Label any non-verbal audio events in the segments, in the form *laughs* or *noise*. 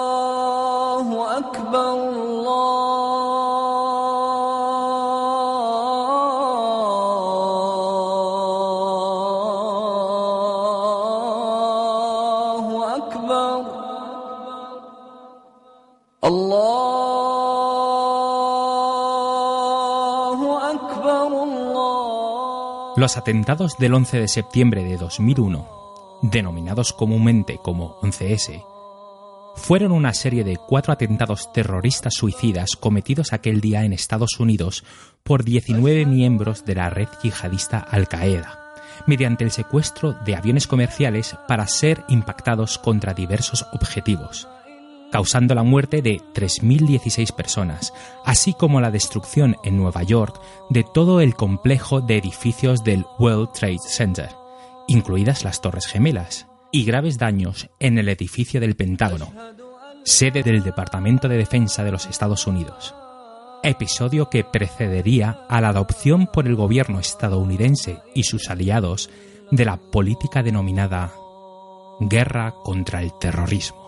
الله أكبر الله أكبر الله أكبر الله Los atentados del 11 de septiembre de 2001, denominados comúnmente como 11S, fueron una serie de cuatro atentados terroristas suicidas cometidos aquel día en Estados Unidos por 19 miembros de la red yihadista Al-Qaeda, mediante el secuestro de aviones comerciales para ser impactados contra diversos objetivos, causando la muerte de 3.016 personas, así como la destrucción en Nueva York de todo el complejo de edificios del World Trade Center, incluidas las Torres Gemelas, y graves daños en el edificio del Pentágono, sede del Departamento de Defensa de los Estados Unidos. Episodio que precedería a la adopción por el gobierno estadounidense y sus aliados de la política denominada Guerra contra el Terrorismo.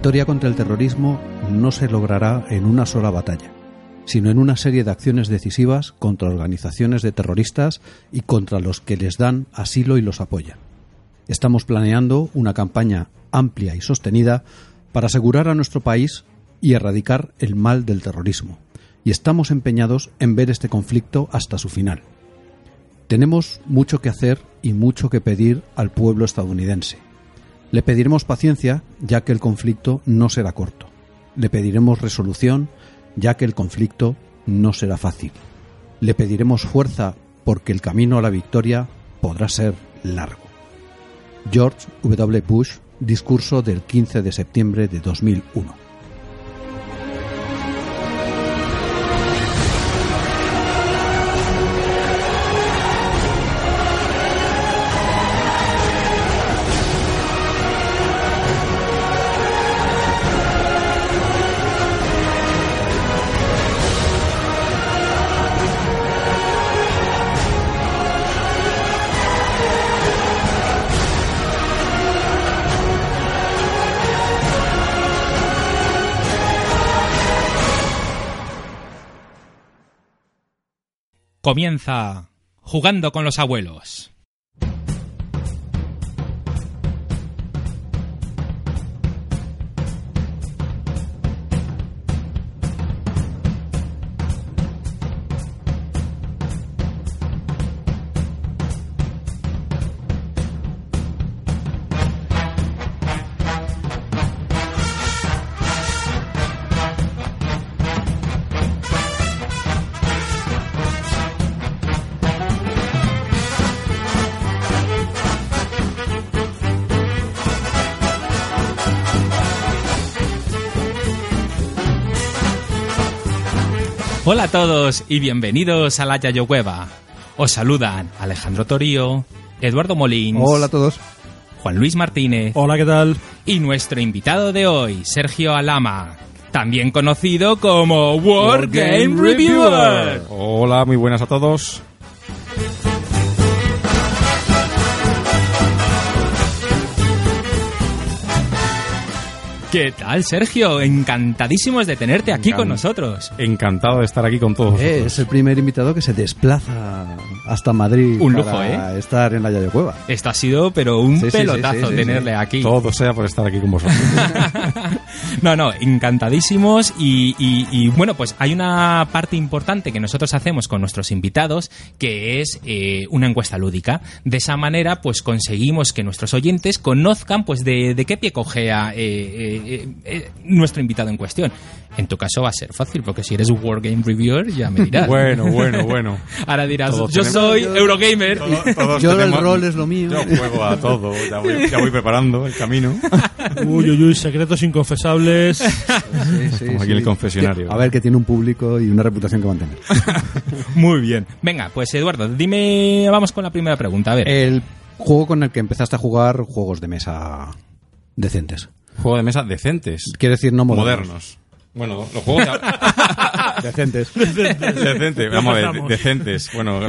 Victoria contra el terrorismo no se logrará en una sola batalla, sino en una serie de acciones decisivas contra organizaciones de terroristas y contra los que les dan asilo y los apoyan. Estamos planeando una campaña amplia y sostenida para asegurar a nuestro país y erradicar el mal del terrorismo, y estamos empeñados en ver este conflicto hasta su final. Tenemos mucho que hacer y mucho que pedir al pueblo estadounidense. Le pediremos paciencia, ya que el conflicto no será corto. Le pediremos resolución, ya que el conflicto no será fácil. Le pediremos fuerza, porque el camino a la victoria podrá ser largo. George W. Bush, discurso del 15 de septiembre de 2001. Comienza jugando con los abuelos. Hola a todos y bienvenidos a la Yayo Cueva. Os saludan Alejandro Torío, Eduardo Molins, Hola a todos. Juan Luis Martínez Hola, ¿qué tal? y nuestro invitado de hoy, Sergio Alama, también conocido como World Game Reviewer. Hola, muy buenas a todos. ¿Qué tal, Sergio? Encantadísimos de tenerte aquí con nosotros. Encantado de estar aquí con todos. Eh, vosotros. es el primer invitado que se desplaza hasta Madrid Un lujo, para estar en la Yayo Cueva. Esto ha sido, pero un Sí, sí, sí, pelotazo sí, sí, tenerle sí. aquí. Todo sea por estar aquí con vosotros. *laughs* No, no, encantadísimos y, y- y, bueno, pues hay una parte importante que nosotros hacemos con nuestros invitados que es eh, una encuesta lúdica. De esa manera, pues conseguimos que nuestros oyentes conozcan pues de, de qué pie cojea eh, eh, eh, eh, nuestro invitado en cuestión. En tu caso va a ser fácil, porque si eres un Wargame Reviewer ya me dirás. bueno, bueno, bueno. *laughs* Ahora dirás, yo soy Eurogamer. Todo- todos Yo el rol es lo mío. Yo juego a todo, ya voy, ya voy preparando el camino. *laughs* Uy, uy, uy, secretos inconfesables. *laughs* Sí, sí, Estamos aquí sí. en el confesionario. A ver, que tiene un público y una reputación que mantener. *laughs* Muy bien. Venga, pues Eduardo, dime, vamos con la primera pregunta. A ver. El juego con el que empezaste a jugar juegos de mesa decentes. Juego de mesa decentes, Quiere decir no modernos. modernos. Bueno, los juegos *laughs* Decentes. decentes, vamos a ver, decentes. Bueno,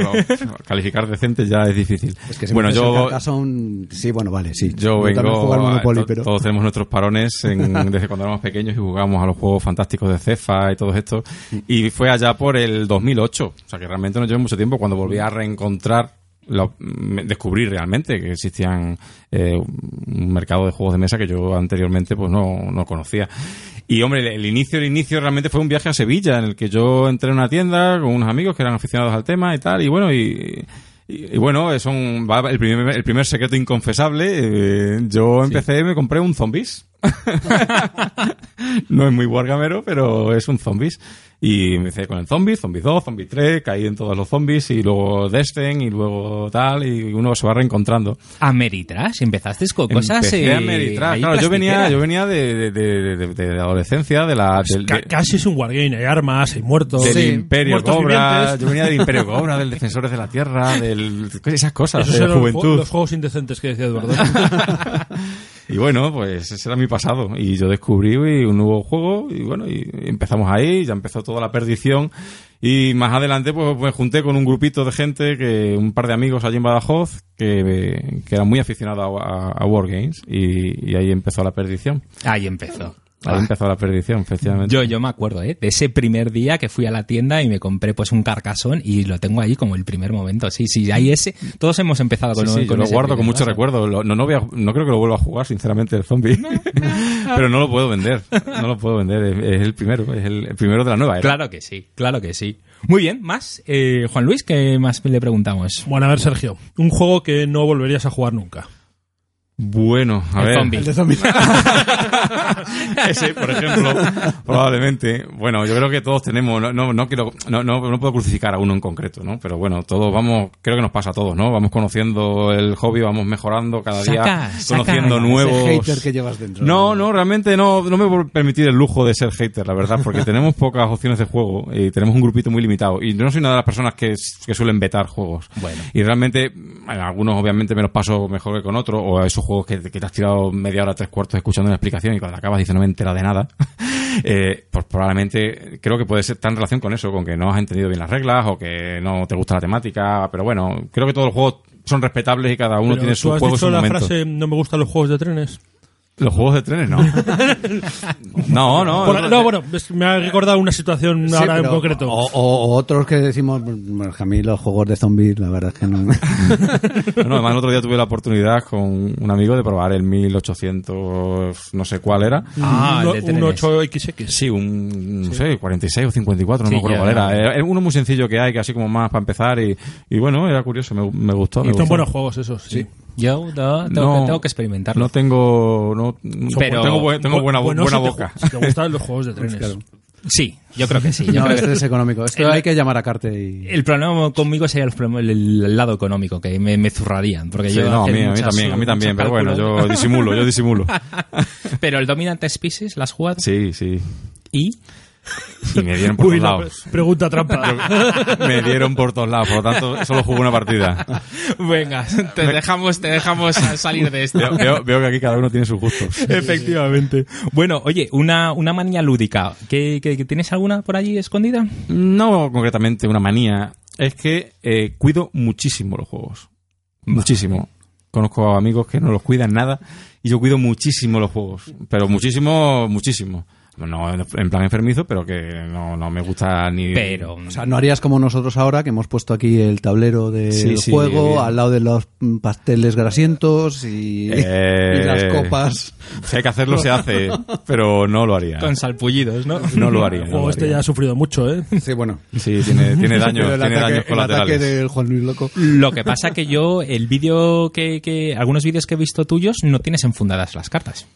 calificar decentes ya es difícil. Es que si bueno, yo Carcassonne, sí, bueno, vale, sí. Yo también vengo. a- Monopoly, to- pero... Todos tenemos nuestros parones en- desde cuando éramos pequeños y jugábamos a los juegos fantásticos de Cefa y todo esto. Y fue allá por el 2008. O sea que realmente no lleva mucho tiempo cuando volví a reencontrar. Lo, descubrí realmente que existían eh, un mercado de juegos de mesa que yo anteriormente pues no, no conocía. Y hombre, el, el inicio, el inicio realmente fue un viaje a Sevilla en el que yo entré en una tienda con unos amigos que eran aficionados al tema y tal. Y bueno, y, y, y bueno, es un, va el, primer, el primer secreto inconfesable. eh, yo empecé, me compré un zombies. *laughs* no es muy wargamero, pero es un zombies. Y empecé con el zombies, zombies 2, zombies 3, caí en todos los zombies y luego Destin y luego tal, y uno se va reencontrando. Ameritrash, empezaste con cosas. Empecé eh, Claro, yo venía, yo venía de, de, de, de- de la adolescencia, de la, Ca- de- casi es un wargame, hay armas, hay muertos. del Sí, Imperio muertos Cobra, vivientes. yo venía del Imperio *laughs* Cobra, del Defensores de la Tierra, del, esas cosas, Esos de ju- juventud. los juegos indecentes que decía Eduardo. *laughs* Y bueno, pues ese era mi pasado. Y yo descubrí un nuevo juego y bueno, y empezamos ahí, ya empezó toda la perdición. Y más adelante pues me junté con un grupito de gente, que un par de amigos allí en Badajoz, que, que eran muy aficionados a, a- a Wargames. Y, y ahí empezó la perdición. Ahí empezó. Ahí empezó la perdición, efectivamente. Yo, yo me acuerdo, ¿eh? De ese primer día que fui a la tienda y me compré pues un carcasón y lo tengo ahí como el primer momento. Sí, sí, ahí ese. Todos hemos empezado con, Sí, sí, con yo lo guardo con mucho recuerdo. Lo- no, no, voy a- no creo que lo vuelva a jugar, sinceramente, el zombie. *laughs* Pero no lo puedo vender. No lo puedo vender. Es, es el primero. Es el, el primero de la nueva era. Claro que sí, claro que sí. Muy bien, más. Eh, Juan Luis, ¿qué más le preguntamos? Bueno, a ver, Sergio. Un juego que no volverías a jugar nunca. Bueno, a El ver. zombie. El de zombies. *laughs* Ese, por ejemplo, probablemente. Bueno, yo creo que todos tenemos, no, no, no quiero, no, no, no puedo crucificar a uno en concreto, ¿no? Pero bueno, todos vamos, creo que nos pasa a todos, ¿no? Vamos conociendo el hobby, vamos mejorando cada día, Saca, conociendo nuevos. Ese hater que llevas dentro. No, no, realmente no, no me voy a permitir el lujo de ser hater, la verdad, porque *laughs* tenemos pocas opciones de juego y tenemos un grupito muy limitado. Y yo no soy una de las personas que, que suelen vetar juegos. Bueno. Y realmente, en algunos obviamente me los paso mejor que con otros, o a esos juegos que, que te has tirado media hora, tres cuartos escuchando una explicación y cuando acabas dices no me he enterado de nada. *laughs* eh, pues probablemente creo que puede ser tan en relación con eso, con que no has entendido bien las reglas o que no te gusta la temática, pero bueno, creo que todos los juegos son respetables y cada uno Pero tiene ¿Tú su has juego y dicho la momento. frase no me gustan los juegos de trenes? Los juegos de trenes, no. *laughs* no, no. Bueno, no, bueno, me ha recordado una situación Sí, ahora en concreto. O, o- o otros que decimos, bueno, que a mí los juegos de zombies, la verdad es que no. *laughs* No, además el otro día tuve la oportunidad con un amigo de probar el 1800, no sé cuál era. Ah, un, el de un trenes. 8XX. Sí, un, no sé, 46 o 54, no Sí, me acuerdo ya, cuál ya. era. Era uno muy sencillo que hay, que así como más para empezar y, y bueno, era curioso, me, me gustó. Y me son gustó. buenos juegos esos, sí. Yo no, tengo, No, que, tengo que experimentarlo. No tengo, no, Pero- tengo, tengo Bu- buena, bueno, buena si te boca. ju- si te gustan los *laughs* juegos de trenes. Sí, yo creo que sí. Yo no, creo que- este es económico. Esto El- hay que llamar a Carte y... El problema conmigo sería el, problema- el- el lado económico, que me, me zurrarían. Porque Sí, yo no, a mí, a mí muchas- también, a mí también, pero bueno, yo disimulo, yo disimulo. *laughs* Pero el Dominant Species, ¿la has jugado? Sí, sí. Y Y me dieron por Uy, todos la lados. pre- pregunta trampa. Me dieron por todos lados, por lo tanto, solo jugué una partida. venga, te dejamos, te dejamos salir de esto. Veo, veo- veo que aquí cada uno tiene sus gustos. Efectivamente. Bueno, oye, una, una manía lúdica. ¿Qué, qué- qué- tienes alguna por allí escondida? No concretamente una manía, es que eh, cuido muchísimo los juegos. Muchísimo. Conozco amigos que no los cuidan nada y yo cuido muchísimo los juegos. Pero muchísimo, muchísimo. No en plan enfermizo, pero que no, no me gusta ni... Pero, O sea, no harías como nosotros ahora, que hemos puesto aquí el tablero del Sí, sí, juego bien. al lado de los pasteles grasientos y, Eh, y las copas. Si hay que hacerlo, se hace, pero no lo haría. con salpullidos, ¿no? No lo haría. El *laughs* no juego lo este haría. ya ha sufrido mucho, ¿eh? Sí, bueno. Sí, tiene, tiene *laughs* daños, el tiene ataque- daños el ataque colaterales. del Juan Luis Loco. Lo que pasa que yo, el vídeo que, que. Algunos vídeos que he visto tuyos no tienes enfundadas las cartas.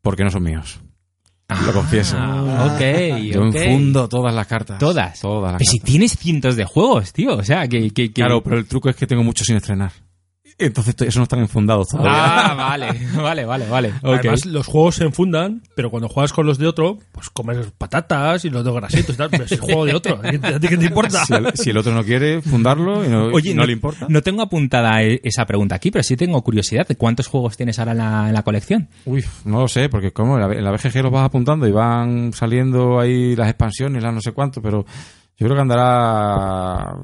Porque no son míos. Lo confieso. Ah, ok, Yo ok. infundo todas las cartas. Todas. Todas las Pero si tienes cientos de juegos, tío. O sea, que... que, que- Claro, pero el truco es que tengo mucho sin estrenar. Entonces eso no están enfundados todavía. Ah, *laughs* vale, vale, vale, vale. Además, los juegos se enfundan, pero cuando juegas con los de otro, pues comes patatas y los de grasitos y tal. Pero es el *laughs* juego de otro. ¿A ti qué te importa? Si el, si el otro no quiere fundarlo y no, Oye, no, le importa. No tengo apuntada e- esa pregunta aquí, pero sí tengo curiosidad de cuántos juegos tienes ahora en la, en la colección. Uy, no lo sé, porque como en la, BGG los vas apuntando y van saliendo ahí las expansiones, las no sé cuánto, pero yo creo que andará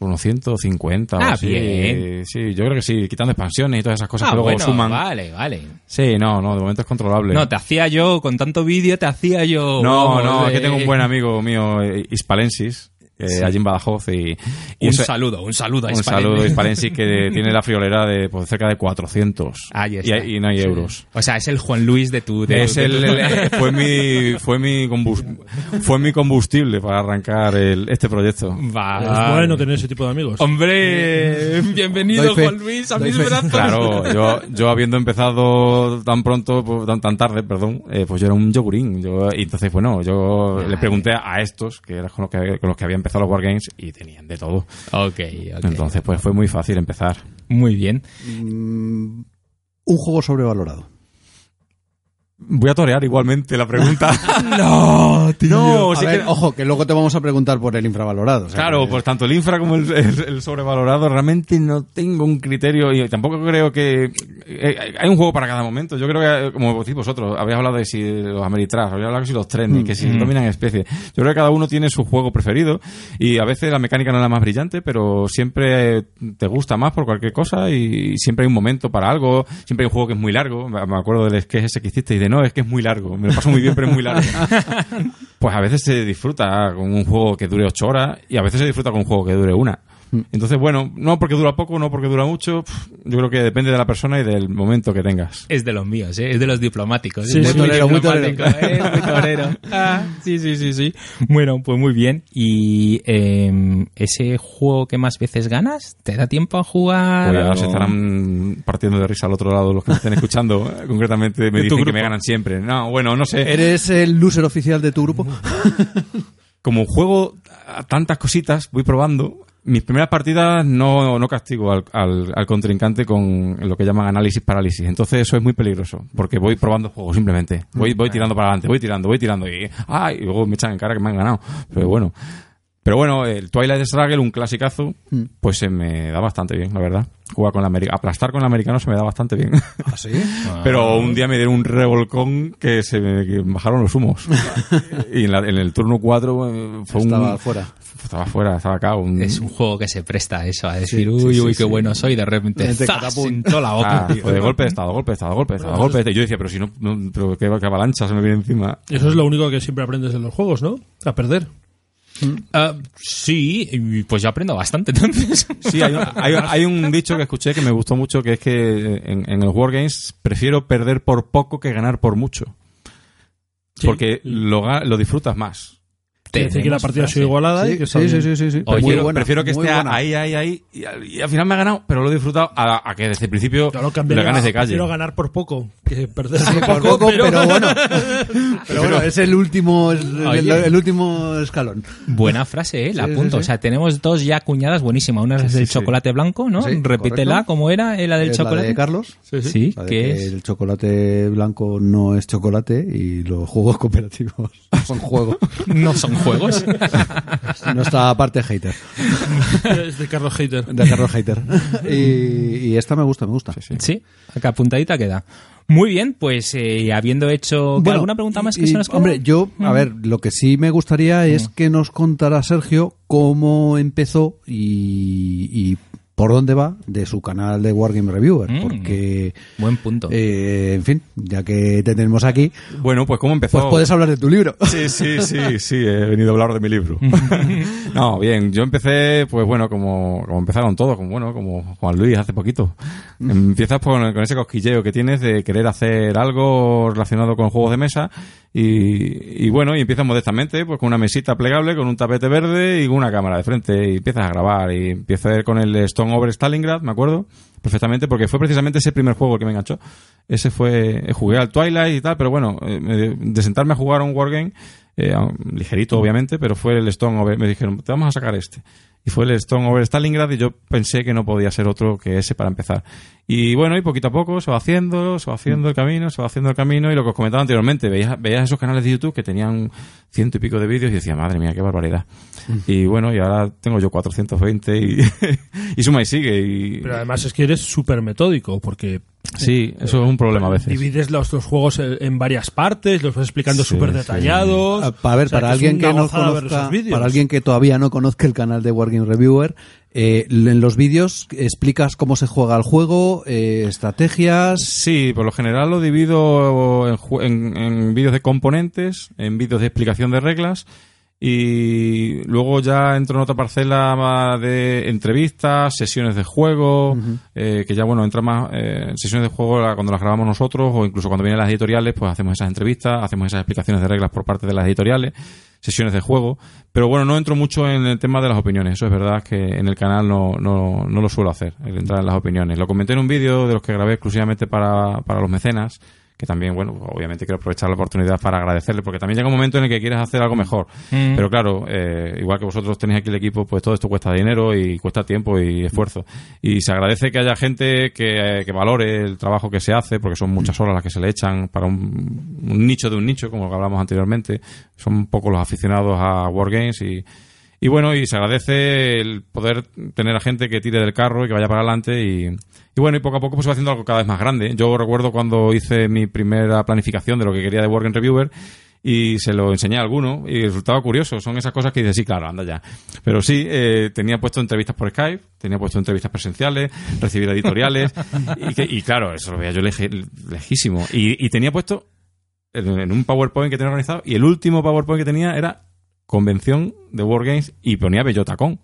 unos 150 o Ah, así. bien. Sí, yo creo que sí, quitando expansiones y todas esas cosas Ah, que luego bueno, suman. vale, vale. Sí, no, no, de momento es controlable. No, te hacía yo, con tanto vídeo, te hacía yo... no, no, eh, es que tengo un buen amigo mío, eh, Hispalensis, eh, allí en Badajoz, y, y Un eso- saludo, un saludo a un saludo Hispalensis que *laughs* tiene la friolera de pues, cerca de 400 Ahí y, está. y no hay euros. O sea, es el Juan Luis de tu... De Es de el, tu- el- *laughs* fue mi fue mi fue mi combustible para arrancar el- este proyecto. Va. Es bueno tener ese tipo de amigos. Hombre, bienvenido Doy fe. Juan Luis a mis fe. brazos. Claro, yo, yo habiendo empezado tan pronto, pues, tan, tan tarde, perdón, eh, pues yo era un yogurín. Yo, y entonces, bueno, yo le pregunté a estos, que eran con los que, con los que había empezado los Wargames, y tenían de todo. Ok, ok. Entonces, pues fue muy fácil empezar. Muy bien. Mm, un juego sobrevalorado. Voy a torear igualmente la pregunta. *laughs* No, no, A sí ver, que- ojo, que luego te vamos a preguntar por el infravalorado. o sea Claro, que- pues tanto el infra como el, el- el sobrevalorado realmente no tengo un criterio y tampoco creo que eh, hay un juego para cada momento. Yo creo que, como decís vosotros, habéis hablado de si los Ameritrash, habéis hablado de si los trenes, que si Mm. dominan especies. Yo creo que cada uno tiene su juego preferido y a veces la mecánica no es la más brillante, pero siempre te gusta más por cualquier cosa y siempre hay un momento para algo. Siempre hay un juego que es muy largo. Me me acuerdo del sketch ese que hiciste y de no, es que es muy largo. Me lo paso muy bien, pero es muy largo. *laughs* Pues a veces se disfruta con un juego que dure ocho horas y a veces se disfruta con un juego que dure una. Entonces, bueno, no porque dura poco, no porque dura mucho, yo creo que depende de la persona y del momento que tengas. Es de los míos, ¿eh? es de los diplomáticos. Sí, es sí, muy torero, muy diplomático, ¿eh? muy torero. Ah, sí, sí, sí, sí. Bueno, pues muy bien. ¿Y eh, ese juego que más veces ganas? ¿Te da tiempo a jugar? Pues ahora o- se estarán partiendo de risa al otro lado los que me estén escuchando. eh, *laughs* Concretamente me dicen que me ganan siempre. No, bueno, no sé. ¿Eres el loser oficial de tu grupo? Como juego a tantas cositas, voy probando. Mis primeras partidas no, no castigo al, al- al contrincante con lo que llaman análisis parálisis. Entonces eso es muy peligroso, porque voy probando juegos simplemente. Voy, voy tirando para adelante, voy tirando, voy tirando y, ¡ay! y luego me echan en cara que me han ganado. Pero bueno. Pero bueno, el Twilight Struggle, un clasicazo, pues se me da bastante bien, la verdad. Jugar con la Ameri- aplastar con el americano se me da bastante bien. ¿Ah, sí? *laughs* Pero un día me dieron un revolcón que se me que bajaron los humos. *laughs* y en, la- en el turno 4 fue un... Estaba fuera. Estaba fuera, estaba acá. Un... Es un juego que se presta a eso, a decir, Sí, uy, sí, uy, sí, qué sí. bueno soy, de repente, toda la boca. Ah, fue de golpe de estado, golpe de estado, golpe de estado, golpe de estado. Y yo decía, pero si no, no- pero qué, qué avalancha se me viene encima. Eso es lo único que siempre aprendes en los juegos, ¿no? A perder. Ah, sí, y pues yo aprendo bastante entonces. Sí, hay, un- hay, hay un dicho que escuché que me gustó mucho, que es que en, en los Wargames prefiero perder por poco que ganar por mucho. Sí. Porque lo, lo disfrutas más. Quiere decir que la partida ha sido igualada y Sí, que está sí, sí, sí, sí, sí. Oye, Muy prefiero, buena, prefiero que muy esté buena. ahí, ahí, ahí, y, al- y al final me ha ganado, pero lo he disfrutado a, a que desde el principio Claro, le ganes de calle. Prefiero ganar por poco que perder Sí, por por poco, poco, pero, bueno. Pero bueno, *laughs* es el último, el, el último escalón. Buena frase, ¿eh? La Sí, apunto. sí, sí. O sea, tenemos dos ya cuñadas buenísimas. Una es del sí. chocolate blanco, ¿no? Sí, Repítela, correcto. ¿cómo era? ¿Eh, ¿La del Es la chocolate? de Carlos. Sí, sí. Sí, La de que que es... el chocolate blanco no es chocolate y los juegos cooperativos *laughs* son juegos. No son juegos. *laughs* Nuestra parte hater, *laughs* Es de Carlos Hater. de Carlos hater. Y, y esta me gusta, me gusta. sí, acá apuntadita queda. Muy bien, pues eh, habiendo hecho... ¿qué, ¿Alguna pregunta más que y- se nos queda? Hombre, yo, a ver, lo que sí me gustaría es que nos contara Sergio cómo empezó y, y por dónde va de su canal de Wargame Reviewer, Mm. porque, Buen punto. eh, en fin, ya que te tenemos aquí, Bueno, pues ¿cómo empezó? pues puedes hablar de tu libro. *laughs* Sí, sí, sí, sí, he venido a hablar de mi libro. *laughs* no, bien, yo empecé, pues bueno, como, como empezaron todos, como bueno, como Juan Luis hace poquito. Empiezas con, con ese cosquilleo que tienes de querer hacer algo relacionado con juegos de mesa Y, y bueno, y empiezas modestamente, pues con una mesita plegable, con un tapete verde y una cámara de frente. Y empiezas a grabar. Y ver con el Stone Over Stalingrad, me acuerdo, perfectamente, porque fue precisamente ese primer juego el que me enganchó. Ese fue, eh, jugué al Twilight y tal, pero bueno, eh, de sentarme a jugar a un wargame, eh, ligerito obviamente, pero fue el Stone Over, me dijeron, te vamos a sacar este. Y fue el Stone Over Stalingrad y yo pensé que no podía ser otro que ese para empezar. Y bueno, y poquito a poco se va haciendo, se va haciendo el camino, se va haciendo el camino y lo que os comentaba anteriormente, veías, veías esos canales de YouTube que tenían ciento y pico de vídeos y decía, madre mía, qué barbaridad. Y bueno, y ahora tengo yo 420 y, *laughs* y suma y sigue. Y, Pero además es que eres súper metódico, porque sí, eso es un problema a veces. divides los, los juegos en, varias partes, los vas explicando súper sí. detallados. Para ver, O sea, para que alguien que no conozca, para alguien que todavía no conozca el canal de Wargame Reviewer, eh, en los vídeos explicas cómo se juega el juego, eh, estrategias. Sí, por lo general lo divido en, en vídeos de componentes, en vídeos de explicación de reglas y luego ya entro en otra parcela más de entrevistas, sesiones de juego, eh, que ya bueno, entra más eh, sesiones de juego cuando las grabamos nosotros o incluso cuando vienen las editoriales, pues hacemos esas entrevistas, hacemos esas explicaciones de reglas por parte de las editoriales, sesiones de juego, pero bueno, no entro mucho en el tema de las opiniones, eso es verdad que en el canal no, no, no lo suelo hacer, el entrar en las opiniones. Lo comenté en un vídeo de los que grabé exclusivamente para, para los mecenas, que también, bueno, obviamente quiero aprovechar la oportunidad para agradecerle, porque también llega un momento en el que quieres hacer algo mejor. Mm. Pero claro, eh, igual que vosotros tenéis aquí el equipo, pues todo esto cuesta dinero y cuesta tiempo y esfuerzo. Y se agradece que haya gente que, que valore el trabajo que se hace, porque son muchas horas las que se le echan para un, un nicho de un nicho, como lo que hablamos anteriormente. Son un poco los aficionados a Wargames y, y bueno, y se agradece el poder tener a gente que tire del carro y que vaya para adelante y, y bueno, y poco a poco pues se va haciendo algo cada vez más grande. Yo recuerdo cuando hice mi primera planificación de lo que quería de Working Reviewer y se lo enseñé a alguno y resultaba curioso. Son esas cosas que dices, sí, claro, anda ya. Pero sí, eh, tenía puesto entrevistas por Skype, tenía puesto entrevistas presenciales, recibir editoriales *laughs* y, que- y claro, eso lo veía yo leje- lejísimo. Y, y tenía puesto en, en un PowerPoint que tenía organizado y el último PowerPoint que tenía era convención de Wargames y ponía Bellotacón.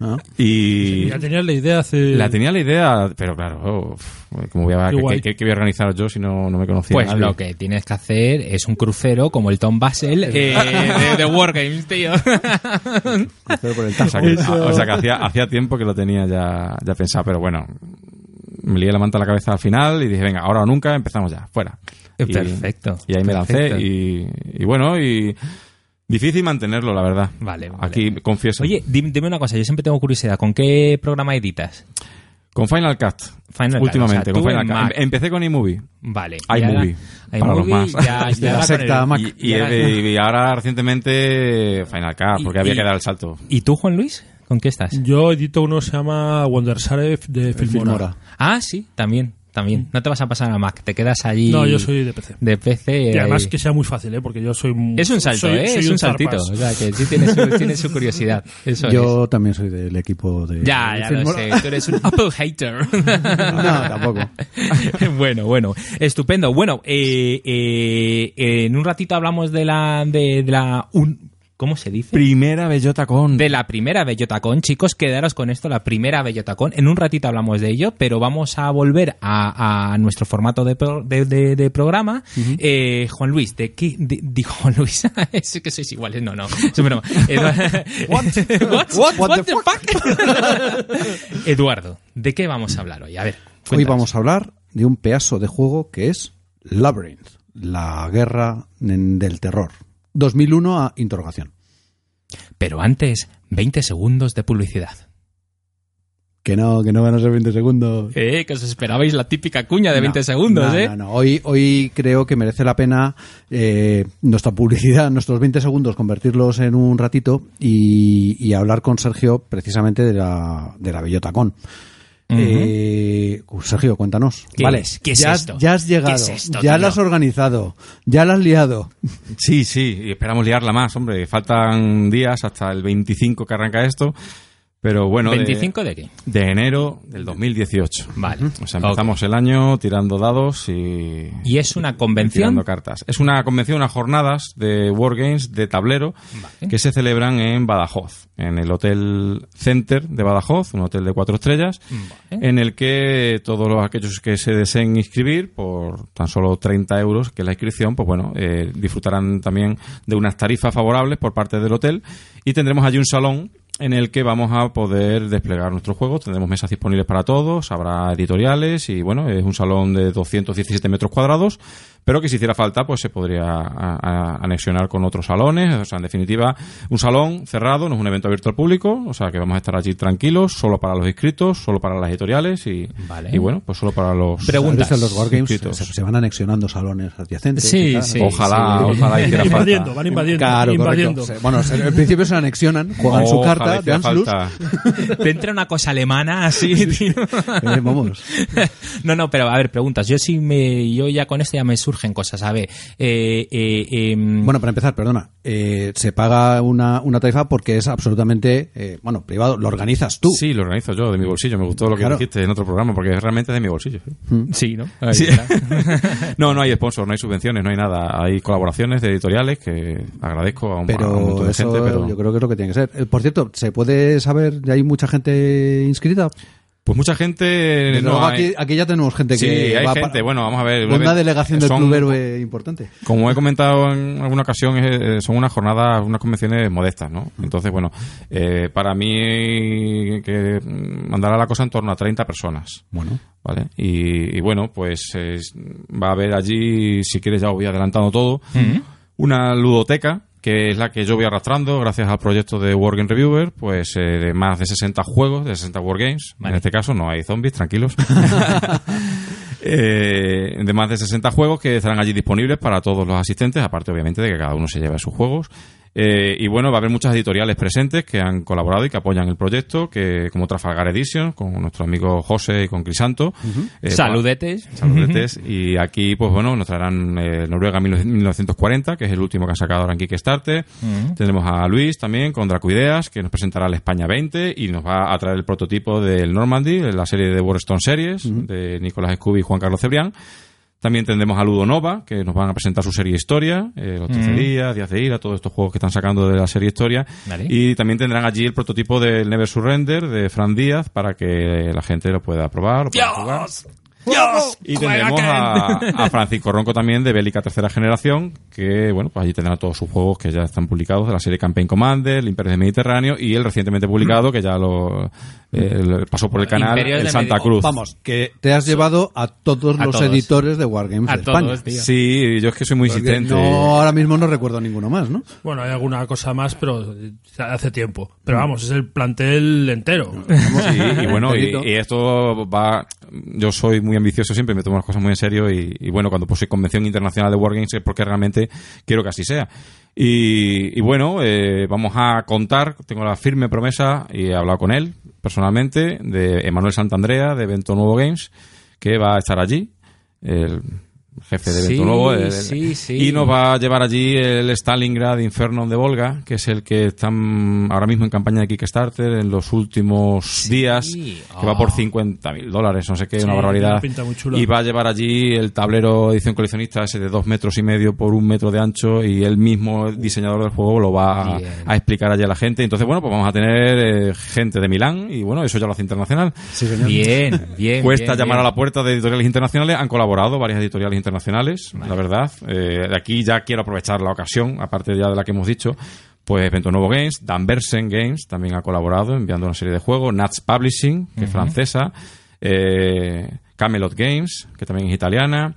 ¿no? Y Ya tenías la idea hace... la tenía la idea, pero claro, uf, ¿cómo voy a, Qué qué, guay. qué- qué voy a organizar yo si no, no me conocía Pues nadie? lo que tienes que hacer es un crucero como el Tom Basel eh, *laughs* de, de Wargames, tío. Crucero por el O sea que, o sea que hacía, hacía tiempo que lo tenía ya, ya pensado, pero bueno, me lié la manta a la cabeza al final y dije, venga, ahora o nunca, empezamos ya, fuera. Perfecto. Y ahí me lancé y, y bueno, y difícil mantenerlo, la verdad. Vale, vale. Aquí confieso. Oye, dim- dime una cosa, yo siempre tengo curiosidad, ¿con qué programa editas? con Final Cut. Final Cut, últimamente, o sea, con Final Cut. Mac. Em- Empecé con iMovie. Vale. iMovie, Y para los más. Ya, ya *laughs* la secta Mac. Y, y- y ahora- *laughs* y ahora recientemente Final Cut, Y- porque había que dar el salto. ¿Y tú, Juan Luis? ¿Con qué estás? Yo edito uno que se llama Wondersare de Filmora. Filmora. Ah, sí, también, también. No te vas a pasar a Mac, te quedas allí. No, yo soy de PC. de PC. Y además ahí. que sea muy fácil, ¿eh? porque yo soy... Es un salto, soy- ¿eh? soy es un, saltito. O sea, que sí tiene su, tiene su curiosidad. Eso es. Yo también soy del equipo de. Ya, ya lo sé. Tú eres un *laughs* Apple hater. No, tampoco. *laughs* bueno, bueno, estupendo. Bueno, eh, eh, en un ratito hablamos de la, de, de la, un, ¿cómo se dice? Primera bellota con. De la primera Bellotacón, chicos, quedaros con esto, la primera Bellotacón. En un ratito hablamos de ello, pero vamos a volver a, a nuestro formato de, pro- de, de- de programa. Eh, Juan Luis, ¿de qué? digo, Juan Luis, *laughs* es que sois iguales, no, no. Es broma. *laughs* Edu- *laughs* What? What? the fuck? Eduardo, ¿de qué vamos a hablar hoy? A ver. Hoy cuéntanos. vamos a hablar de un pedazo de juego que es Labyrinth, la guerra en- del terror. 2001 a interrogación. Pero antes, 20 segundos de publicidad. Que no, que no van a ser 20 segundos. Eh, que os esperabais la típica cuña de 20 No, segundos, no, ¿eh? No, no. Hoy, hoy creo que merece la pena eh, nuestra publicidad, *laughs* nuestros 20 segundos, convertirlos en un ratito y, y hablar con Sergio precisamente de la, de la Eh, Sergio, cuéntanos. ¿Qué vale, es? ¿Qué es ya, has- esto? ya has llegado, ¿Qué es esto, ya lo has organizado, ya lo has liado. Sí, sí, y esperamos liarla más, hombre. Faltan días hasta el 25 que arranca esto. Pero bueno, de- ¿25 de qué? de, enero del 2018. Vale. O sea, empezamos el año tirando dados y... ¿Y es una convención? Tirando cartas. Es una convención, unas jornadas de Wargames de tablero Vale. que se celebran en Badajoz, en el Hotel Center de Badajoz, un hotel de cuatro estrellas, Vale. en el que todos los aquellos que se deseen inscribir por tan solo 30 euros, que es la inscripción, pues bueno, eh, disfrutarán también de unas tarifas favorables por parte del hotel y tendremos allí un salón en el que vamos a poder desplegar nuestros juegos. Tendremos mesas disponibles para todos, habrá editoriales y bueno, es un salón de 217 metros cuadrados, pero que si hiciera falta, pues se podría a- a- anexionar con otros salones. O sea, en definitiva, un salón cerrado, no es un evento abierto al público, o sea que vamos a estar allí tranquilos, solo para los inscritos, solo para las editoriales y, Vale. y bueno, pues solo para los Preguntas. Los Wargames se, inscritos. se van anexionando salones adyacentes. Sí, y tal. sí. Ojalá, ojalá hiciera falta. invadiendo, van invadiendo, Claro, invadiendo. Se- Bueno, se- al principio se anexionan, juegan su Ojalá carta Anslus. falta. *laughs* Te entra una cosa alemana así, tío. Eh, vamos. *laughs* No, no, pero a ver, preguntas. Yo sí me, yo ya con esto ya me surgen cosas. A ver, eh, eh, em, Bueno, para empezar, perdona, eh, se paga una, una tarifa porque es absolutamente, eh, bueno, privado, lo organizas tú. Sí, lo organizo yo de mi bolsillo. Me gustó lo que Claro. dijiste en otro programa porque realmente es de mi bolsillo. sí, ¿no? Sí. Ahí está. *laughs* no, no hay sponsor, no hay subvenciones, no hay nada. Hay colaboraciones de editoriales que agradezco a un, a un Pero montón de eso gente, pero yo creo que es lo que tiene que ser. Eh, Por cierto, ¿se puede saber, ya hay mucha gente inscrita? Pues mucha gente no hay- aquí, aquí ya tenemos gente Sí, que hay va gente. para- Bueno, vamos a ver. una delegación del son- Club Héroe importante. Como he comentado en alguna ocasión, eh, son unas jornadas, unas convenciones modestas, ¿no? Entonces, bueno, eh, para mí que mm, andará la cosa en torno a 30 personas. Bueno, ¿Vale? Y, y bueno, pues es- va a haber allí, si quieres ya os voy adelantando todo, una ludoteca que es la que yo voy arrastrando gracias al proyecto de Wargame Reviewer, pues eh, de más de 60 juegos, de 60 Wargames. Vale. En este caso no hay zombies, tranquilos. *laughs* Eh, de más de 60 juegos que estarán allí disponibles para todos los asistentes, aparte obviamente de que cada uno se lleve sus juegos. Eh, y bueno, va a haber muchas editoriales presentes que han colaborado y que apoyan el proyecto, que como Trafalgar Edition, con nuestro amigo José y con Crisanto. Eh, Saludetes. Saludetes. y aquí, pues bueno, nos traerán eh, Noruega 1940, que es el último que han sacado ahora en Kickstarter. Tendremos a Luis también con Dracuideas, que nos presentará el España 20 y nos va a traer el prototipo del Normandy, de la serie de Warstone Series, de Nicolás Scooby y Juan Carlos Cebrián. También tendremos a Ludo Nova, que nos van a presentar su serie Historia, eh, Los Trece Días, Días de Ira, todos estos juegos que están sacando de la serie Historia. Vale. Y también tendrán allí el prototipo del Never Surrender de Fran Díaz para que la gente lo pueda probar, lo pueda jugar. Y tendremos a, a Francisco Ronco también de Bélica Tercera Generación, que bueno, pues allí tendrá todos sus juegos que ya están publicados de la serie Campaign Commander, el Imperio del Mediterráneo y el recientemente publicado que ya lo eh, pasó por el canal, Imperios el Santa Medi- Cruz. vamos, que te has llevado a todos A los todos. editores de Wargames A de España. todos. Sí, yo es que soy muy Porque insistente. No, ahora mismo no recuerdo ninguno más, ¿no? Bueno, hay alguna cosa más, pero hace tiempo. Pero vamos, es el plantel entero. Sí, y bueno, y esto va. Yo soy muy ambicioso siempre, me tomo las cosas muy en serio. Y, y bueno, cuando puse convención internacional de Wargames es porque realmente quiero que así sea. Y, y bueno, eh, vamos a contar. Tengo la firme promesa y he hablado con él personalmente de Emanuel Santandrea de Evento Nuevo Games, que va a estar allí. El jefe de Evento Sí. Y nos va a llevar allí el Stalingrad Inferno de Volga, que es el que están ahora mismo en campaña de Kickstarter en los últimos días, que va por Ah. 50 mil dólares, no sé qué, una barbaridad. una. Y va a llevar allí el tablero edición coleccionista ese de dos metros y medio por un metro de ancho y él mismo, el diseñador del juego, lo va a, explicar allí a la gente. Entonces, bueno, pues vamos a tener eh, gente de Milán y bueno, eso ya lo hace internacional. *laughs* Bien, bien. Cuesta bien, llamar bien. a la puerta de editoriales internacionales. Han colaborado varias editoriales internacionales, la verdad. Eh, aquí ya quiero aprovechar la ocasión, aparte ya de la que hemos dicho. Pues Vento Nuevo Games, Danversen Games también ha colaborado enviando una serie de juegos, Nats Publishing, que es francesa, eh, Camelot Games, que también es italiana,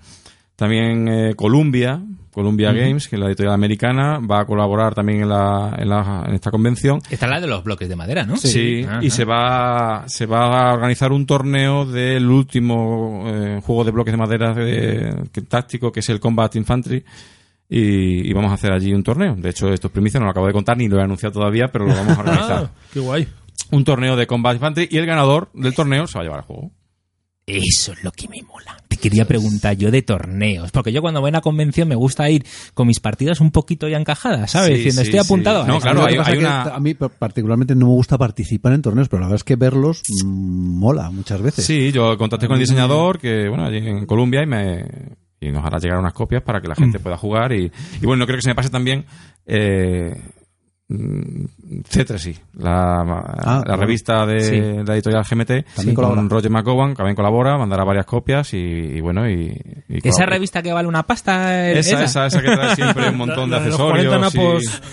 también eh, Columbia, Columbia Games, que es la editorial americana, va a colaborar también en, la, en, la- en esta convención. Esta es la de los bloques de madera, ¿no? Sí, y se va, se va a organizar un torneo del último eh, juego de bloques de madera de- que- táctico, que es el Combat Infantry. Y, y vamos a hacer allí un torneo. De hecho, esto es primicia, no lo acabo de contar ni lo he anunciado todavía, pero lo vamos a *laughs* organizar. Ah, qué guay. un torneo de Combat Infantry y el ganador del torneo se va a llevar el juego. Eso es lo que me mola. Te quería preguntar yo de torneos, porque yo cuando voy a una convención me gusta ir con mis partidas un poquito ya encajadas, ¿sabes? Sí, Diciendo, sí, estoy apuntado. a No, esto. claro, hay- una- A mí particularmente no me gusta participar en torneos, pero la verdad es que verlos mm, mola muchas veces. Sí, yo contacté con el diseñador que, bueno, allí en Colombia y me y nos hará llegar unas copias para que la gente pueda jugar y, y bueno, no creo que se me pase también eh, mm, C3I, la, la bueno. revista de Sí. la editorial GMT, También con colabora. Roger McGowan, también colabora, mandará varias copias y, y bueno, y, y Esa colabora. revista que vale una pasta. eh, Esa, esa, esa que trae siempre un *laughs* montón de los accesorios. 40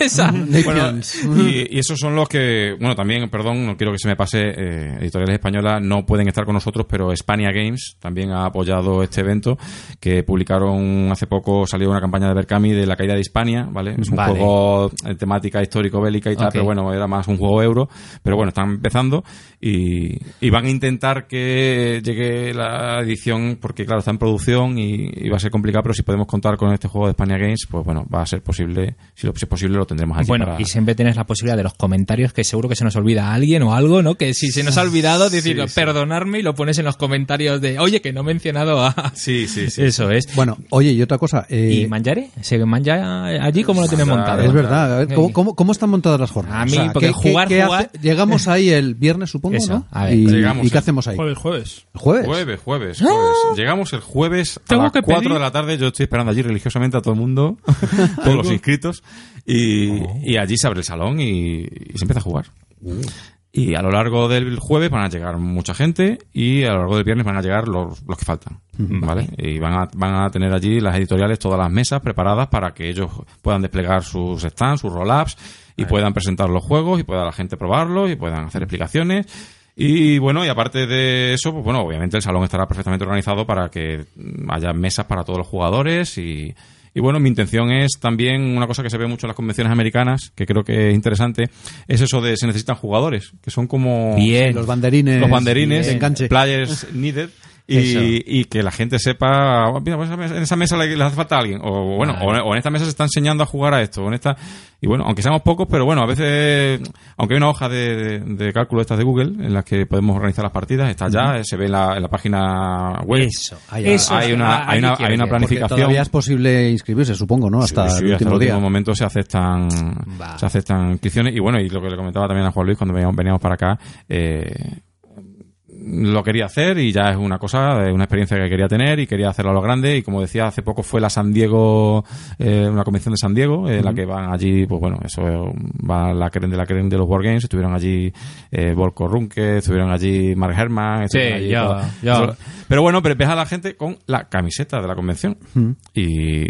y-. *laughs* Esa. bueno, y, y esos son los que, bueno, también, perdón, no quiero que se me pase, eh, editoriales españolas no pueden estar con nosotros, pero Spania Games también ha apoyado este evento, que publicaron hace poco, salió una campaña de Berkami de la caída de Hispania, ¿vale? Es un Vale. juego de temática histórico-bélica y tal, pero bueno, era más un juego euro, pero bueno, están empezando y, y van a intentar que llegue la edición, porque claro, está en producción y, y va a ser complicado, pero si podemos contar con este juego de Spania Games, pues bueno, va a ser posible, si, lo, si es posible lo tendremos allí Bueno, para- y siempre tienes la posibilidad de los comentarios que seguro que se nos olvida a alguien o algo, ¿no? Que si se nos ha olvidado, *laughs* decir, sí. perdonarme y lo pones en los comentarios de, oye, que no he mencionado a... *laughs* Sí, sí, sí. Eso es. Bueno, oye, y otra cosa. eh, ¿Y Manjare? ¿Se manja allí cómo lo tiene Manjare. montado? es verdad, a ver, ¿cómo, cómo, cómo están montadas las jornadas? A mí, porque ¿qué- jugar, qué jugar- hace- Llegamos ahí el viernes, supongo, Eso, ¿no? a ver. y, Llegamos ¿y qué hacemos ahí? Jueves, jueves. ¿El jueves? Jueves, jueves, jueves. Llegamos el jueves a Tengo las que 4 pedir- de la tarde. Yo estoy esperando allí religiosamente a todo el mundo, *laughs* todos los inscritos. Y, y allí se abre el salón y, y se empieza a jugar. Y a lo largo del jueves van a llegar mucha gente y a lo largo del viernes van a llegar los, los que faltan. ¿Vale? Y van a, van a tener allí las editoriales todas las mesas preparadas para que ellos puedan desplegar sus stands, sus roll-ups y puedan presentar los juegos y pueda la gente probarlos y puedan hacer explicaciones. Y bueno, y aparte de eso, pues bueno, obviamente el salón estará perfectamente organizado para que haya mesas para todos los jugadores y, y bueno, mi intención es también una cosa que se ve mucho en las convenciones americanas, que creo que es interesante, es eso de se necesitan jugadores, que son como Bien. Los banderines. los banderines, de enganche. players needed. Y, y que la gente sepa, "Oh, mira, pues en esa mesa le, le hace falta alguien. O bueno, o, o en esta mesa se está enseñando a jugar a esto. O en esta, y bueno, aunque seamos pocos, pero bueno, a veces, aunque hay una hoja de, de, de cálculo estas de Google en las que podemos organizar las partidas, está ya, se ve en la, en la página web. Eso, hay una- hay una- hay una planificación. todavía es posible inscribirse, supongo, ¿no? Hasta Sí, sí, el hasta último el día. último momento se aceptan se aceptan inscripciones y bueno y lo que le comentaba también a Juan Luis cuando veníamos, veníamos para acá eh, lo quería hacer y ya es una cosa, es una experiencia que quería tener y quería hacerlo a lo grande. Y como decía hace poco fue la San Diego, eh, una convención de San Diego en la que van allí, pues bueno, eso eh, va la creen de la creen de los Wargames, estuvieron allí eh, Volko Runke, estuvieron allí Mark Herman, estuvieron Sí, allí ya, pero bueno, pero ves a la gente con la camiseta de la convención. Y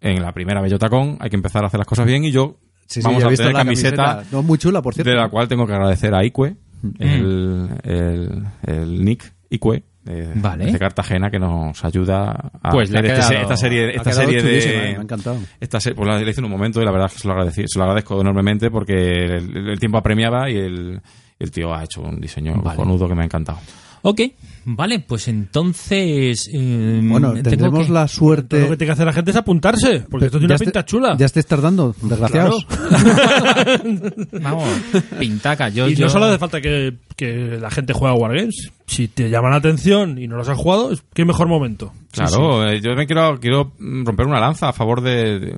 en la primera Bellotacón hay que empezar a hacer las cosas bien y yo Sí, sí, vamos a tener la camiseta, No, muy chula, por cierto. de la cual tengo que agradecer a Icue, el, el, el Nick Icue, de, Vale. de Cartagena, que nos ayuda a Pues hacer ha este esta serie, esta serie de... eh, me ha encantado. Esta se- pues la la hice en un momento y la verdad es que se lo, agradecí, se lo agradezco enormemente porque el, el tiempo apremiaba y el, el tío ha hecho un diseño Vale. cojonudo que me ha encantado. Ok, vale, pues entonces... eh, Bueno, tengo tendremos que- la Lo que suerte. tiene que hacer la gente es apuntarse, porque esto tiene una pinta chula. Ya estáis tardando, desgraciados. *laughs* Vamos, pintaca. Yo, y yo- no solo hace falta que, que la gente juegue a Wargames. Si te llaman la atención y no los has jugado, es- qué mejor momento. Claro, eh, yo me quiero, quiero romper una lanza a favor de, de,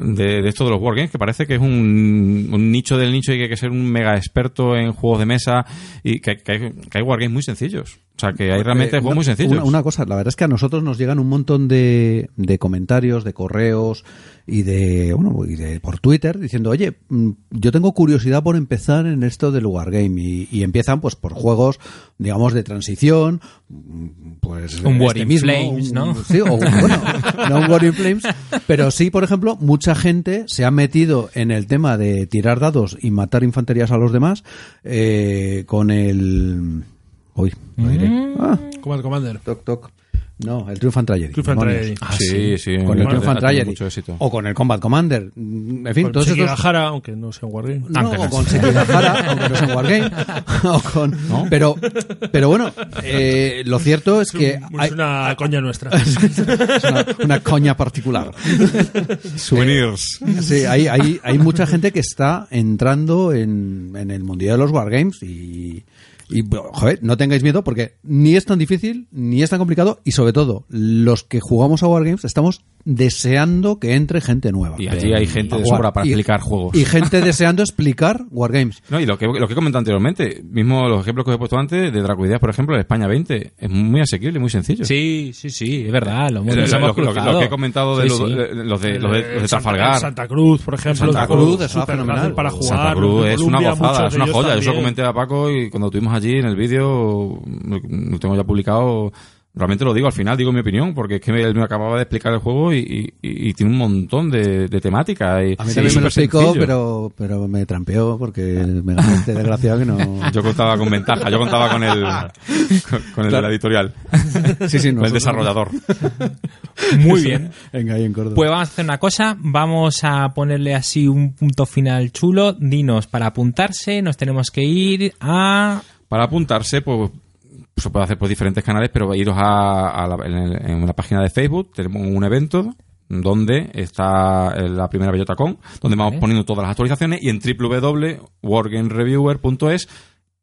de- de esto de los wargames, que parece que es un, un nicho del nicho y que hay que ser un mega experto en juegos de mesa y que, que hay, que hay wargames muy sencillos. O sea, que hay realmente Eh, juegos una- muy sencillos. Una, una cosa, la verdad es que a nosotros nos llegan un montón de, de comentarios, de correos y de, bueno, y de por Twitter diciendo, oye, mm, yo tengo curiosidad por empezar en esto del Wargame y, y empiezan pues por juegos, digamos, de transición, mm, pues Un este War in mismo, Flames, un- ¿no? Sí, o *laughs* bueno, no un War in Flames, pero sí, por ejemplo, mucha gente se ha metido en el tema de tirar dados y matar infanterías a los demás eh, con el... Uy, lo diré. Mm. Ah, Command Commander. Toc, toc. No, el Triumph and Tragedy. Triumph and. Tragedy. Ah, sí, sí. Con el Triumph and Tragedy. mucho éxito. O con el Combat Commander. Mm, En fin, Con todos Seki estos... Gahara, aunque no sea un Wargame. No, *laughs* Aunque no *laughs* o con sea. Sekigahara, aunque no es un Wargame. O con... Pero, pero bueno, eh, lo cierto es que Es hay, una coña nuestra. *laughs* es una, una coña particular. Souvenirs. Sí, hay, hay, hay mucha gente que está entrando en, en el mundillo de los wargames y, Y, joder, no tengáis miedo porque ni es tan difícil, ni es tan complicado y sobre todo, los que jugamos a Wargames estamos deseando que entre gente nueva. Y allí hay gente de sobra para Y- explicar juegos. Y gente deseando explicar Wargames. No, y lo que, lo que he comentado anteriormente, mismo los ejemplos que os he puesto antes, de Dracoideas, por ejemplo, de España 20, es muy asequible y muy sencillo. Sí, sí, sí, es verdad. Lo, lo, lo- lo- que he comentado de Sí, los, sí. de- los de, los de, los de Santa- Trafalgar. Santa Cruz, por ejemplo. Santa Cruz, estaba súper fenomenal. para jugar. Santa Cruz es una gozada, es una joya. Yo se lo también. comenté a Paco y cuando allí en el vídeo, lo tengo ya publicado. Realmente lo digo al final, digo mi opinión, porque es que él me acababa de explicar el juego y, y- y- y tiene un montón de, de temática. y- A mí también me lo explicó, pero, pero me trampeó porque me ganó este desgraciado que no... *laughs* Yo contaba con ventaja, yo contaba con el, con, con el de la editorial, *laughs* Sí, sí, con el desarrollador. Muy bien. Venga, ahí en Córdoba. Pues vamos a hacer una cosa, vamos a ponerle así un punto final chulo. Dinos, para apuntarse nos tenemos que ir a... Para apuntarse, pues se puede hacer por diferentes canales, pero iros a, a la, en, el- en una página de Facebook, tenemos un evento donde está la primera BellotaCon, donde vamos poniendo todas las actualizaciones y en www.wargamereviewer.es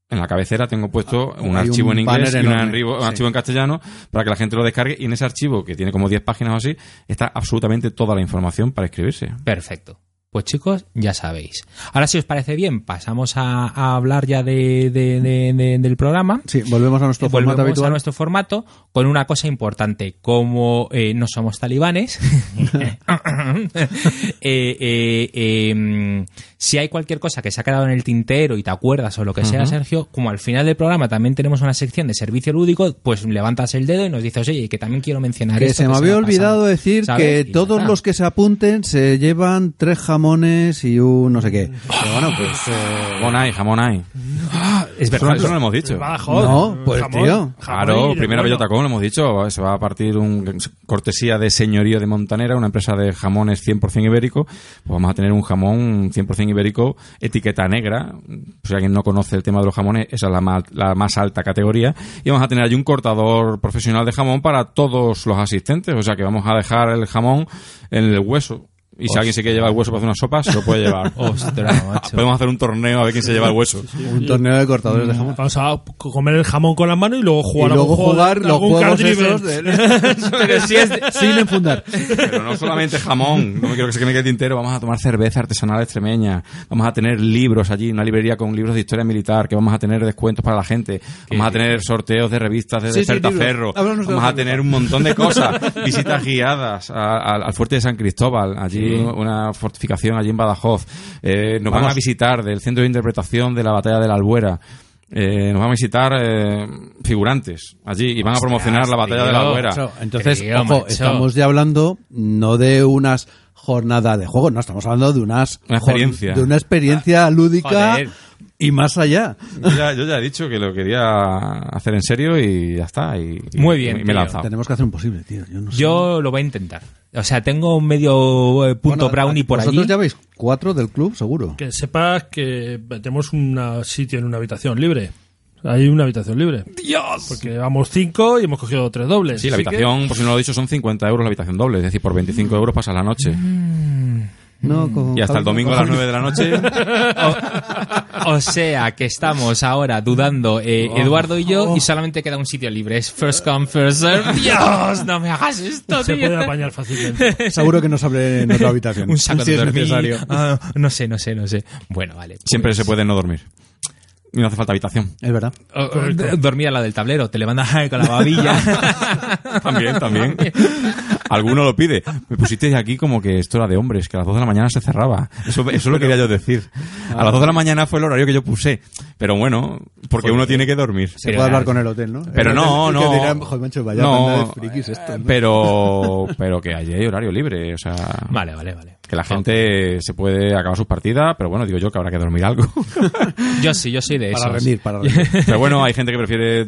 en la cabecera tengo puesto un Hay archivo un en inglés y un, archivo, un sí. archivo en castellano para que la gente lo descargue y en ese archivo, que tiene como 10 páginas o así, está absolutamente toda la información para inscribirse. Perfecto. Pues chicos, ya sabéis. Ahora si os parece bien, pasamos a, a hablar ya de, de- de- de- del programa. Sí, volvemos a nuestro Volvemos formato habitual. a nuestro formato con una cosa importante. Como eh, no somos talibanes, *laughs* eh, eh, eh, si hay cualquier cosa que se ha quedado en el tintero y te acuerdas o lo que sea, Sergio, como al final del programa también tenemos una sección de servicio lúdico, pues levantas el dedo y nos dices, oye, que también quiero mencionar Que esto se me que había ha olvidado pasado". decir ¿Sabes? que Y todos los que se apunten se llevan tres jamones y un no sé qué. Pero bueno, pues... *laughs* eh, Jamón hay, jamón hay. Es Eso, verdad. eso no lo hemos dicho. Badajoz, No, pues, jamón, tío. jamón Claro, primera bueno, Bellotacón, lo hemos dicho, se va a partir un cortesía de Señorío de Montanera, una empresa de jamones 100% ibérico, pues vamos a tener un jamón 100% ibérico, etiqueta negra, si alguien no conoce el tema de los jamones, esa es la más, la más alta categoría, y vamos a tener allí un cortador profesional de jamón para todos los asistentes, o sea que vamos a dejar el jamón en el hueso. Y si alguien se quiere llevar el hueso para hacer una sopa, se lo puede llevar. *laughs* Ostras, *laughs* macho. Podemos hacer un torneo a ver quién se lleva el hueso. un torneo de cortadores de jamón. Vamos a comer el jamón con la mano y luego Y jugar a luego un juego jugar los algún juegos esos de- *laughs* Pero si es de- sin enfundar. Pero no solamente jamón, no me quiero que se quede el tintero, vamos a tomar cerveza artesanal extremeña, vamos a tener libros allí, una librería con libros de historia militar, que vamos a tener descuentos para la gente, vamos a tener sorteos de revistas de Sí, vamos a tener un montón de cosas, visitas guiadas a- a- al fuerte de San Cristóbal, allí una fortificación allí en Badajoz, Eh, nos van a visitar del centro de interpretación de la batalla de la Albuera. Eh, nos van a visitar eh, figurantes allí y van a promocionar la batalla de la. Albuera. Entonces, Tío, ojo, macho. estamos ya hablando no de unas jornadas de juego, no, estamos hablando de unas Una experiencia. de una experiencia lúdica Joder. y más allá. Yo ya, yo ya he dicho que lo quería hacer en serio y ya está. Y, y- Muy bien, y me he tío. lanzado. Tenemos que hacer un posible, tío. Yo, no sé. Yo lo voy a intentar. O sea, tengo un medio eh, punto Bueno, brownie por vosotros allí. ya veis cuatro del club, seguro. Que sepas que tenemos un sitio en una habitación libre. Hay una habitación libre. ¡Dios! Porque vamos cinco y hemos cogido tres dobles. Sí, la Así que- habitación, por si no lo he dicho, son 50 euros la habitación doble. Es decir, por 25 euros pasas la noche. No, con- Y hasta el domingo a las 9 de la noche. *laughs* O sea, que estamos ahora dudando eh, Oh. Eduardo y yo y solamente queda un sitio libre. Es first come, first serve. *laughs* ¡Dios! No me hagas esto, Se tío. puede apañar fácilmente. Seguro que nos hable en otra habitación. Un saco si de dormir. necesario. Ah, no sé, no sé, no sé. Bueno, vale. pues- Siempre se puede no dormir. Y no hace falta habitación. Es verdad. O- o dormir a la del tablero, te levantas *laughs* con la babilla. También, también. Alguno lo pide. Me pusisteis aquí como que esto era de hombres, que a las 2 de la mañana se cerraba. Eso, eso lo quería yo decir. A las 2 de la mañana fue el horario que yo puse. Pero bueno, porque uno tiene que dormir. Se Pero puede hablar con el hotel, ¿no? Pero El no, hotel no. dirán, "Joder, macho, vaya No, banda de frikis esto, ¿no?". Pero, *laughs* pero que allí hay horario libre. O sea, vale, vale, vale. que la gente se puede acabar sus partidas, pero bueno, digo yo que habrá que dormir algo. *laughs* Yo sí, yo soy de Para esos. rendir, para rendir. *laughs* Pero bueno, hay gente que prefiere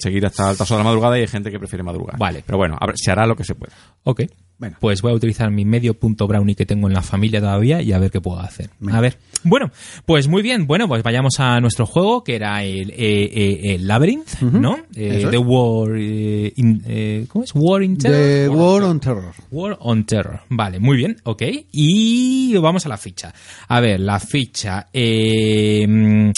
seguir hasta altas horas de la madrugada y hay gente que prefiere madrugar. Vale. Pero bueno, a ver, se hará lo que se pueda. Ok. Venga. Pues voy a utilizar mi medio punto brownie que tengo en la familia todavía y a ver qué puedo hacer. A ver. Bueno, pues muy bien. Bueno, pues vayamos a nuestro juego que era el, eh, eh, el Labyrinth, ¿no? Eh, es. The War... eh, in- eh, ¿Cómo es? War in Terror. The War on Terror. War on Terror. Vale, muy bien, ok. Y vamos a la ficha. A ver, la ficha. eh,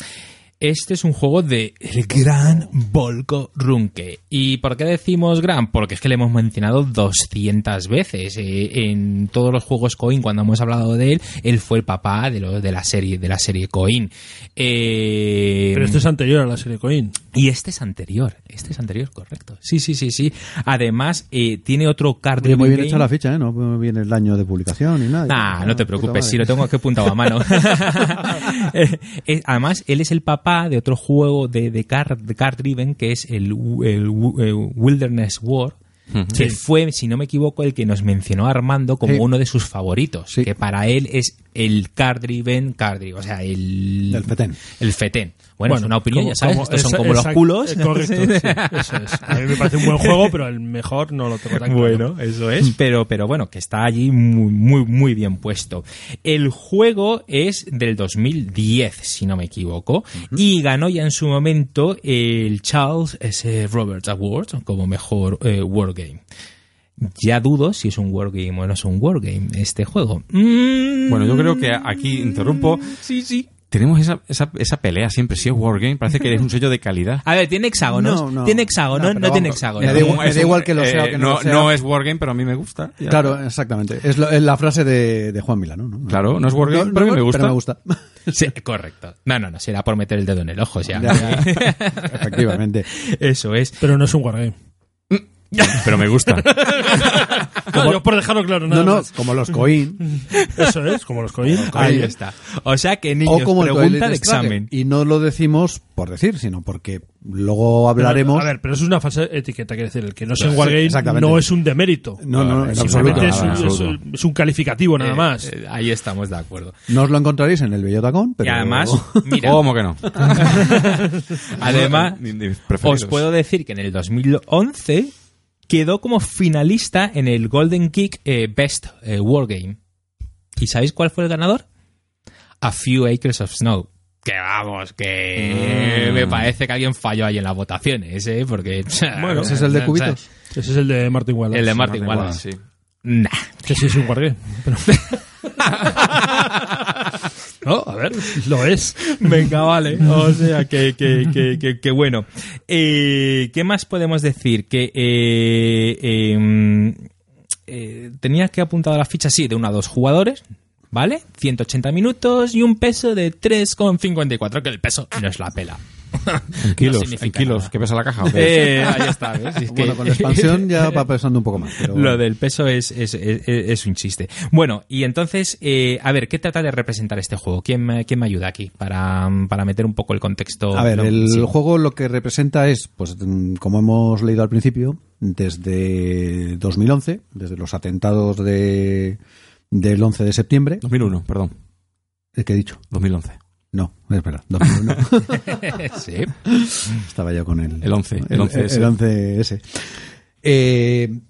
Este es un juego de el gran Volko Runke. ¿Y por qué decimos gran? Porque es que le hemos mencionado 200 veces. Eh, en todos los juegos Coin, cuando hemos hablado de él, él fue el papá de, lo, de la serie de la serie Coin. Eh, Pero este es anterior a la serie Coin. y este es anterior. Este es anterior, correcto. Sí, sí, sí, sí. Además, eh, tiene otro card muy bien game. hecha la ficha, ¿eh? No viene el año de publicación ni nada. Ah, no te puta preocupes, si lo tengo aquí apuntado a mano. *laughs* *laughs* Eh, eh, Además, él es el papá de otro juego de, de, car, de card driven que es el, el Wilderness War. Que fue, si no me equivoco, el que nos mencionó Armando como Sí. uno de sus favoritos. Sí. Que para él es el card driven, card driven, o sea, el. El fetén. El fetén. Bueno, es una opinión, como- ya sabes, como- estos son esa- como los culos. eh, Correcto, *laughs* sí, eso es. A mí me parece un buen juego, pero el mejor no lo tengo tan claro. Bueno, eso es. Pero, pero bueno, que está allí muy, muy, muy bien puesto. El juego es del 2010, si no me equivoco, y ganó ya en su momento el Charles S. Roberts Award como mejor eh, wargame. Ya dudo si es un wargame o no es un wargame este juego. Mm, Bueno, yo creo que aquí interrumpo. Sí, sí. Tenemos esa, esa, esa pelea siempre. Si es Wargame, parece que es un sello de calidad. *laughs* A ver, tiene hexágonos. No, no. tiene hexágonos, No, no, tiene hexágonos. me da igual- Es me da un- igual que lo sea o que no no, lo sea. no es Wargame, pero a mí me gusta. Ya. Claro, exactamente. Es, lo- es la frase de, de Juan Milano, ¿no? Claro, no es Wargame, No, pero a mí me gusta. Pero me gusta. *laughs* Sí, correcto. No, no, no, será por meter el dedo en el ojo. O sea, Ya, ya. *laughs* Efectivamente. Eso es. Pero no es un wargame. Pero me gusta. *laughs* No, yo por dejarlo claro, No, nada no, más. como los Coin. *laughs* Eso es, como los Coin. Ahí está. O sea que niños, O como el pregunta de examen. Y no lo decimos por decir, sino porque luego hablaremos. A ver, pero eso es una falsa etiqueta, quiere decir, el que no sea un wargame no es un demérito. No, no, en Simplemente absoluto. es, un- es- calificativo nada Eh, más. eh, ahí estamos de acuerdo. No os lo encontraréis en el Bellotacón, pero. Y además, *laughs* mira, ¿Cómo que no? además, os puedo decir que en el 2011 quedó como finalista en el Golden Geek eh, Best eh, Wargame. ¿Y sabéis cuál fue el ganador? A Few Acres of Snow. Que vamos, que Mm. me parece que alguien falló ahí en las votaciones, ¿eh? Porque... Bueno, ese es el de cubitos. Ese es el de Martin Wallace. El de Martin Martin Wallace. Wallace, sí. Nah. Que sí es un wargame. pero- *laughs* no, a ver, lo es. Venga, vale. O sea, que, que, que, que, que bueno. Eh, ¿Qué más podemos decir? Que eh, eh, eh, tenía que apuntar la ficha, sí, de uno a dos jugadores, ¿vale? 180 minutos y un peso de 3,54, que el peso no es la pela. *laughs* En No kilos, significa en kilos. nada. ¿Qué pesa la caja? Eh, ahí está, ¿ves? *laughs* Es que- Bueno, con la expansión ya *laughs* va pesando un poco más. Pero Lo del peso es, es, es- es un chiste. Bueno, y entonces, eh, a ver, ¿qué trata de representar este juego? ¿Quién, me- quién me ayuda aquí para, para meter un poco el contexto? A ver, No, el sí. juego lo que representa es, pues como hemos leído al principio, desde 2011, desde los atentados de, del 11 de septiembre. 2001, perdón. ¿Eh, ¿Qué he dicho? 2011. No, espera, 2001. *laughs* sí. Estaba yo con el... El 11, el 11S. El 11S. Eh,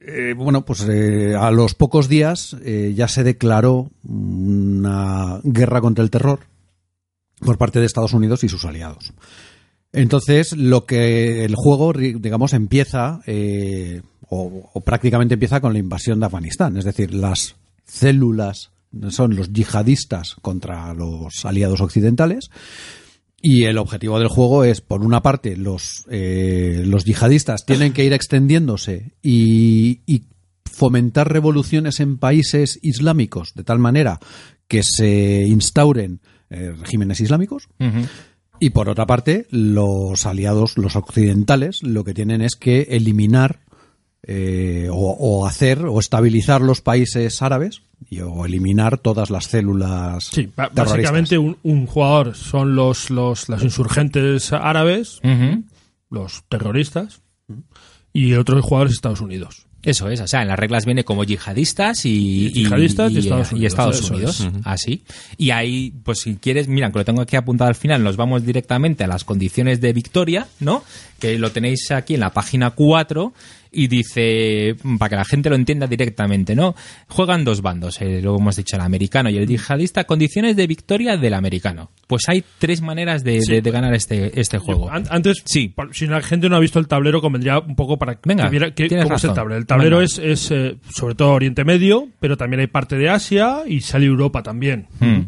eh, bueno, pues eh, a los pocos días ya se declaró una guerra contra el terror por parte de Estados Unidos y sus aliados. Entonces, lo que el juego, digamos, empieza, o, o prácticamente empieza con la invasión de Afganistán. Es decir, las células son los yihadistas contra los aliados occidentales. Y el objetivo del juego es, por una parte, los, eh, los yihadistas tienen que ir extendiéndose y, y fomentar revoluciones en países islámicos de tal manera que se instauren eh, regímenes islámicos. Y por otra parte, los aliados, los occidentales, lo que tienen es que eliminar eh, o, o hacer o estabilizar los países árabes y, o eliminar todas las células. Sí, básicamente un, un jugador son los, los, los insurgentes árabes, los terroristas, y el otro jugador es Estados Unidos. Eso es, o sea, en las reglas viene como yihadistas y, Yihadistas y Estados Unidos, Estados eso Unidos, es. así. Y ahí, pues si quieres, mira, que lo tengo aquí apuntado al final, nos vamos directamente a las condiciones de victoria, ¿no? Que lo tenéis aquí en la página 4 y dice, para que la gente lo entienda directamente, ¿no? Juegan dos bandos, eh, lo hemos dicho, el americano y el yihadista, condiciones de victoria del americano. Pues hay tres maneras de, Sí. de- de ganar este, este juego. An- Antes, Sí. si la gente no ha visto el tablero, convendría un poco para Venga, que viera que- cómo es el tablero. El tablero Venga. es, es eh, sobre todo Oriente Medio, pero también hay parte de Asia y sale Europa también. Mm.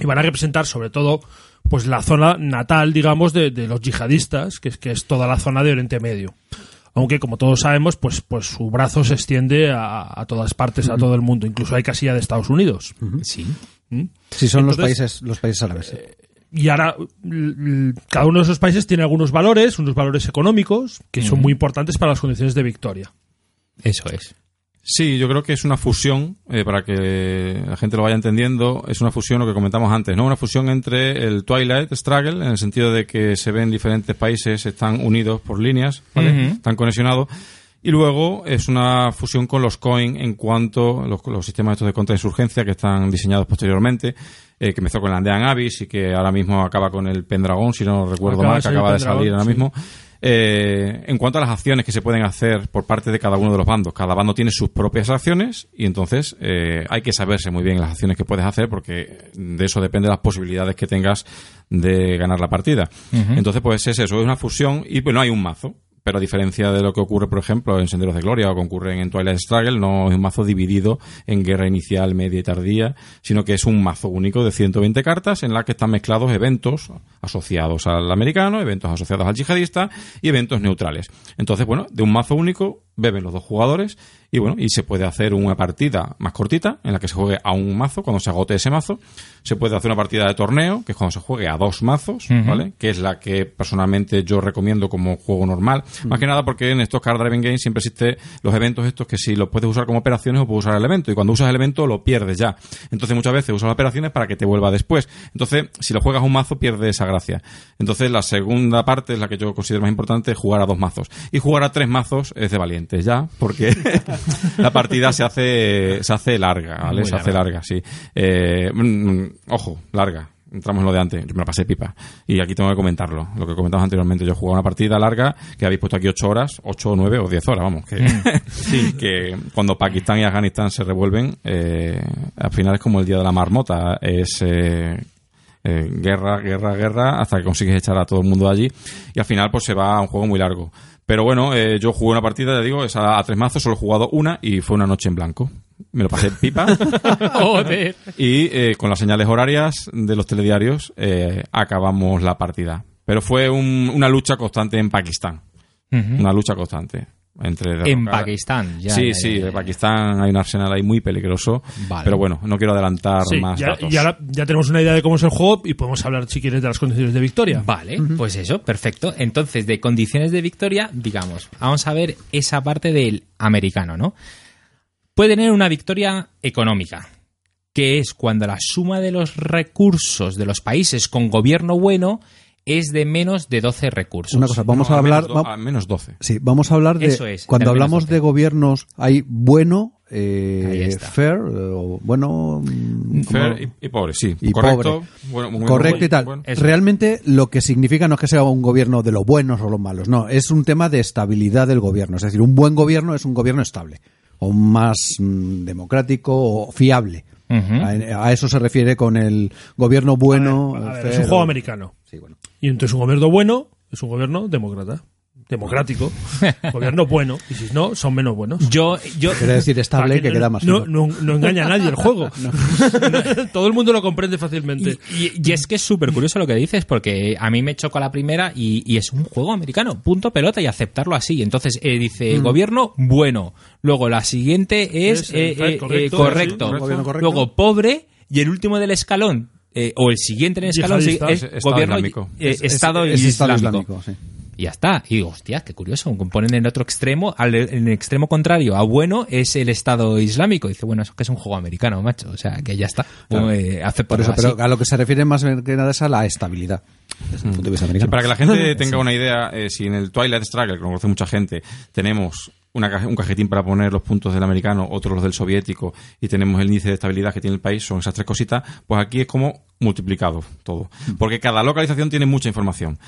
Y van a representar sobre todo pues la zona natal, digamos, de, de los yihadistas, que es, que es toda la zona de Oriente Medio. Aunque, como todos sabemos, pues, pues su brazo se extiende a, a todas partes, a todo el mundo. Incluso hay casilla de Estados Unidos. Sí. ¿Mm? Si son los países los países árabes. Y ahora, cada uno de esos países tiene algunos valores, unos valores económicos, que son muy importantes para las condiciones de victoria. Eso es. Sí, yo creo que es una fusión, eh, para que la gente lo vaya entendiendo, es una fusión, lo que comentamos antes, ¿no? Una fusión entre el Twilight Struggle, en el sentido de que se ven diferentes países, están unidos por líneas, ¿vale? Están conexionados. Y luego es una fusión con los coin en cuanto a los, los sistemas estos de contrainsurgencia que están diseñados posteriormente, eh, que empezó con el Andean Abyss y que ahora mismo acaba con el Pendragon, si no recuerdo Acaba mal, que acaba de salir ahora sí. mismo. Eh, en cuanto a las acciones que se pueden hacer por parte de cada uno de los bandos, cada bando tiene sus propias acciones y entonces eh, hay que saberse muy bien las acciones que puedes hacer porque de eso depende las posibilidades que tengas de ganar la partida. Entonces, pues es eso, es una fusión y pues no hay un mazo. Pero a diferencia de lo que ocurre, por ejemplo, en Senderos de Gloria o que en Twilight Struggle, no es un mazo dividido en guerra inicial, media y tardía, sino que es un mazo único de 120 cartas en la que están mezclados eventos asociados al americano, eventos asociados al yihadista y eventos neutrales. Entonces, bueno, de un mazo único beben los dos jugadores y bueno, y se puede hacer una partida más cortita en la que se juegue a un mazo cuando se agote ese mazo. Se puede hacer una partida de torneo, que es cuando se juegue a dos mazos, ¿vale? Que es la que personalmente yo recomiendo como juego normal. Más que nada porque en estos card driving games siempre existe los eventos estos que si los puedes usar como operaciones o puedes usar el evento. Y cuando usas el evento lo pierdes ya. Entonces muchas veces usas las operaciones para que te vuelva después. Entonces, si lo juegas a un mazo, pierde esa gracia. Entonces, la segunda parte es la que yo considero más importante, jugar a dos mazos. Y jugar a tres mazos es de ya, porque *laughs* la partida se hace, se hace larga, ¿vale? Muy se hace larga, sí. Eh, mm, ojo, larga. Entramos en lo de antes. Yo me la pasé pipa. Y aquí tengo que comentarlo. Lo que comentamos anteriormente. Yo jugué una partida larga que habéis puesto aquí 8 horas, 8 o 9 o 10 horas, vamos. Que, *laughs* que cuando Pakistán y Afganistán se revuelven, eh, al final es como el día de la marmota. Es eh, eh, guerra, guerra, guerra, hasta que consigues echar a todo el mundo de allí. Y al final, pues se va a un juego muy largo. Pero bueno, eh, yo jugué una partida, ya digo, es a, tres mazos, solo he jugado una y fue una noche en blanco. Me lo pasé *laughs* pipa. Joder. y eh, con las señales horarias de los telediarios acabamos la partida. Pero fue un- una lucha constante en Pakistán. Una lucha constante. Entre En Pakistán, ya. sí, ya, sí, ya, en Pakistán hay un arsenal ahí muy peligroso. Vale. Pero bueno, no quiero adelantar Sí, más ya, datos. y ahora ya tenemos una idea de cómo es el juego y podemos hablar, si quieres, de las condiciones de victoria. Vale, pues eso, perfecto. Entonces, de condiciones de victoria, digamos, vamos a ver esa parte del americano, ¿no? Puede tener una victoria económica, que es cuando la suma de los recursos de los países con gobierno bueno es de menos de 12 recursos. Una cosa, vamos No, a hablar. menos, va- a menos 12. sí, vamos a hablar de. Eso es, cuando hablamos 12. de gobiernos, hay bueno, eh, fair, o bueno. mm, Fair como- y, y pobre, sí. y Correcto. pobre. Bueno, muy Correcto y tal. bueno. Realmente lo que significa no es que sea un gobierno de los buenos o los malos, no, es un tema de estabilidad del gobierno. Es decir, un buen gobierno es un gobierno estable, o más mm, democrático o fiable. A, a eso se refiere con el gobierno bueno. A ver, fair, es un juego americano. Sí, bueno. Y entonces un gobierno bueno es un gobierno demócrata. Democrático. *laughs* gobierno bueno. Y si no, son menos buenos. Yo, yo, Quiere decir estable que, no- queda más no, no, no engaña a nadie el juego. *laughs* *laughs* Todo el mundo lo comprende fácilmente. Y, y- y es que es súper curioso lo que dices, porque a mí me chocó la primera y, y es un juego americano, punto pelota, y aceptarlo así. Entonces eh, dice gobierno bueno, luego la siguiente es Es, eh, eh, correcto, correcto. sí, gobierno correcto. luego pobre y el último del escalón. Eh, o el siguiente en el escalón sí, es Es- Estado gobierno Islámico. eh, Es- es- Estado es Estado islámico. Sí. Y ya está. Y digo, hostia, qué curioso. Ponen en el otro extremo, al, en el extremo contrario a bueno es el Estado Islámico. dice, bueno, eso que es un juego americano, macho. O sea, que ya está. Claro. Eh, aceptarlo Por eso, así. pero a lo que se refiere más que nada es a la estabilidad, desde el punto de vista Sí, americano. para que la gente *laughs* tenga una idea, eh, si en el Twilight Struggle, que lo conoce mucha gente, tenemos una un cajetín para poner los puntos del americano, otros los del soviético, y tenemos el índice de estabilidad que tiene el país, son esas tres cositas, pues aquí es como multiplicado todo. Porque cada localización tiene mucha información.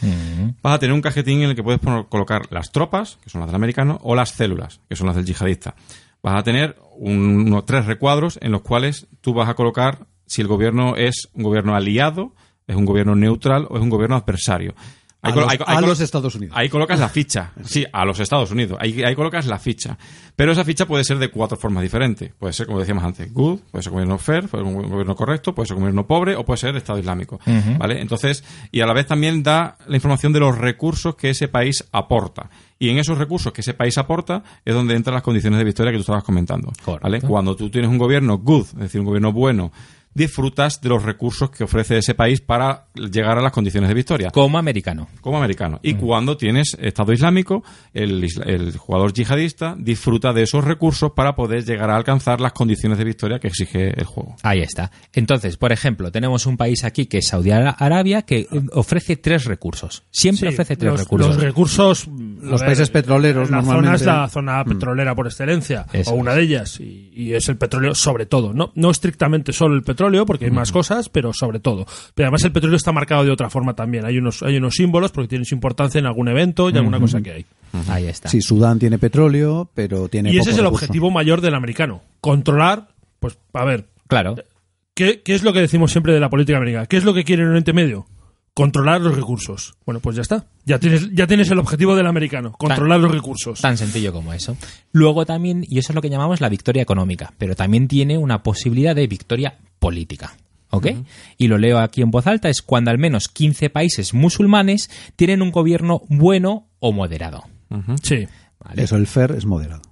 Vas a tener un cajetín en el que puedes poner- colocar las tropas, que son las del americano, o las células, que son las del yihadista. Vas a tener un- unos tres recuadros en los cuales tú vas a colocar si el gobierno es un gobierno aliado, es un gobierno neutral o es un gobierno adversario. A, Ahí los, a los Estados Unidos. Ahí colocas la ficha. *laughs* Sí, a los Estados Unidos. Ahí, ahí colocas la ficha. Pero esa ficha puede ser de cuatro formas diferentes. Puede ser, como decíamos antes, good, puede ser gobierno fair, puede ser un gobierno correcto, puede ser un gobierno pobre o puede ser Estado Islámico. ¿Vale? Entonces, y a la vez también da la información de los recursos que ese país aporta. Y en esos recursos que ese país aporta es donde entran las condiciones de victoria que tú estabas comentando. ¿Vale? Cuando tú tienes un gobierno good, es decir, un gobierno bueno, disfrutas de los recursos que ofrece ese país para llegar a las condiciones de victoria Como americano. como americano. Y cuando tienes Estado Islámico, el, jugador yihadista disfruta de esos recursos para poder llegar a alcanzar las condiciones de victoria que exige el juego. Ahí está. Entonces, por ejemplo, tenemos un país aquí que es Saudi Ara- Arabia que eh, ofrece tres recursos. Siempre Sí, ofrece tres los, recursos. Los recursos. Los países petroleros La zona normalmente- es la zona petrolera por excelencia, Eso o una de ellas, y, y es el petróleo sobre todo. No, no estrictamente solo el petróleo, porque hay más cosas, pero sobre todo. Pero además el petróleo está marcado de otra forma también. Hay unos, hay unos símbolos porque tienen su importancia en algún evento y alguna cosa que hay. Ahí está. Sí, Sudán tiene petróleo, pero tiene Y ese poco es el recurso. objetivo mayor del americano. Controlar, pues, a ver, Claro. ¿qué, qué es lo que decimos siempre de la política americana? ¿Qué es lo que quiere en Oriente Medio? Controlar los recursos. Bueno, pues ya está. Ya tienes, ya tienes el objetivo del americano. Controlar los recursos. Tan sencillo como eso. Luego también, y eso es lo que llamamos la victoria económica, pero también tiene una posibilidad de victoria política. ¿Ok? Y lo leo aquí en voz alta, es cuando al menos 15 países musulmanes tienen un gobierno bueno o moderado. Sí. ¿vale? Eso, el FER es moderado.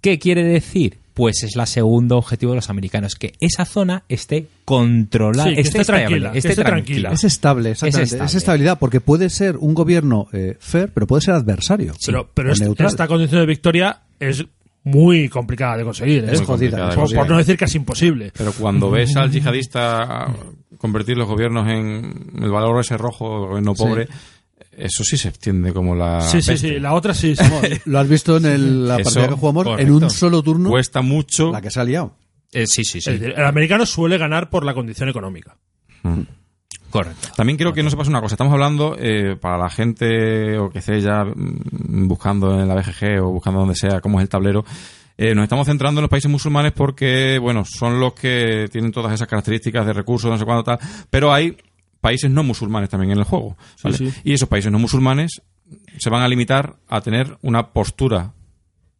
¿Qué quiere decir? Pues es la segundo objetivo de los americanos, que esa zona esté controlada, Sí, que esté tranquila, que esté tranquila. Es estable, exactamente. Es, estable. estabilidad, porque puede ser un gobierno eh, FER, pero puede ser adversario. Pero, esta condición de victoria es muy complicada de conseguir. ¿eh? Es jodida. es por, por no decir casi imposible. Pero cuando *laughs* ves al yihadista convertir los gobiernos en el valor ese rojo, el gobierno pobre, eso sí se extiende como la. sí, sí, sí. La otra sí. *laughs* Lo has visto en el- la Eso, partida que jugamos, en un solo turno, Cuesta mucho. la que se ha liado. Eh, sí, sí, sí. El americano suele ganar por la condición económica. Correcto. También quiero que no se pase una cosa. Estamos hablando eh, para la gente o que esté ya mm, buscando en la BGG o buscando donde sea cómo es el tablero. eh, nos estamos centrando en los países musulmanes porque, bueno, son los que tienen todas esas características de recursos, no sé cuánto tal. Pero hay países no musulmanes también en el juego. ¿vale? sí. Y esos países no musulmanes se van a limitar a tener una postura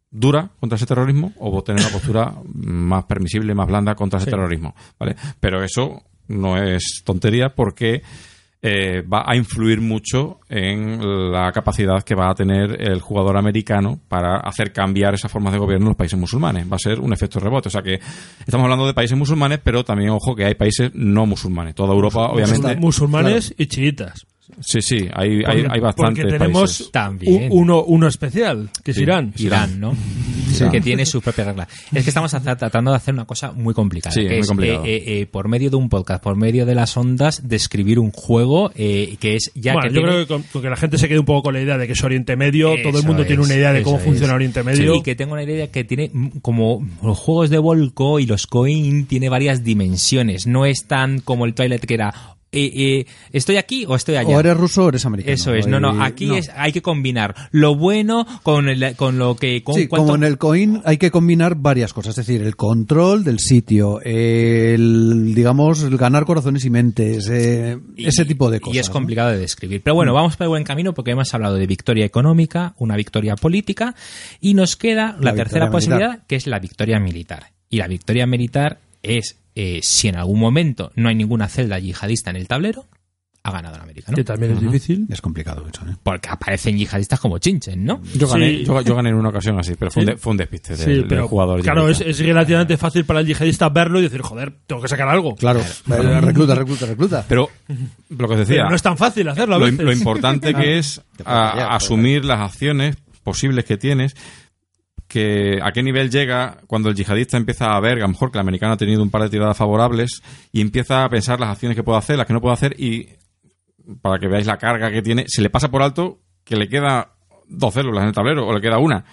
dura contra ese terrorismo o tener una postura *laughs* más permisible, más blanda contra ese Sí. terrorismo, ¿vale? Pero eso no es tontería porque eh, va a influir mucho en la capacidad que va a tener el jugador americano para hacer cambiar esas formas de gobierno en los países musulmanes. Va a ser un efecto rebote. O sea que estamos hablando de países musulmanes, pero también, ojo, que hay países no musulmanes. Toda Europa, obviamente. Musulmanes y chiitas. Sí, sí, hay, hay, hay bastantes Porque tenemos países. También. un- uno, uno especial, que es Sí. Irán. Irán, ¿no? Que tiene sus propias reglas. Es que estamos tratando de hacer una cosa muy complicada. Sí, que muy es, complicado. eh, eh, eh, por medio de un podcast, por medio de las ondas, describir un juego eh, que es ya bueno, que yo tiene- creo que con, con que la gente se quede un poco con la idea de que es Oriente Medio, todo el mundo tiene una idea de cómo funciona. Oriente Medio. Y que tengo una idea que tiene mm, como los juegos de Volco y los Coin tiene varias dimensiones. No es tan como el Twilight que era eh, eh, estoy aquí o estoy allá. O eres ruso o eres americano. Eso es, no, no, aquí no. es hay que combinar lo bueno con, el- con lo que... Con Sí, cuánto- como en el coin hay que combinar varias cosas, es decir, el control del sitio, el, digamos, el ganar corazones y mentes, eh, Y- ese tipo de cosas. Y es ¿no? complicado de describir. Pero bueno, vamos por el buen camino porque hemos hablado de victoria económica, una victoria política y nos queda la, La tercera posibilidad militar. que es la victoria militar. Y la victoria militar es eh, si en algún momento no hay ninguna celda yihadista en el tablero, ha ganado el americano. que también es difícil. Es complicado eso, ¿eh? Porque aparecen yihadistas como chinchen, ¿no? Yo gané, Sí. yo, yo gané en una ocasión así, pero fue, Sí. un, de- fue un despiste del, Sí, del pero jugador. claro, es, relativamente fácil para el yihadista verlo y decir, joder, tengo que sacar algo. Claro, recluta, recluta, recluta. Pero lo que os decía, Pero no es tan fácil hacerlo a lo, veces. lo importante *laughs* que es a- asumir las acciones posibles que tienes, que a qué nivel llega cuando el yihadista empieza a ver, a lo mejor que el americano ha tenido un par de tiradas favorables y empieza a pensar las acciones que puede hacer, las que no puede hacer y para que veáis la carga que tiene, se le pasa por alto que le queda dos células en el tablero o le queda una.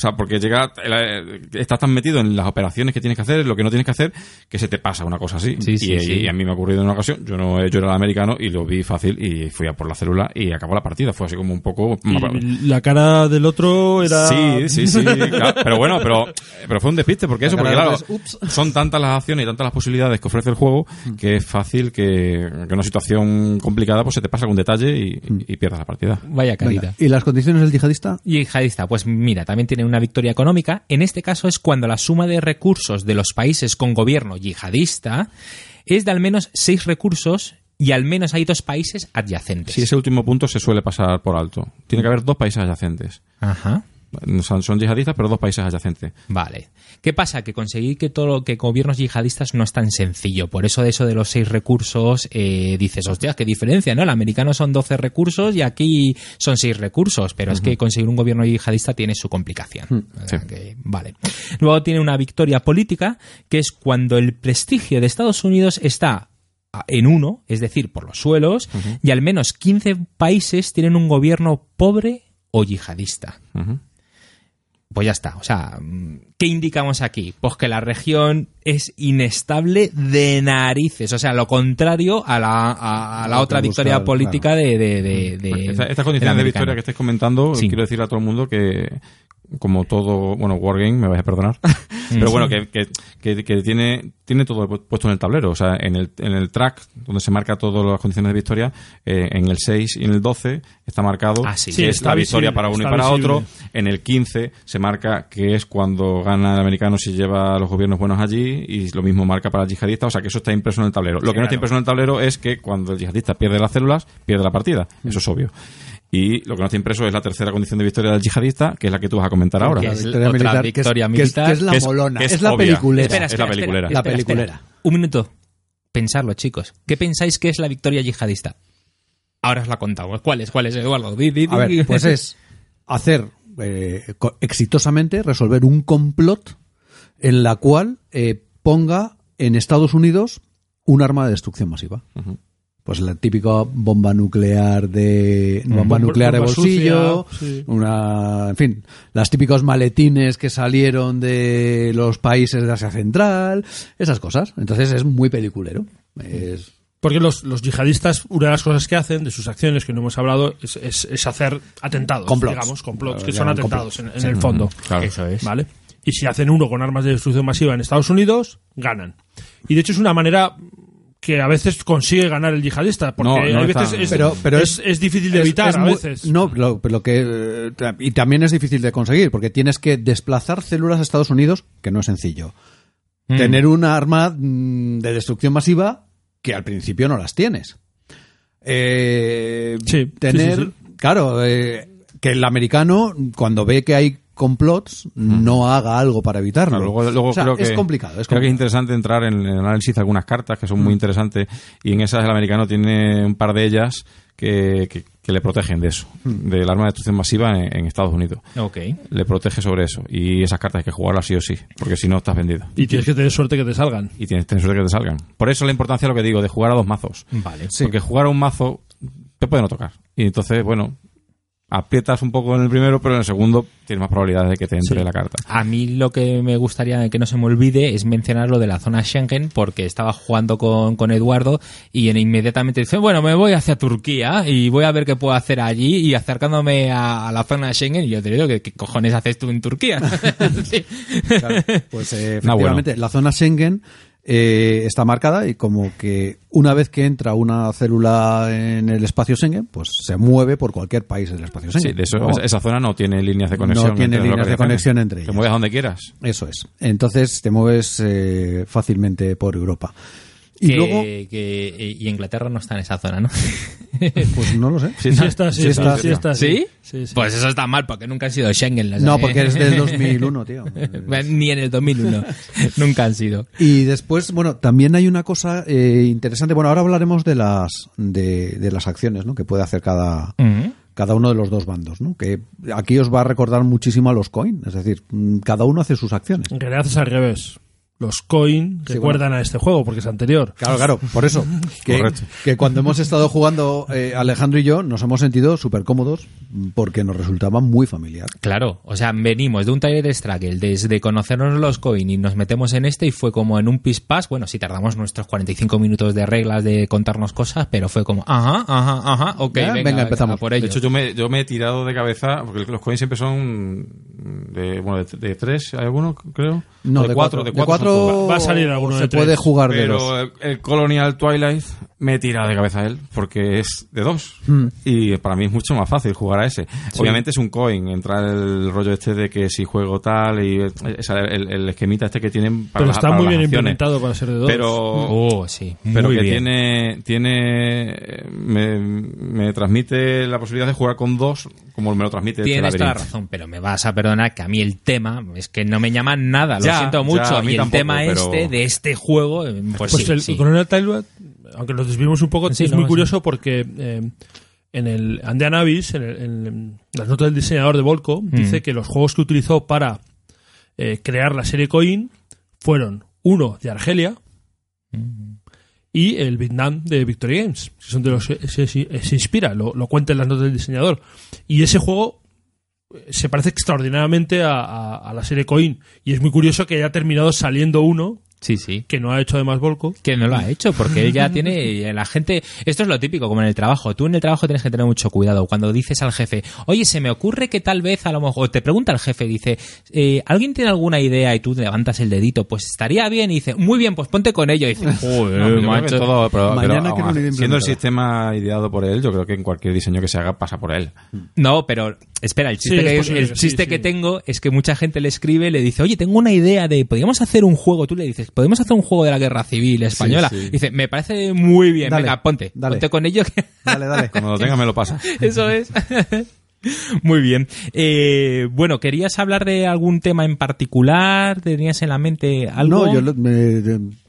O sea, porque llega, eh, estás tan metido en las operaciones que tienes que hacer, lo que no tienes que hacer, que se te pasa una cosa así. Sí, sí, y, sí. y a mí me ha ocurrido en una ocasión, yo no yo era el americano y lo vi fácil y fui a por la célula y acabó la partida. Fue así como un poco... Y la cara del otro era. Sí, sí, sí. *laughs* claro. Pero bueno, pero, pero fue un despiste, porque eso, porque claro, es, son tantas las acciones y tantas las posibilidades que ofrece el juego que es fácil que, que una situación complicada pues se te pasa algún detalle y, y pierdas la partida. Vaya Venga, caída. ¿Y las condiciones del yihadista? Yihadista, pues mira, también tiene una victoria económica. En este caso es cuando la suma de recursos de los países con gobierno yihadista es de al menos seis recursos y al menos hay dos países adyacentes. Sí, ese último punto se suele pasar por alto. Tiene que haber dos países adyacentes. Ajá. Son, son yihadistas, pero dos países adyacentes. Vale. ¿Qué pasa? Que conseguir que todo lo que gobiernos yihadistas no es tan sencillo. Por eso de eso de los seis recursos eh, dices, hostia, qué diferencia, ¿no? El americano son 12 recursos y aquí son seis recursos. Pero es que conseguir un gobierno yihadista tiene su complicación. Sea Sí. que, vale. Luego tiene una victoria política, que es cuando el prestigio de Estados Unidos está en uno, es decir, por los suelos, y al menos 15 países tienen un gobierno pobre o yihadista. Pues ya está. O sea, ¿qué indicamos aquí? Pues que la región es inestable de narices. O sea, lo contrario a la, a, a la otra victoria política de, de, de, de- Esta- del Estas condiciones de americano. victoria que estáis comentando, Sí. quiero decirle a todo el mundo que, como todo, bueno, Wargame, me vais a perdonar, *laughs* pero bueno, que, que, que- que tiene, tiene todo pu- puesto en el tablero, o sea, en el, en el track donde se marca todas las condiciones de victoria, eh, en el 6 y en el 12 está marcado Ah, sí. que Sí, es está la victoria visible, para uno y para visible. otro, en el 15 se marca que es cuando gana el americano si lleva a los gobiernos buenos allí, y lo mismo marca para el yihadista, o sea, que eso está impreso en el tablero. Lo que no está impreso en el tablero es que cuando el yihadista pierde las células, pierde la partida, eso es obvio. Y lo que no está impreso es la tercera condición de victoria del yihadista, que es la que tú vas a comentar ahora. Que La es victoria otra militar, que es- victoria que es- militar. que es la Que es- molona, que es es la obvia. peliculera. Espera, Es la espera, peliculera. La espera, peliculera. Un minuto. Pensarlo, chicos. ¿Qué pensáis que es la victoria yihadista? Ahora os la contamos. ¿Cuál es? ¿Cuál es, Eduardo? Di, di, di. A ver, pues es hacer eh, exitosamente, resolver un complot en la cual eh, ponga en Estados Unidos un arma de destrucción masiva. Pues la típica bomba nuclear de bomba Bomba- nuclear de bolsillo, sucia, sí. una, en fin, las típicos maletines que salieron de los países de Asia Central, esas cosas. Entonces es muy peliculero. Es Porque los, los yihadistas, una de las cosas que hacen de sus acciones, que no hemos hablado, es, es- es hacer atentados. Complots. Digamos, complots, Lo que son atentados en, en el fondo. Claro. Eso es. ¿Vale? Y si hacen uno con armas de destrucción masiva en Estados Unidos, ganan. Y de hecho es una manera que a veces consigue ganar el yihadista, porque No, no hay está- veces es, Pero- pero es, es- es difícil de Es- evitar es a muy- veces. No, lo, lo que eh, y también es difícil de conseguir porque tienes que desplazar células a Estados Unidos, que no es sencillo. Mm. Tener una arma mm, de destrucción masiva que al principio no las tienes. Eh, Sí, sí, tener, sí, claro, eh, que el americano cuando ve que hay complots no haga algo para evitarlo. Claro, luego, luego O sea, creo que es complicado. Es creo que es complicado. interesante entrar en el análisis de algunas cartas que son muy interesantes y en esas el americano tiene un par de ellas que, que- que le protegen de eso, del arma de destrucción masiva en, en Estados Unidos. Ok. Le protege sobre eso y esas cartas hay que jugarlas sí o sí, porque si no estás vendido. Y tienes que tener suerte que te salgan. Y tienes, tienes suerte que te salgan. Por eso la importancia de lo que digo, de jugar a dos mazos. Vale. Porque jugar a un mazo te puede no tocar. Y entonces, bueno, aprietas un poco en el primero, pero en el segundo tienes más probabilidades de que te entre la carta. A mí lo que me gustaría que no se me olvide es mencionar lo de la zona Schengen, porque estaba jugando con, con Eduardo y en- inmediatamente dice, bueno, me voy hacia Turquía y voy a ver qué puedo hacer allí y acercándome a, a la zona Schengen y yo te digo, ¿qué, qué cojones haces tú en Turquía? *laughs* Sí. Claro, pues eh, *laughs* bueno. efectivamente, la zona Schengen eh, está marcada y como que una vez que entra una célula en el espacio Schengen, pues se mueve por cualquier país del espacio Schengen. Sí, de eso, ¿no? esa, zona no tiene líneas de conexión. No tiene entre líneas de conexión entre Te ellas. mueves a donde quieras. Eso es. Entonces te mueves eh, fácilmente por Europa. Y que, luego, que- y Inglaterra no está en esa zona, ¿no? *laughs* pues no lo sé. Sí, está, sí, Sí está, está, sí está, ¿Sí? Sí, sí. Pues eso está mal, porque nunca han sido Schengen. las- No, porque es del *laughs* 2001, tío. Ni en el 2001. *laughs* nunca han sido. Y después, bueno, también hay una cosa eh, interesante. Bueno, ahora hablaremos de las de, de las acciones, ¿no? Que puede hacer cada cada uno de los dos bandos, ¿no? Que aquí os va a recordar muchísimo a los coin, es decir, cada uno hace sus acciones. En realidad es al revés. Los coin recuerdan a este juego porque es anterior. Claro, claro, por eso. *laughs* Que, Correcto. que cuando hemos estado jugando eh, Alejandro y yo nos hemos sentido súper cómodos porque nos resultaba muy familiar. Claro, o sea, venimos de un taller de Struggle, desde conocernos los coin y nos metemos en este y fue como en un pispás, bueno, sí tardamos nuestros 45 minutos de reglas de contarnos cosas, pero fue como, ajá, ajá, ajá, ok, Ya, venga, venga, empezamos. a por De ello. hecho, yo me, yo me he tirado de cabeza, porque los coins siempre son de, bueno, de, de tres, ¿hay alguno, creo? No, de, de cuatro, cuatro. de cuatro. Va a salir alguno se de tres. puede jugar de. Pero el Colonial Twilight me he tirado de cabeza a él, porque es de dos. Hmm. Y para mí es mucho más fácil jugar a ese. Obviamente es un coin, entra el rollo este de que si juego tal, y esa- el, el esquemita este que tienen para Pero las- está para muy las bien acciones. implementado para ser de dos. Pero, Oh, sí, pero muy que bien. tiene tiene me, me transmite la posibilidad de jugar con dos como me lo transmite este Tienes toda la razón, pero me vas a perdonar que a mí el tema es que no me llama nada, lo Ya, siento ya, mucho. a mí y el tampoco, tema pero- este de este juego, eh, pues, Pues sí, el sí. Coronel aunque nos desviemos un poco, Sí, es no, muy sí. curioso porque eh, en el Andean Abyss, en, el- en las notas del diseñador de Volco, Mm. dice que los juegos que utilizó para eh, crear la serie Coin fueron uno de Argelia Mm. y el Vietnam de Victory Games, que son de los que se, se- se inspira, lo, lo cuenta en las notas del diseñador. Y ese juego eh, se parece extraordinariamente a, a- a la serie Coin y es muy curioso que haya terminado saliendo uno Sí, sí. que no ha hecho además Volco. Que no lo ha hecho, porque él ya *laughs* tiene. La gente. Esto es lo típico, como en el trabajo. Tú en el trabajo tienes que tener mucho cuidado. Cuando dices al jefe, oye, se me ocurre que tal vez a lo mejor. o Te pregunta el jefe, dice, eh, ¿alguien tiene alguna idea? Y tú levantas el dedito, pues estaría bien. Y dice, muy bien, pues ponte con ello. Y dice, *laughs* joder, macho. todo- pero- Mañana pero, siendo el sistema ideado por él, yo creo que en cualquier diseño que se haga pasa por él. No, pero espera, el chiste, Sí, es que, posible el sí, chiste sí. que tengo es que mucha gente le escribe, le dice, oye, tengo una idea de, podríamos hacer un juego, tú le dices, podemos hacer un juego de la guerra civil española. sí. Dice, me parece muy bien, Dale, venga, ponte, dale. ponte con ello. que- *laughs* Dale, dale. Cuando lo tenga me lo pasa. *laughs* Eso es. *laughs* Muy bien. Eh, bueno, ¿querías hablar de algún tema en particular? ¿Tenías en la mente algo? No, yo lo- me-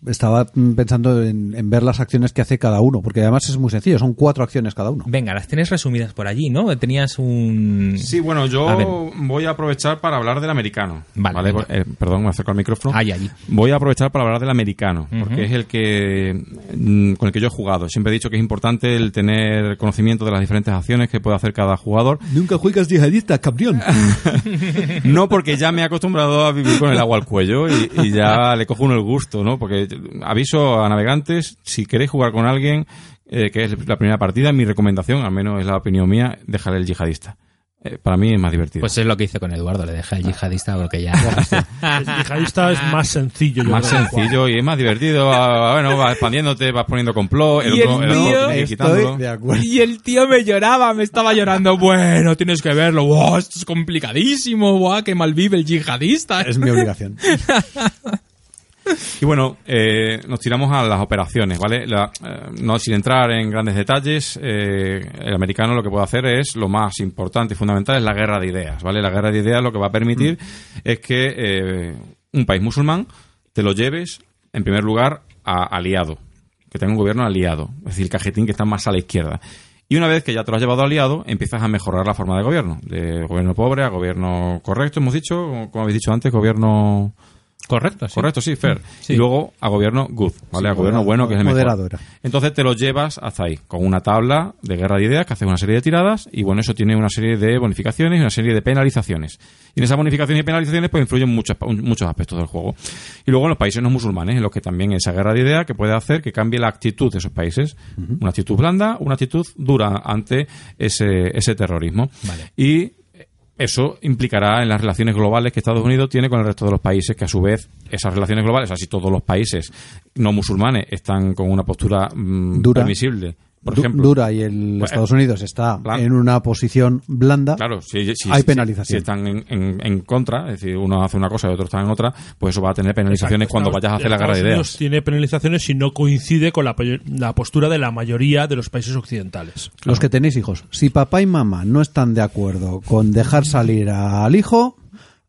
estaba pensando en, en ver las acciones que hace cada uno, porque además es muy sencillo, son cuatro acciones cada uno. Venga, las tienes resumidas por allí, ¿no? Tenías un... Sí, bueno, A yo voy a aprovechar para hablar del americano. Vale, venga. Eh, perdón, me acerco al micrófono. Ahí, allí. Voy a aprovechar para hablar del americano, porque es el que mm, con el que yo he jugado. Siempre he dicho que es importante el tener conocimiento de las diferentes acciones que puede hacer cada jugador. Nunca juegas yihadista, campeón. *laughs* *laughs* No porque ya me he acostumbrado a vivir con el agua al cuello y, y ya le cojo uno el gusto, ¿no? Porque aviso a navegantes, si queréis jugar con alguien, eh, que es la primera partida, mi recomendación, al menos es la opinión mía, dejar el yihadista. Eh, para mí es más divertido. Pues es lo que hice con Eduardo, le dejé al yihadista porque ya... *laughs* *laughs* El yihadista es más sencillo. yo más creo. sencillo y es más divertido. Bueno, vas expandiéndote, vas poniendo complot, el Y otro, el el otro que. Estoy de acuerdo. Y el tío me lloraba, me estaba llorando. Bueno, tienes que verlo. Wow, esto es complicadísimo. Wow, qué mal vive el yihadista. Es mi obligación. *laughs* Y bueno, eh, nos tiramos a las operaciones, ¿vale? La- eh, no sin entrar en grandes detalles, eh, el americano lo que puede hacer es lo más importante y fundamental es la guerra de ideas, ¿vale? La guerra de ideas lo que va a permitir es que eh, un país musulmán te lo lleves en primer lugar a aliado, que tenga un gobierno aliado, es decir, el cajetín que está más a la izquierda. Y una vez que ya te lo has llevado aliado, empiezas a mejorar la forma de gobierno, de gobierno pobre a gobierno correcto, hemos dicho, como habéis dicho antes, gobierno Correcto, sí. Correcto, sí, fair. Sí. Y luego a gobierno good, ¿vale? Sí, a gobierno bueno, que es el mejor. moderado era. Entonces te lo llevas hasta ahí, con una tabla de guerra de ideas que hace una serie de tiradas y bueno, eso tiene una serie de bonificaciones y una serie de penalizaciones. Y en esas bonificaciones y penalizaciones pues influyen muchos, muchos aspectos del juego. Y luego en los países no musulmanes, en los que también esa guerra de ideas que puede hacer que cambie la actitud de esos países. Una actitud blanda, una actitud dura ante ese, ese terrorismo. Vale. Y eso implicará en las relaciones globales que Estados Unidos tiene con el resto de los países, que a su vez esas relaciones globales, así todos los países no musulmanes están con una postura mm, Dura. permisible. Por Du- ejemplo, dura y el Estados Unidos está plan- en una posición blanda. Claro, si, si- Hay si- penalización. Si están en, en- en contra, es decir, uno hace una cosa y otro está en otra, pues eso va a tener penalizaciones Exacto, cuando Estados- vayas a hacer la guerra de Estados Unidos ideas. tiene penalizaciones si no coincide con la postura de la mayoría de los países occidentales. Los que tenéis hijos, si papá y mamá no están de acuerdo con dejar salir al hijo,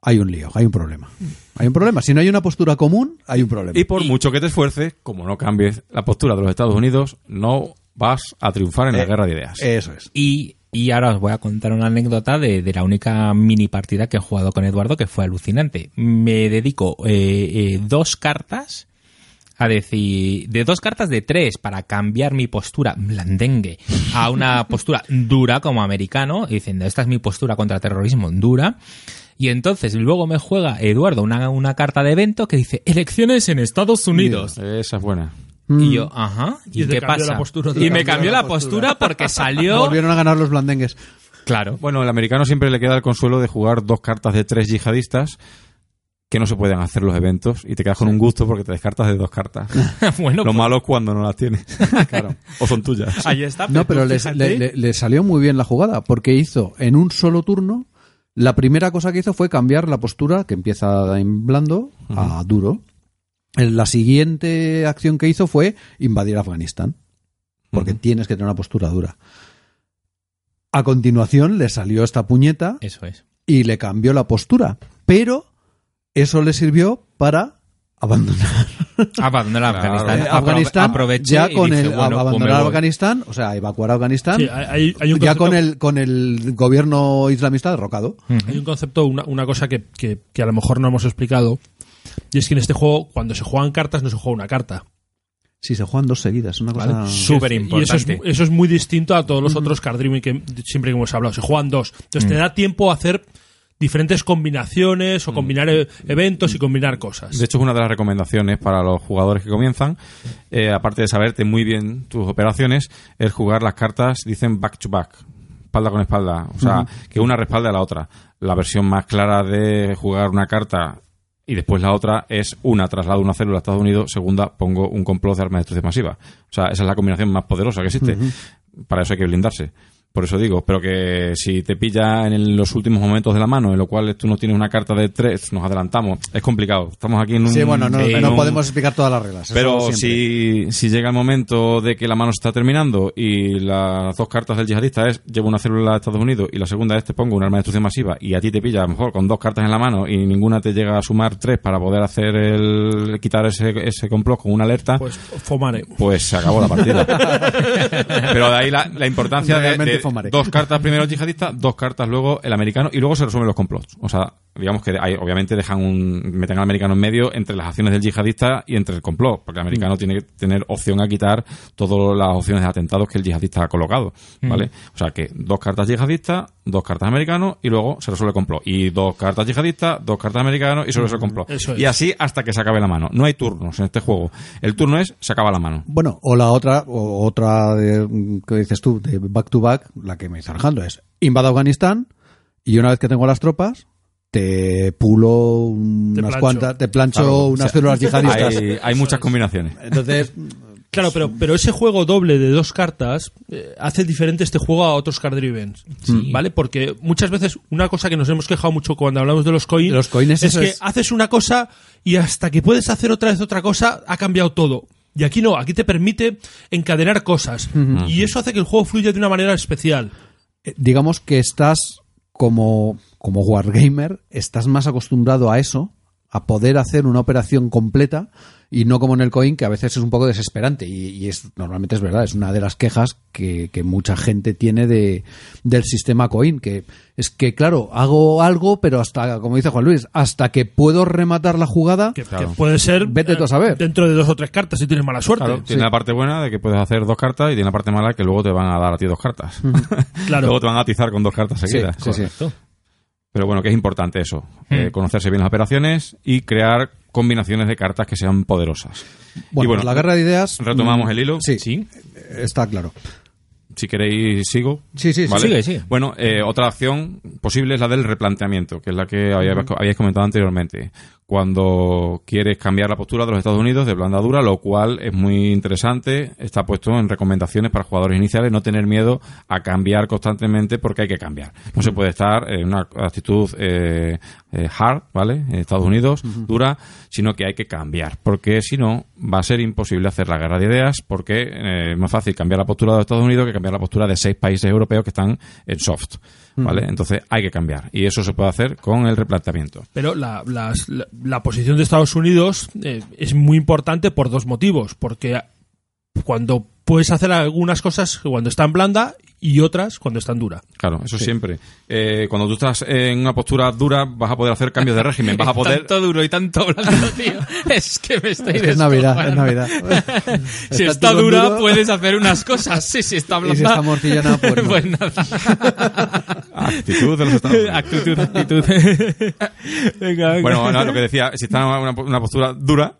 hay un lío, hay un problema. Hay un problema. Si no hay una postura común, hay un problema. Y por mucho que te esfuerces, como no cambies la postura de los Estados Unidos, no vas a triunfar en la Eh, guerra de ideas. Eso es. Y Y ahora os voy a contar una anécdota de, de la única mini partida que he jugado con Eduardo que fue alucinante. Me dedico eh, eh, dos cartas a decir, de dos cartas de tres para cambiar mi postura blandengue a una *laughs* postura dura como americano, diciendo, esta es mi postura contra el terrorismo dura. Y entonces luego me juega Eduardo una, una carta de evento que dice, elecciones en Estados Unidos. Esa es buena. Y yo, ajá, ¿y, Y qué cambió pasa? la postura otra y me cambió la postura porque *laughs* salió... Volvieron a ganar los blandengues. Claro. Bueno, el americano siempre le queda el consuelo de jugar dos cartas de tres yihadistas que no se pueden hacer los eventos y te quedas con un gusto porque te descartas de dos cartas. *laughs* bueno, Lo pues, malo es cuando no las tienes. *laughs* Claro. o son tuyas. ahí está. No, pero le- le- le salió muy bien la jugada, porque hizo en un solo turno, la primera cosa que hizo fue cambiar la postura, que empieza en blando, a duro. En La siguiente acción que hizo fue invadir Afganistán, porque tienes que tener una postura dura. A continuación le salió esta puñeta Eso es. y le cambió la postura, pero eso le sirvió para abandonar *laughs* Abandonar Afganistán. eh, Afganistán aproveché ya y con dije, el bueno, pues abandonar voy. Afganistán, o sea, evacuar Afganistán. Sí, hay, hay un ya con el con el gobierno islamista derrocado. Hay un concepto, una, una cosa que, que- que a lo mejor no hemos explicado, y es que en este juego, cuando se juegan cartas, no se juega una carta. Sí, se juegan dos seguidas, una cosa. ¿vale? Súper Y eso es, importante. eso es muy distinto a todos los otros card dreaming que siempre que hemos hablado. Se juegan dos. Entonces te da tiempo a hacer diferentes combinaciones o combinar e- eventos y combinar cosas. De hecho, es una de las recomendaciones para los jugadores que comienzan, eh, aparte de saberte muy bien tus operaciones, es jugar las cartas, dicen back to back, espalda con espalda, o sea, que una respalde a la otra. La versión más clara de jugar una carta y después la otra es una, traslado una célula a Estados Unidos, segunda, pongo un complot de arma de destrucción masiva. O sea, esa es la combinación más poderosa que existe. Para eso hay que blindarse. Por eso digo, pero que si te pilla en el- los últimos momentos de la mano, en lo cual tú no tienes una carta de tres, nos adelantamos. Es complicado. Estamos aquí en un. Sí, bueno, no, no un- podemos explicar todas las reglas. Pero si, si llega el momento de que la mano se está terminando y las dos cartas del yihadista es llevo una célula a Estados Unidos y la segunda es te pongo un arma de destrucción masiva y a ti te pilla a lo mejor con dos cartas en la mano y ninguna te llega a sumar tres para poder hacer el quitar ese, ese complot con una alerta, Pues Fomare. pues se acabó la partida. *laughs* Pero de ahí la, la importancia de, de. Dos cartas primero el yihadista, dos cartas luego el americano y luego se resuelven los complots. O sea, digamos que hay, obviamente dejan un, meten al americano en medio entre las acciones del yihadista y entre el complot, porque el Mm. americano tiene que tener opción a quitar todas las opciones de atentados que el yihadista ha colocado, Mm. ¿vale? O sea que dos cartas yihadistas, dos cartas americanos y luego se resuelve el complot. Y dos cartas yihadistas, dos cartas americanos y se resuelve el complot. Mm, Eso es. Y así hasta que se acabe la mano. No hay turnos en este juego. El turno es se acaba la mano. Bueno, o la otra, o otra de, mm, que dices tú, de back to back, la que me está Alejandro, es invado Afganistán y una vez que tengo las tropas, te pulo unas plancho. cuantas, te plancho Claro, unas o sea, células *laughs* yihadistas. Hay, hay muchas combinaciones. Entonces, Claro, pero, pero ese juego doble de dos cartas eh, hace diferente este juego a otros card driven. ¿Vale? Porque muchas veces una cosa que nos hemos quejado mucho cuando hablamos de los coins, De los coins, es que es. haces una cosa y hasta que puedes hacer otra vez otra cosa ha cambiado todo. Y aquí no, aquí te permite encadenar cosas. Y eso hace que el juego fluya de una manera especial. eh, digamos que estás como, como wargamer, estás más acostumbrado a eso, a poder hacer una operación completa y no como en el coin que a veces es un poco desesperante y, y es normalmente es verdad es una de las quejas que, que mucha gente tiene de del sistema coin que es que claro hago algo pero hasta como dice Juan Luis hasta que puedo rematar la jugada Que, que puede ser Vete tú a saber. dentro de dos o tres cartas si tienes mala suerte. Claro, tiene la parte buena de que puedes hacer dos cartas y tiene la parte mala que luego te van a dar a ti dos cartas. *laughs* Claro. luego te van a atizar con dos cartas Sí, seguidas. sí, sí. Pero bueno, que es importante eso. eh, conocerse bien las operaciones y crear combinaciones de cartas que sean poderosas. bueno, y bueno, la guerra de ideas retomamos mm, el hilo. sí, Sí. está claro Si queréis, sigo. sí sí, sí. ¿Vale? Sigue, sigue. Bueno, eh, otra acción posible es la del replanteamiento, que es la que había- habíais comentado anteriormente. Cuando quieres cambiar la postura de los Estados Unidos de blanda dura, lo cual es muy interesante, está puesto en recomendaciones para jugadores iniciales, no tener miedo a cambiar constantemente porque hay que cambiar. No se puede estar en una actitud eh, eh, hard, ¿vale? En Estados Unidos, dura, sino que hay que cambiar, porque si no va a ser imposible hacer la guerra de ideas, porque eh, es más fácil cambiar la postura de los Estados Unidos que cambiar la postura de seis países europeos que están en soft, ¿vale? Entonces hay que cambiar y eso se puede hacer con el replanteamiento. Pero la, las- la- la posición de Estados Unidos eh, es muy importante por dos motivos. Porque cuando puedes hacer algunas cosas cuando está en blanda y otras cuando están duras. Claro, eso siempre. Eh, cuando tú estás en una postura dura, vas a poder hacer cambios de régimen. Vas a *laughs* poder. Tanto duro y tanto blando, tío. *laughs* Es que me estoy Es Navidad, es. Navidad. *laughs* Si Está está dura, duro puedes hacer unas cosas. Sí, si está Y blanda. si está morcillona, pues no. pues nada. Actitud de los Estados Unidos. actitud, actitud. venga, venga. Bueno, no, lo que decía, si estás en una, una postura dura,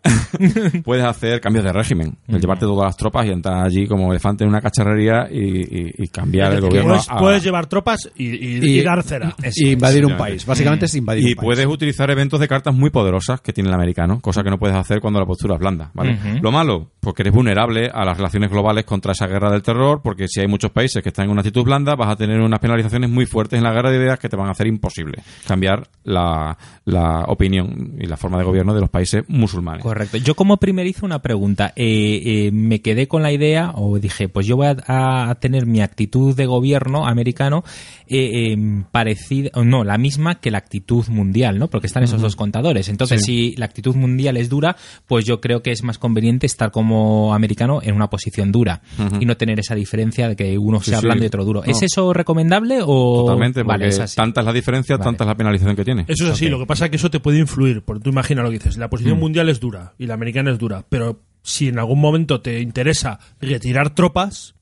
puedes hacer cambios de régimen. El llevarte todas las tropas y entrar allí como elefante en una cacharrería y, y- y cambiar el gobierno. puedes, a- puedes llevar tropas y, y- y dar cera. y invadir un país. Básicamente es invadir y un país. puedes utilizar eventos de cartas muy poderosas que tiene el americano, cosa que no puedes hacer cuando la postura es blanda, ¿vale? Lo malo, porque eres vulnerable a las relaciones globales contra esa guerra del terror, porque si hay muchos países que están en una actitud blanda, vas a tener unas penalizaciones muy fuertes en la guerra de ideas que te van a hacer imposible cambiar la, la opinión y la forma de gobierno de los países musulmanes. Correcto. Yo como primerizo una pregunta. Eh, eh, me quedé con la idea o dije, pues yo voy a, a tener mi actitud de gobierno americano eh, eh, parecida, o no, la misma que la actitud mundial, ¿no? Porque están esos dos contadores. Entonces, si la actitud mundial es dura, pues yo creo que es más conveniente estar como americano en una posición dura y no tener esa diferencia de que uno Sí, sea sí. blando y otro duro. No. ¿Es eso recomendable o...? Totalmente, porque Vale, es así. tanta es la diferencia, Vale. tanta es la penalización que tiene. Eso es así, lo que pasa es que eso te puede influir, porque tú imaginas lo que dices, la posición mundial es dura y la americana es dura, pero si en algún momento te interesa retirar tropas,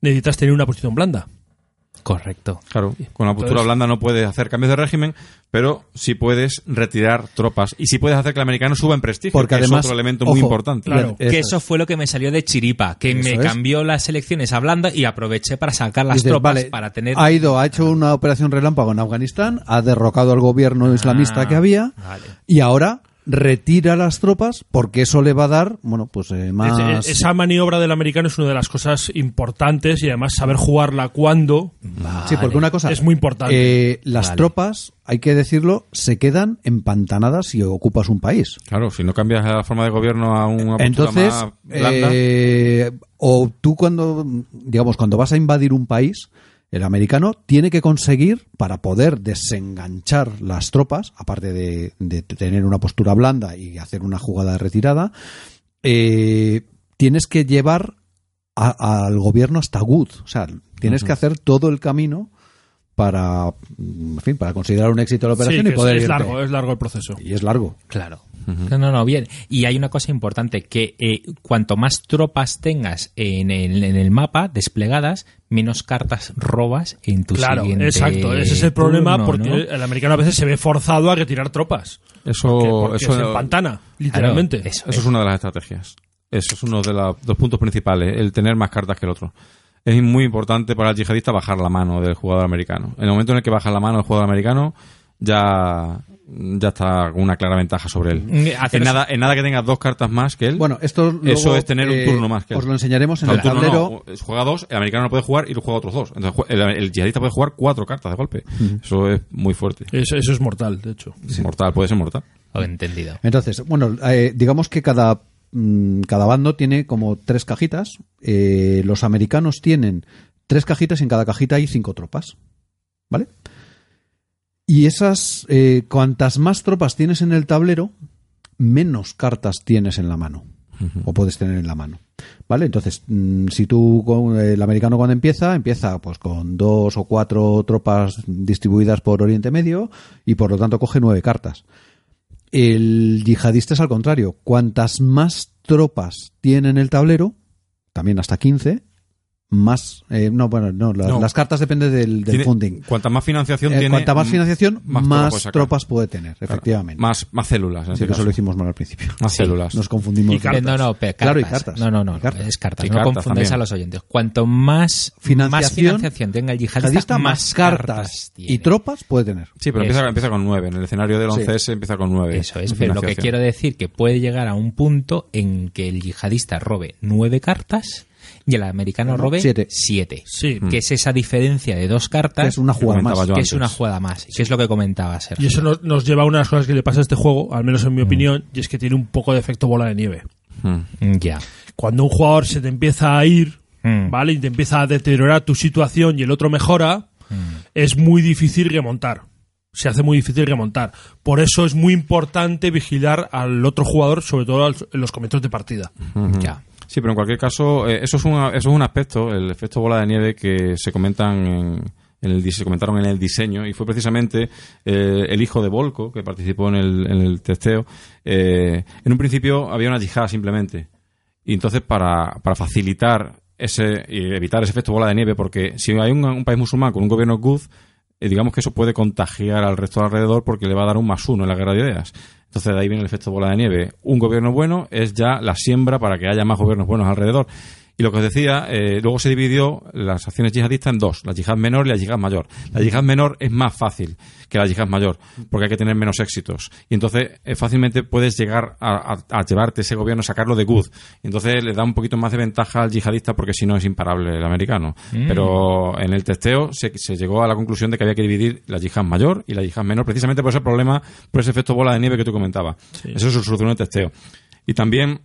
necesitas tener una posición blanda. Correcto. Claro, con la postura Entonces- blanda no puedes hacer cambios de régimen, pero sí puedes retirar tropas y sí puedes hacer que el americano suba en prestigio, Porque que además, es otro elemento muy importante. Claro. Eso que es. eso fue lo que me salió de chiripa, que me es. cambió las elecciones a blanda y aproveché para sacar las Dices, tropas vale, para tener... Ha ido, ha hecho una operación relámpago en Afganistán, ha derrocado al gobierno islamista Ah, que había vale. y ahora retira las tropas porque eso le va a dar, bueno, pues eh, más... Es- es- esa maniobra del americano es una de las cosas importantes y además saber jugarla cuando Sí, porque una cosa Es muy importante. eh, las Vale. tropas, hay que decirlo, se quedan empantanadas si ocupas un país. Claro, si no cambias la forma de gobierno a una Entonces, más blanda, eh, o tú cuando, digamos, cuando vas a invadir un país, el americano tiene que conseguir, para poder desenganchar las tropas, aparte de, de tener una postura blanda y hacer una jugada de retirada, eh, tienes que llevar a- al gobierno hasta Good. O sea, tienes que hacer todo el camino para, en fin, para considerar un éxito la operación y poder es, es irte. largo, es largo el proceso. Y es largo. Claro. No, no, no, bien. Y hay una cosa importante, que eh, cuanto más tropas tengas en el, en el mapa desplegadas, menos cartas robas en tu Claro, siguiente exacto. Ese es el problema turno, porque ¿no? el americano a veces se ve forzado a retirar tropas. eso, Porque, porque eso, se empantana, literalmente. Claro, eso. eso es una de las estrategias. Eso es uno de los dos puntos principales, el tener más cartas que el otro. Es muy importante para el yihadista bajar la mano del jugador americano. En el momento en el que baja la mano del jugador americano, ya, ya está con una clara ventaja sobre él. Mm, hacer En nada, en nada que tengas dos cartas más que él. Bueno, esto luego, Eso es tener un eh, turno más que él. Os lo enseñaremos en No, el turno tablero. no, juega dos, el americano no puede jugar y lo juega otros dos. Entonces, el, el yihadista puede jugar cuatro cartas de golpe. Eso es muy fuerte. Eso, eso es mortal, de hecho. Es mortal, puede ser mortal. Entendido. Entonces, bueno, eh, digamos que cada, mm, cada bando tiene como tres cajitas. Eh, los americanos tienen tres cajitas y en cada cajita hay cinco tropas. ¿Vale? Y esas, eh, cuantas más tropas tienes en el tablero, menos cartas tienes en la mano. O puedes tener en la mano. ¿Vale? Entonces, mm, si tú, con- el americano cuando empieza, empieza pues con dos o cuatro tropas distribuidas por Oriente Medio y por lo tanto coge nueve cartas. El yihadista es al contrario. Cuantas más tropas tiene en el tablero, también hasta 15, más. eh, no, bueno, no, la- No. las cartas dependen del, del Tiene- funding. Cuanta más financiación Eh, tiene. cuanta más financiación, más más, tropas puede sacar. tropas puede tener, Claro. efectivamente. Más, más células. En Así este que eso caso. lo hicimos mal al principio. Más células. Nos confundimos. Y cartas. No, no, pero Claro, y cartas. cartas. No, no, no, Y cartas. es cartas. Y no cartas confundáis a los oyentes. Cuanto más Financiación, más financiación tenga el yihadista, Yihadista, más cartas, y tiene. tropas puede tener. Sí, pero Eso. empieza, empieza con nueve. En el escenario del Sí. 11S empieza con nueve. Eso es, de pero lo que financiación. quiero decir que puede llegar a un punto en que el yihadista robe nueve cartas y el americano No, robe siete. siete. Sí. Que es esa diferencia de dos cartas. Que es una jugada más. que antes. es una jugada más. Que es lo que comentaba Sergio. Y eso nos, nos lleva a una de las cosas que le pasa a este juego, al menos en mi opinión, y es que tiene un poco de efecto bola de nieve. Mm. Mm, Ya. Cuando un jugador se te empieza a ir, Mm. ¿vale? Y te empieza a deteriorar tu situación y el otro mejora, es muy difícil remontar. Se hace muy difícil remontar. Por eso es muy importante vigilar al otro jugador, sobre todo en los comienzos de partida. Ya. Sí, pero en cualquier caso, eh, eso, es un, eso es un aspecto, el efecto bola de nieve que se comentan en, el, se comentaron en el diseño y fue precisamente eh, el hijo de Volko que participó en el, en el testeo. Eh, en un principio había una yihad simplemente. Y entonces para, para facilitar ese y evitar ese efecto bola de nieve, porque si hay un, país musulmán con un gobierno good, eh, digamos que eso puede contagiar al resto de alrededor porque le va a dar un más uno en la guerra de ideas. Entonces de ahí viene el efecto bola de nieve. Un gobierno bueno es ya la siembra para que haya más gobiernos buenos alrededor. Y lo que os decía, eh, luego se dividió las acciones yihadistas en dos, la yihad menor y la yihad mayor. La yihad menor es más fácil que la yihad mayor, porque hay que tener menos éxitos. Y entonces eh, fácilmente puedes llegar a, a- a llevarte ese gobierno, sacarlo de good. Y entonces le da un poquito más de ventaja al yihadista porque si no es imparable el americano. Pero en el testeo se, se llegó a la conclusión de que había que dividir la yihad mayor y la yihad menor, precisamente por ese problema, por ese efecto bola de nieve que tú comentabas. Eso se solucionó en el testeo. Y también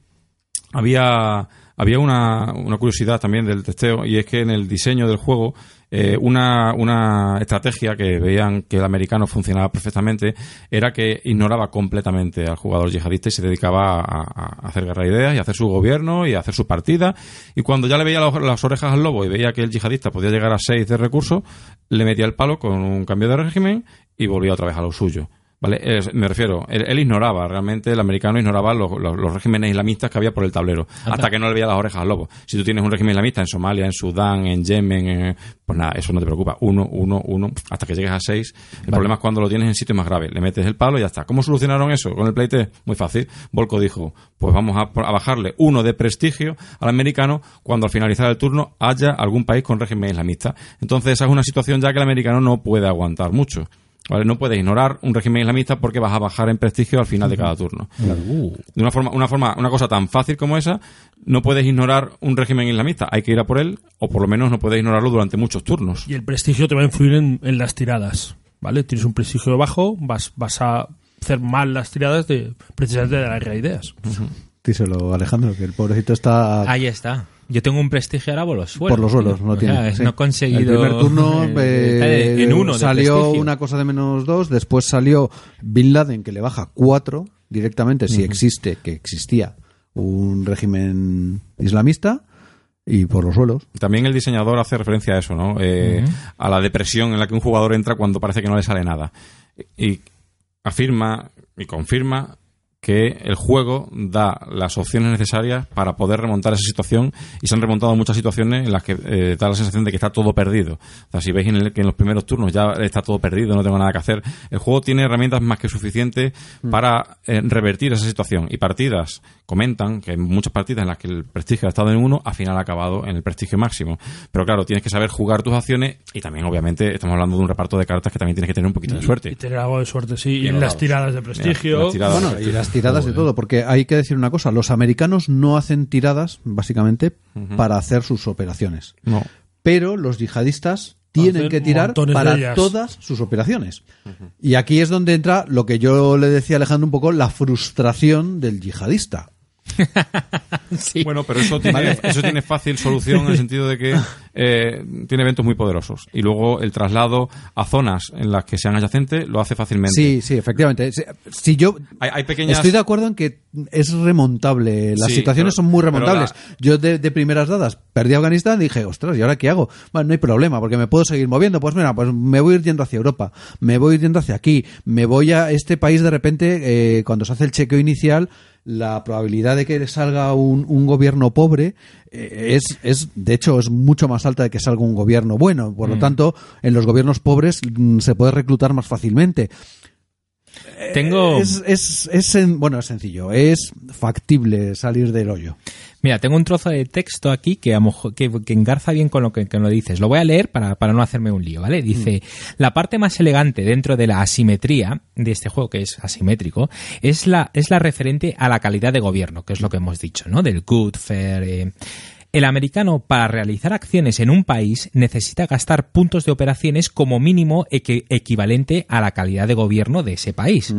había había una, una curiosidad también del testeo y es que en el diseño del juego eh, una, una estrategia que veían que el americano funcionaba perfectamente era que ignoraba completamente al jugador yihadista y se dedicaba a, hacer guerra de ideas y a hacer su gobierno y a hacer sus partidas y cuando ya le veía las, las orejas al lobo y veía que el yihadista podía llegar a 6 de recursos le metía el palo con un cambio de régimen y volvía otra vez a lo suyo ¿Vale? Me refiero, él, él ignoraba, realmente el americano ignoraba los, los- los regímenes islamistas que había por el tablero, hasta que no le veía las orejas al lobo. Si tú tienes un régimen islamista en Somalia, en Sudán, en Yemen, en- pues nada, eso no te preocupa. Uno, uno, uno, hasta que llegues a seis. El problema es cuando lo tienes en sitios más graves. Le metes el palo y ya está. ¿Cómo solucionaron eso con el playtest? Muy fácil. Volko dijo, pues vamos a, a bajarle uno de prestigio al americano cuando al finalizar el turno haya algún país con régimen islamista. Entonces esa es una situación ya que el americano no puede aguantar mucho. ¿Vale? No puedes ignorar un régimen islamista porque vas a bajar en prestigio al final de cada turno. De una forma, una forma, una cosa tan fácil como esa, no puedes ignorar un régimen islamista. Hay que ir a por él, o por lo menos no puedes ignorarlo durante muchos turnos. Y el prestigio te va a influir en, en las tiradas, ¿vale? Tienes un prestigio bajo, vas, vas a hacer mal las tiradas de precisamente de la guerra de ideas. Díselo, Alejandro, que el pobrecito está Ahí está. Yo tengo un prestigio ahora por los suelos. por los suelos, no O tiene. sea, sí. No he conseguido. El primer turno *laughs* eh, eh, está en uno salió una cosa de menos dos, después salió Bin Laden que le baja cuatro directamente, si existe, que existía un régimen islamista, y por los suelos. También el diseñador hace referencia a eso, ¿no? Eh, A la depresión en la que un jugador entra cuando parece que no le sale nada. Y afirma y confirma que el juego da las opciones necesarias para poder remontar esa situación y se han remontado muchas situaciones en las que eh, da la sensación de que está todo perdido. O sea, si veis en el- que en los primeros turnos ya está todo perdido, no tengo nada que hacer, el juego tiene herramientas más que suficientes para eh, revertir esa situación. Y partidas comentan que en muchas partidas en las que el prestigio ha estado en uno, al final ha acabado en el prestigio máximo. Pero claro, tienes que saber jugar tus acciones y también, obviamente, estamos hablando de un reparto de cartas que también tienes que tener un poquito de Y suerte. tener algo de suerte, sí. Y en las tiradas de prestigio. las tiradas. Bueno, y las tiradas y todo, porque hay que decir una cosa, los americanos no hacen tiradas, básicamente, para hacer sus operaciones. No. Pero los yihadistas tienen que tirar de para todas sus operaciones. Y aquí es donde entra lo que yo le decía a Alejandro un poco, la frustración del yihadista. *laughs* Sí. Bueno, pero eso tiene, eso tiene fácil solución en el sentido de que *laughs* eh, tiene eventos muy poderosos. Y luego el traslado a zonas en las que sean adyacentes lo hace fácilmente. Sí, sí, efectivamente. Si- Si yo Hay, hay pequeñas... Estoy de acuerdo en que es remontable. Las Sí, situaciones pero- son muy remontables. la- Yo de, de primeras dadas perdí Afganistán y dije, ostras, ¿y ahora qué hago? Bueno, no hay problema, porque me puedo seguir moviendo. Pues mira, pues me voy a ir yendo hacia Europa, me voy a ir yendo hacia aquí, me voy a este país de repente, eh, cuando se hace el chequeo inicial, la probabilidad de que salga un, un gobierno pobre eh, es, es, de hecho, es mucho más alta de que salga un gobierno bueno. Por lo tanto, en los gobiernos pobres mm, se puede reclutar más fácilmente. Tengo. Es, es, es sen- bueno, es sencillo, es factible salir del hoyo. Mira, tengo un trozo de texto aquí que, a que, que engarza bien con lo que, que lo dices. Lo voy a leer para, para no hacerme un lío, ¿vale? Dice, la parte más elegante dentro de la asimetría de este juego, que es asimétrico, es la, es la referente a la calidad de gobierno, que es lo que hemos dicho, ¿no? Del good, fair... eh. El americano, para realizar acciones en un país, necesita gastar puntos de operaciones como mínimo equi- equivalente a la calidad de gobierno de ese país.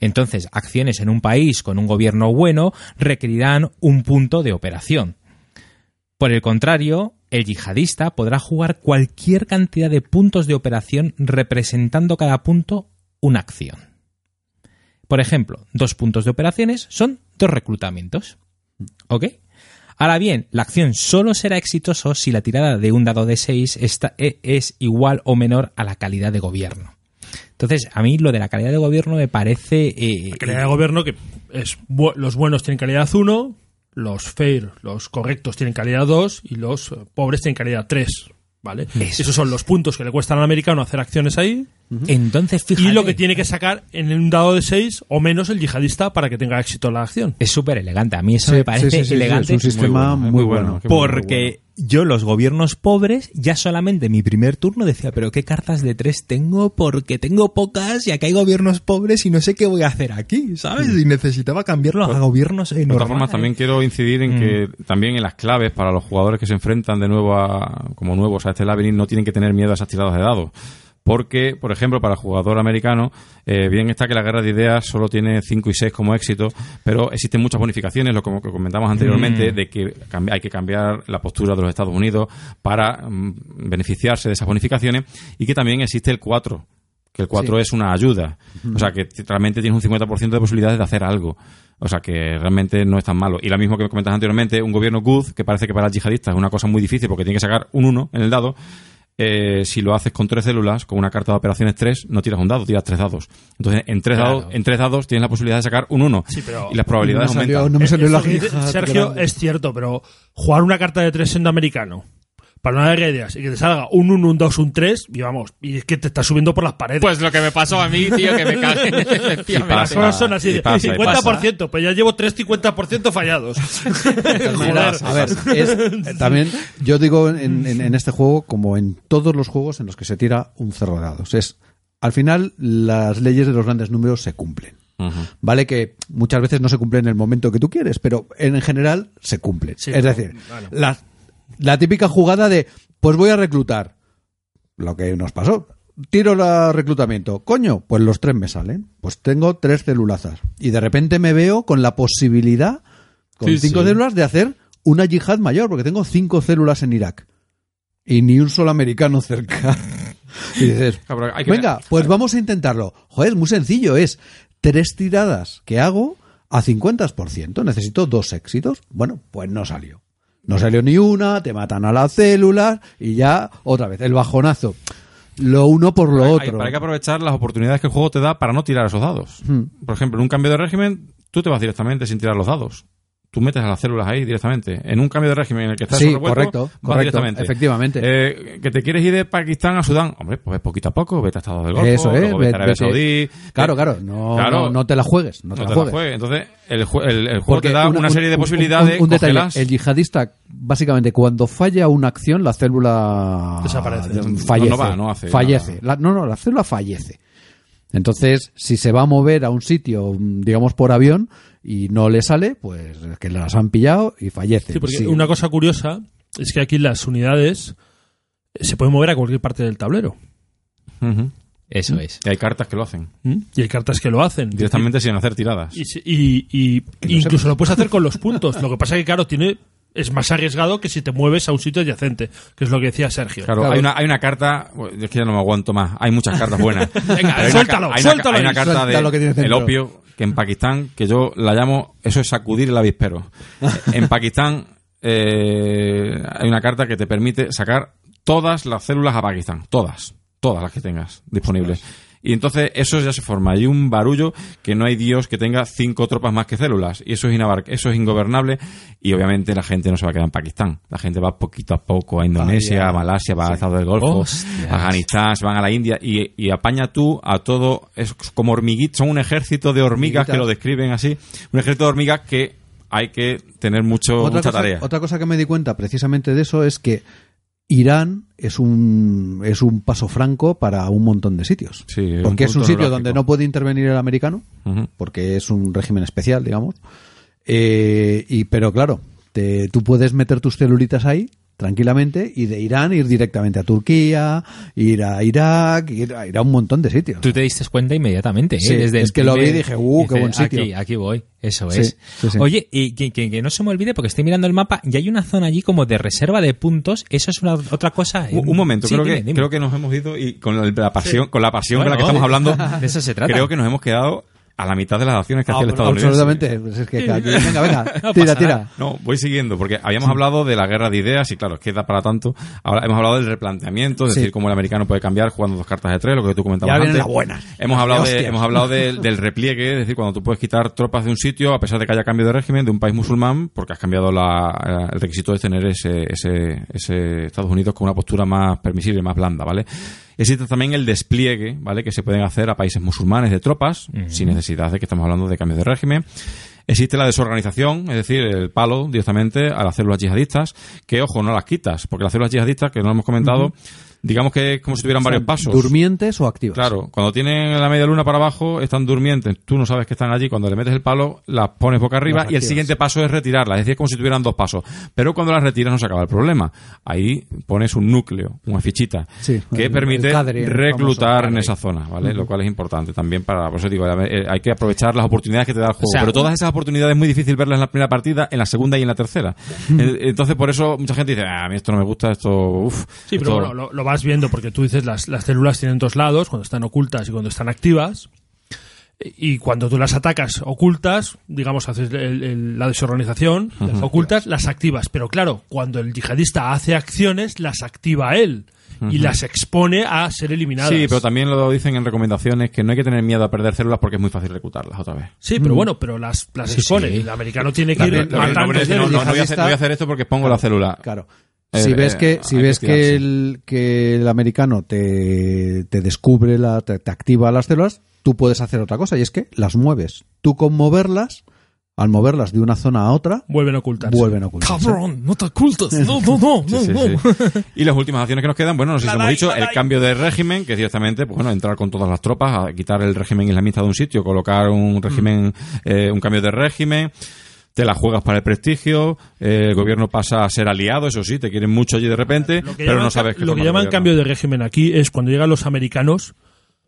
Entonces, acciones en un país con un gobierno bueno requerirán un punto de operación. Por el contrario, el yihadista podrá jugar cualquier cantidad de puntos de operación representando cada punto una acción. Por ejemplo, dos puntos de operaciones son dos reclutamientos. ¿Ok? Ahora bien, la acción solo será exitosa si la tirada de un dado de 6 está, e- es igual o menor a la calidad de gobierno. Entonces, a mí lo de la calidad de gobierno me parece... eh, La calidad de gobierno que es bu- los buenos tienen calidad 1, los fair, los correctos tienen calidad 2 y los eh, pobres tienen calidad 3. ¿Vale? Eso Esos son los puntos que le cuestan al americano hacer acciones ahí Entonces, fíjate... y lo que tiene que sacar en un dado de 6 o menos el yihadista para que tenga éxito la acción. Es súper elegante. A mí eso Sí, me parece sí, sí, sí, elegante. es un sistema bueno, muy bueno. Porque yo los gobiernos pobres, ya solamente en mi primer turno decía, pero ¿qué cartas de tres tengo? Porque tengo pocas y aquí hay gobiernos pobres y no sé qué voy a hacer aquí, ¿sabes? Y necesitaba cambiarlos a gobiernos De todas enormes. formas, también quiero incidir en que también en las claves para los jugadores que se enfrentan de nuevo a, como nuevos a este laberinto no tienen que tener miedo a esas tiradas de dados. Porque, por ejemplo, para el jugador americano, eh, bien está que la guerra de ideas solo tiene 5 y 6 como éxito, pero existen muchas bonificaciones, lo como que comentamos anteriormente, de que hay que cambiar la postura de los Estados Unidos para mm, beneficiarse de esas bonificaciones y que también existe el 4, que el 4 es una ayuda. O sea, que realmente tienes un 50% de posibilidades de hacer algo. O sea, que realmente no es tan malo. Y lo mismo que comentas anteriormente, un gobierno good, que parece que para el yihadista es una cosa muy difícil porque tiene que sacar un 1 en el dado, eh, si lo haces con tres células, con una carta de operaciones 3, no tiras un dado, tiras tres dados. Entonces, en tres, Claro. dados, en tres dados tienes la posibilidad de sacar un 1. Sí, pero- y las probabilidades no me salió, aumentan. no me salió la Sergio grande. es cierto, pero jugar una carta de 3 siendo americano para una guerra de ideas y que te salga un 1, un 2, un 3, y vamos, y es que te está subiendo por las paredes. Pues lo que me pasó a mí, tío, que me *laughs* cagué. pasa. Solo son así, y de pasa, y 50%, pues ya llevo 3 50% fallados. *laughs* Joder. A ver, es- también yo digo en, en- en este juego, como en todos los juegos en los que se tira un cerro de dados, es al final las leyes de los grandes números se cumplen. Vale que muchas veces no se cumplen en el momento que tú quieres, pero en general se cumplen. Sí, es decir, bueno. la, la típica jugada de, pues voy a reclutar. Lo que nos pasó. Tiro el reclutamiento. Coño, pues los tres me salen. Pues tengo tres celulazas. Y de repente me veo con la posibilidad, con Sí, cinco sí. células, de hacer una yihad mayor, porque tengo cinco células en Irak. Y ni un solo americano cerca. *laughs* Y dices, venga, pues vamos a intentarlo. Joder, es muy sencillo. Es tres tiradas que hago a 50%. Necesito dos éxitos. Bueno, pues no salió. No salió ni una, te matan a las células y ya otra vez el bajonazo. Lo uno por lo Hay- otro. Hay, que aprovechar las oportunidades que el juego te da para no tirar esos dados. Hmm. Por ejemplo, en un cambio de régimen, tú te vas directamente sin tirar los dados. Tú metes a las células ahí directamente. En un cambio de régimen en el que estás Sí, revuelto, correcto, vas correcto, directamente. efectivamente. Eh, que te quieres ir de Pakistán a Sudán, hombre, pues poquito a poco, vete a Estados del Golfo, Eso es, luego vete a Arabia Saudí. Claro, Eh, claro, no, claro, no, no te la juegues, no te la juegues. juegues. Entonces, el, el- el juego Porque te da una, un- serie de un- posibilidades. Un, un detalle, el yihadista, básicamente, cuando falla una acción, la célula Desaparece. eh, fallece. No, no va, no hace fallece. La- no, no, la célula fallece. Entonces, si se va a mover a un sitio, mm, digamos, por avión, y no le sale, pues es que las han pillado y fallece. Sí, porque Sí. una cosa curiosa es que aquí las unidades eh, se pueden mover a cualquier parte del tablero. Eso es. Y hay cartas que lo hacen. ¿Mm? Y hay cartas que lo hacen. Directamente sin hacer tiradas. Y, se- y- y- incluso lo puedes hacer con los puntos. Lo que pasa es que, claro, tiene es más arriesgado que si te mueves a un sitio adyacente, que es lo que decía Sergio. Claro, Claro. Hay, una, hay una carta, es que ya no me aguanto más, hay muchas cartas buenas. *laughs* Venga, hay suéltalo, ca- hay una, suéltalo Hay una carta Suelta lo que de el opio, que en Pakistán, que yo la llamo, eso es sacudir el avispero. *laughs* en Pakistán eh, hay una carta que te permite sacar todas las células a Pakistán, todas, todas las que tengas disponibles. Y entonces eso ya se forma. Hay un barullo que no hay Dios que tenga cinco tropas más que células. Y eso es, inabar eso es ingobernable. Y obviamente la gente no se va a quedar en Pakistán. La gente va poquito a poco a Indonesia, Vaya. a Malasia, va a Estados del Golfo, Hostias. a Afganistán, se van a la India. Y, y apaña tú a todo. Es como hormiguitas. Son un ejército de hormigas que lo describen así. Un ejército de hormigas que hay que tener mucho, otra, mucha cosa, tarea. otra cosa que me di cuenta precisamente de eso es que Irán es un, es un paso franco para un montón de sitios. Sí, porque es un sitio donde no puede intervenir el americano, porque es un régimen especial, digamos. Eh, y, pero claro, te- tú puedes meter tus celulitas ahí tranquilamente y de Irán ir directamente a Turquía, ir a Irak, ir a, ir a un montón de sitios. Tú te diste cuenta inmediatamente, ¿eh? Sí, Desde es que lo vi y dije, "Uh, qué buen sitio". Aquí, aquí voy, eso Sí, es. sí, sí. Oye, y que, que- que no se me olvide, porque estoy mirando el mapa y hay una zona allí como de reserva de puntos. Eso es una otra cosa. Un, un momento, Sí, creo, dime, que, dime. creo que nos hemos ido y con la, la pasión, con la pasión Bueno, con la que estamos hablando, *laughs* de eso se trata. creo que nos hemos quedado a la mitad de las acciones que Ah, hacía el estadounidense. Absolutamente. Pues es que *laughs* venga, venga, No tira, tira. No, voy siguiendo, porque habíamos hablado de la guerra de ideas y claro, es que da para tanto. Ahora hemos hablado del replanteamiento, es Sí. decir, cómo el americano puede cambiar jugando dos cartas de tres, lo que tú comentabas antes. las buenas. Hemos hablado, de hemos hablado del- del repliegue, es decir, cuando tú puedes quitar tropas de un sitio a pesar de que haya cambio de régimen de un país musulmán, porque has cambiado la- el requisito de tener ese, ese, ese Estados Unidos con una postura más permisible, más blanda, ¿vale? Existe también el despliegue, ¿vale? Que se pueden hacer a países musulmanes de tropas, sin necesidad de que estamos hablando de cambios de régimen. Existe la desorganización, es decir, el palo directamente a las células yihadistas, que ojo, no las quitas, porque las células yihadistas, que no hemos comentado, digamos que es como si tuvieran varios pasos. ¿Durmientes o activas? Claro, cuando tienen la media luna para abajo, están durmientes. Tú no sabes que están allí. Cuando le metes el palo, las pones boca arriba Las y el siguiente paso es retirarlas. Es decir, es como si tuvieran dos pasos. Pero cuando las retiras no se acaba el problema. Ahí pones un núcleo, una fichita, Sí, que el- permite el cadre, el reclutar famoso en esa zona, ¿vale? Lo cual es importante también para, por eso digo, eh, hay que aprovechar las oportunidades que te da el juego. sea, Pero todas esas oportunidades es muy difícil verlas en la primera partida, en la segunda y en la tercera. Eh, Entonces, por eso mucha gente dice, ah, a mí esto no me gusta, esto, uff. Sí, pero bueno, lo, lo vas viendo porque tú dices las, las células tienen dos lados, cuando están ocultas y cuando están activas. Y cuando tú las atacas ocultas, digamos, haces el- el- la desorganización, las ocultas, las activas. Pero claro, cuando el yihadista hace acciones, las activa él y las expone a ser eliminadas. Sí, pero también lo dicen en recomendaciones que no hay que tener miedo a perder células porque es muy fácil reclutarlas otra vez. Sí, pero bueno, pero las, las Sí, expone. sí. El americano tiene que También- ir también- matando. no, no, no, voy a hacer, no voy a hacer esto porque expongo la célula. Claro. Eh, si ves eh, que, si que ves que el, que el americano te, te descubre, la, te, te activa las células, tú puedes hacer otra cosa y es que las mueves. Tú con moverlas, al moverlas de una zona a otra, Vuelven a ocultarse. vuelven a ocultarse. Cabrón, no te ocultas. No, no, no, no, Sí, sí, no. sí. Y las últimas acciones que nos quedan, bueno, no sé si hemos dicho, el cambio de régimen, que es directamente, pues bueno, entrar con todas las tropas, a quitar el régimen islamista de un sitio, colocar un régimen, eh, un cambio de régimen, te la juegas para el prestigio, eh, el gobierno pasa a ser aliado, eso sí, te quieren mucho allí de repente, pero llaman, no sabes qué lo que llaman gobierno. cambio de régimen aquí es cuando llegan los americanos,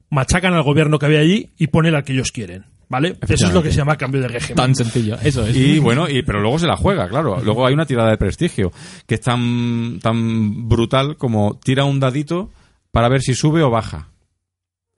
machacan al gobierno que había allí y ponen al que ellos quieren. ¿Vale? Eso es lo que se llama cambio de régimen. Tan sencillo, eso es. Y bueno, y, pero luego se la juega, claro. Luego hay una tirada de prestigio, que es tan, tan brutal como tira un dadito para ver si sube o baja.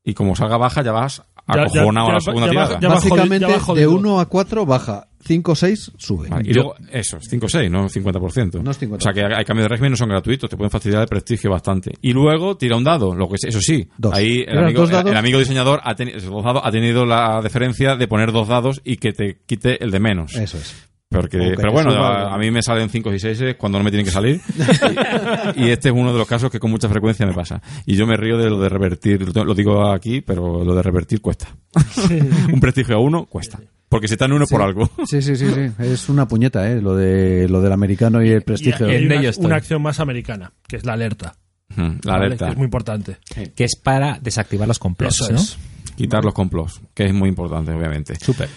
Y como salga baja, ya vas Ya- ya- acojonado a la segunda ya tirada. Básicamente, de jodido. 1 a 4 baja, 5 o 6 sube. Vale, y luego, eso, es 5 o 6, no 50%. No es 50%. O sea que hay cambios de régimen, no son gratuitos, te pueden fastidiar el prestigio bastante. Y luego tira un dado, lo que es- eso sí, Dos. ahí el ¿Eran amigo, el amigo diseñador ha, teni- dados ha tenido la deferencia de poner dos dados y que te quite el de menos. Eso es. Porque, pero bueno, a, a mí me salen 5 y 6 cuando no me tienen que salir. *laughs* y, y este es uno de los casos que con mucha frecuencia me pasa. Y yo me río de lo de revertir, lo, lo digo aquí, pero lo de revertir cuesta. *laughs* Un prestigio a uno cuesta. Porque si está en uno por algo. *laughs* Sí, sí, sí, sí. Es una puñeta, ¿eh? Lo, de, lo del americano y el prestigio. Y hay En una, una acción más americana, que es la alerta. La ¿vale? alerta. Que es muy importante. Que es para desactivar los complots, Eso ¿no? es. Quitar los complots, que es muy importante, obviamente. Súper.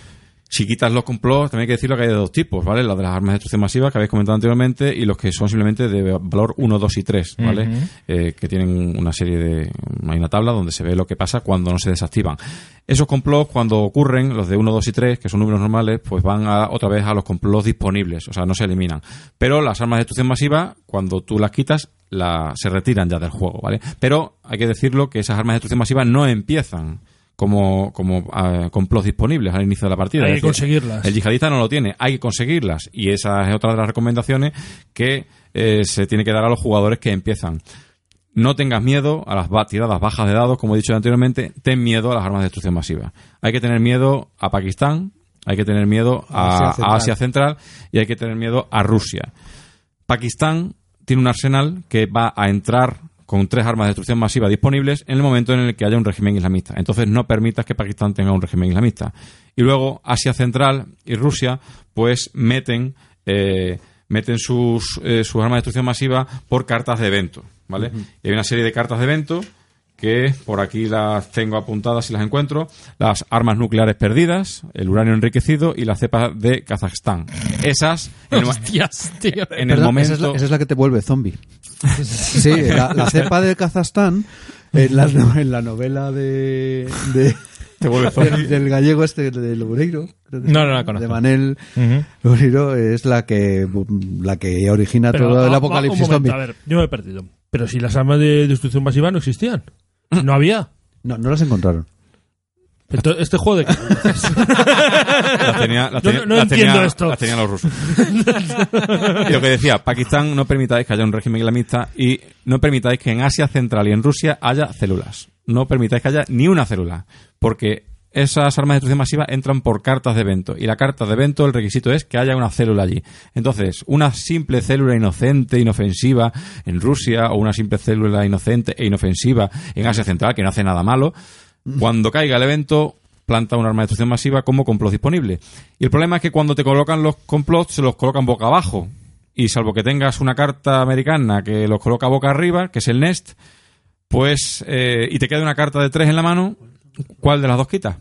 Si quitas los complots, también hay que decirlo que hay de dos tipos, ¿vale? Los de las armas de destrucción masiva que habéis comentado anteriormente y los que son simplemente de valor 1, 2 y 3, ¿vale? Eh, que tienen una serie de... Hay una tabla donde se ve lo que pasa cuando no se desactivan. Esos complots, cuando ocurren, los de 1, 2 y 3, que son números normales, pues van a, otra vez a los complots disponibles, o sea, no se eliminan. Pero las armas de destrucción masiva, cuando tú las quitas, la, se retiran ya del juego, ¿vale? Pero hay que decirlo que esas armas de destrucción masiva no empiezan como, como ah, complots disponibles al inicio de la partida. Hay que decir, conseguirlas. El yihadista no lo tiene, hay que conseguirlas. Y esa es otra de las recomendaciones que eh, se tiene que dar a los jugadores que empiezan. No tengas miedo a las tiradas bajas de dados, como he dicho anteriormente, ten miedo a las armas de destrucción masiva. Hay que tener miedo a Pakistán, hay que tener miedo a, Asia a Central. Asia Central y hay que tener miedo a Rusia. Pakistán tiene un arsenal que va a entrar con tres armas de destrucción masiva disponibles en el momento en el que haya un régimen islamista. Entonces no permitas que Pakistán tenga un régimen islamista. Y luego Asia Central y Rusia pues meten eh, meten sus, eh, sus armas de destrucción masiva por cartas de evento, ¿vale? Y hay una serie de cartas de evento que por aquí las tengo apuntadas si las encuentro, las armas nucleares perdidas, el uranio enriquecido y la cepa de Kazajstán. Esas, en el, Hostias, tío. en el Perdón, momento... esa, es la, esa es la que te vuelve zombie. *laughs* Sí, la, la cepa de Kazajstán, en la, en la novela de, de- Te vuelve del, zombie. del gallego este, de Loureiro. No, no la conozco. De Manel. Loureiro es la que, la que origina Pero, todo el apocalipsis momento, zombie. A ver, yo me he perdido. Pero si las armas de destrucción masiva no existían. No había. No, no las encontraron. Entonces, ¿Este juego de qué? Las tenía, No- tenía- no las entiendo tenía- esto. tenían los rusos. y lo que decía, Pakistán no permitáis que haya un régimen islamista y no permitáis que en Asia Central y en Rusia haya células. No permitáis que haya ni una célula. Porque esas armas de destrucción masiva entran por cartas de evento. Y la carta de evento, el requisito es que haya una célula allí. Entonces, una simple célula inocente, inofensiva en Rusia, o una simple célula inocente e inofensiva en Asia Central, que no hace nada malo, cuando caiga el evento, planta un arma de destrucción masiva como complot disponible. Y el problema es que cuando te colocan los complots, se los colocan boca abajo. Y salvo que tengas una carta americana que los coloca boca arriba, que es el Nest, pues, eh, y te queda una carta de tres en la mano, ¿cuál de las dos quitas?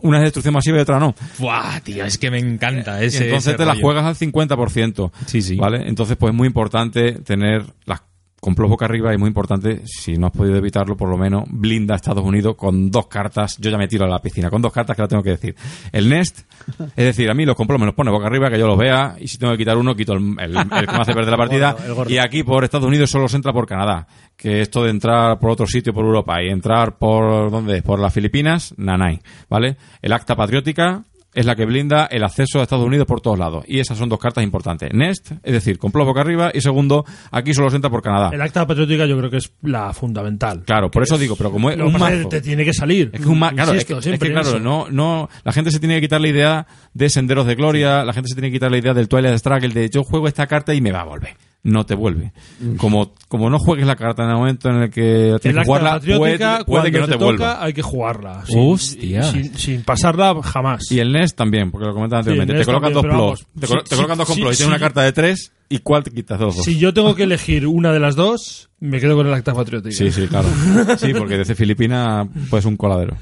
Una es destrucción masiva y otra no. Buah, tío, es que me encanta Y ese. entonces ese te la rollo. juegas al 50%. Sí, sí. ¿Vale? Entonces, pues es muy importante tener las complots boca arriba y muy importante, si no has podido evitarlo, por lo menos blinda a Estados Unidos con dos cartas. Yo ya me tiro a la piscina, con dos cartas que la tengo que decir. El Nest, *laughs* es decir, a mí los complots me los pone boca arriba, que yo los vea, y si tengo que quitar uno, quito el, el- el que me hace perder la *laughs* partida. gordo, el gordo. Y aquí por Estados Unidos solo se entra por Canadá. Que esto de entrar por otro sitio, por Europa, y entrar por, ¿dónde? Por las Filipinas, nanay. ¿Vale? El acta patriótica, es la que blinda el acceso a Estados Unidos por todos lados. Y esas son dos cartas importantes. Nest, es decir, complot boca arriba. Y segundo, aquí solo se entra por Canadá. El acta patriótica yo creo que es la fundamental. Claro, por eso digo, pero como es un mazo. te tiene que salir. Es que un claro, es que, es que, claro, no, no, la gente se tiene que quitar la idea de senderos de gloria, la gente se tiene que quitar la idea del Twilight Struggle, de yo juego esta carta y me va a volver. No te vuelve. Como, como no juegues la carta en el momento en el que tienes que acta jugarla, puede, patriótica, puede que cuando no te, toca, vuelva. hay que jugarla. Hostia. Sin, sin, sin pasarla jamás. Y el NES también, porque lo comentaba Sí, anteriormente. NES te colocan también, dos pero plots. vamos, Te, colo- sí, te colocan dos sí, complots y sí, tienes una sí. carta de tres. ¿Y cuál te quitas dos? Si yo tengo que elegir una de las dos, me quedo con el acta patriótica. Sí, sí, claro. Sí, porque desde Filipina pues un coladero.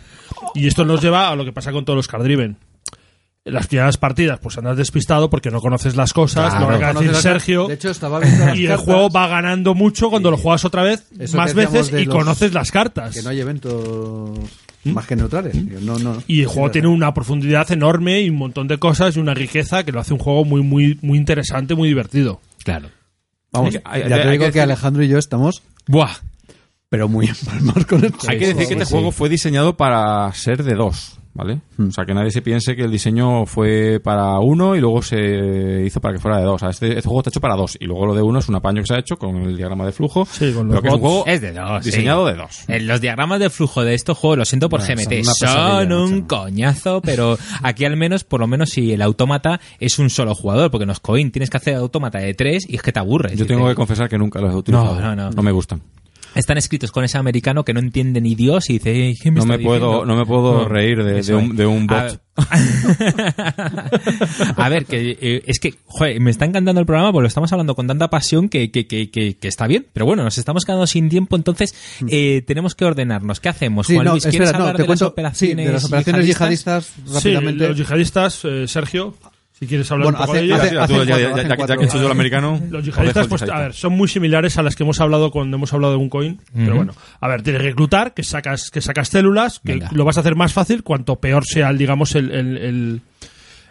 Y esto nos lleva a lo que pasa con todos los card driven. En las primeras partidas, pues andas despistado porque no conoces las cosas, Claro, lo que acaba de conoces decir Sergio. De hecho, estaba viendo las y el juego va ganando mucho cuando lo juegas otra vez, Eso más veces y los- conoces las cartas. Que no hay eventos más que neutrales. No, no. ¿Mm? Y el juego tiene una profundidad enorme y un montón de cosas y una riqueza que lo hace un juego muy, muy, muy interesante, muy divertido. Claro. Vamos, Hay- hay- ya hay te que digo que decir- Alejandro y yo estamos, Buah. pero muy empalmados con el juego. Hay que decir que este sí. juego fue diseñado para ser de dos, ¿vale? Hmm. O sea, que nadie se piense que el diseño fue para uno y luego se hizo para que fuera de dos. O sea, este, este juego está hecho para dos. Y luego lo de uno es un apaño que se ha hecho con el diagrama de flujo. Sí, con pero los que es un juego Es de dos. diseñado sí. de dos. En los diagramas de flujo de estos juegos, lo siento por Bueno, GMT, son un coñazo, pero aquí al menos, por lo menos si el autómata es un solo jugador, porque en los coin tienes que hacer autómata de tres y es que te aburres. Yo tengo que confesar que nunca los he utilizado. No, no, no. No me gustan. Están escritos con ese americano que no entiende ni Dios y dice, ¿qué me No me puedo, diciendo?". no me puedo No, reír de, de un, de un bot. *laughs* A ver, que eh, es que, joder, me está encantando el programa porque lo estamos hablando con tanta pasión que, que, que, que, que está bien. Pero bueno, nos estamos quedando sin tiempo, entonces eh, tenemos que ordenarnos. ¿Qué hacemos, Sí, Juan no, Luis? ¿Quieres espera, no, hablar te de, cuento, las operaciones sí, de las operaciones yihadistas, Sí, rápidamente. los yihadistas, eh, Sergio, si quieres hablar Bueno, un poco hace- de ellos. hace- tú, ya- cuatro, ya- hacen ya- ya- cuatro. ya que soy yo el americano. Los os yihadistas, el pues, a ver, son muy similares a las que hemos hablado cuando hemos hablado de un coin. Pero bueno, a ver, tienes que reclutar, que sacas, que sacas células, que Venga. lo vas a hacer más fácil cuanto peor sea, el, digamos, el, el- el-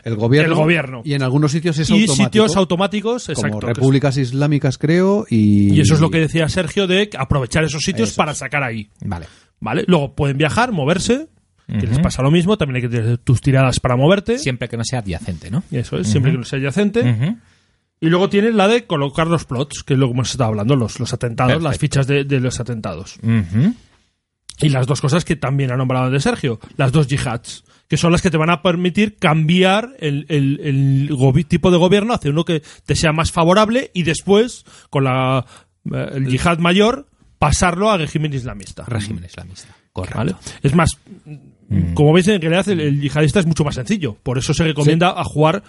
El gobierno. El gobierno. Y en algunos sitios es y automático. sitios automáticos, como exacto. es- repúblicas islámicas, creo, y... Y eso es lo que decía Sergio de aprovechar esos sitios Eso para sacar ahí. Vale. ¿Vale? Luego pueden viajar, moverse, que les pasa lo mismo, también hay que tener tus tiradas para moverte. Siempre que no sea adyacente, ¿no? Eso es, siempre que no sea adyacente. Y luego tienes la de colocar los plots, que es lo que hemos estado hablando, los, los atentados, Perfecto. las fichas de, de los atentados. Y las dos cosas que también ha nombrado de Sergio, las dos yihads, que son las que te van a permitir cambiar el, el- tipo de gobierno hacia uno que te sea más favorable y después, con la, eh, el yihad mayor, pasarlo al régimen islamista. Régimen islamista. Correcto. ¿Vale? Es más, como veis, en realidad el, el yihadista es mucho más sencillo. Por eso se recomienda a jugar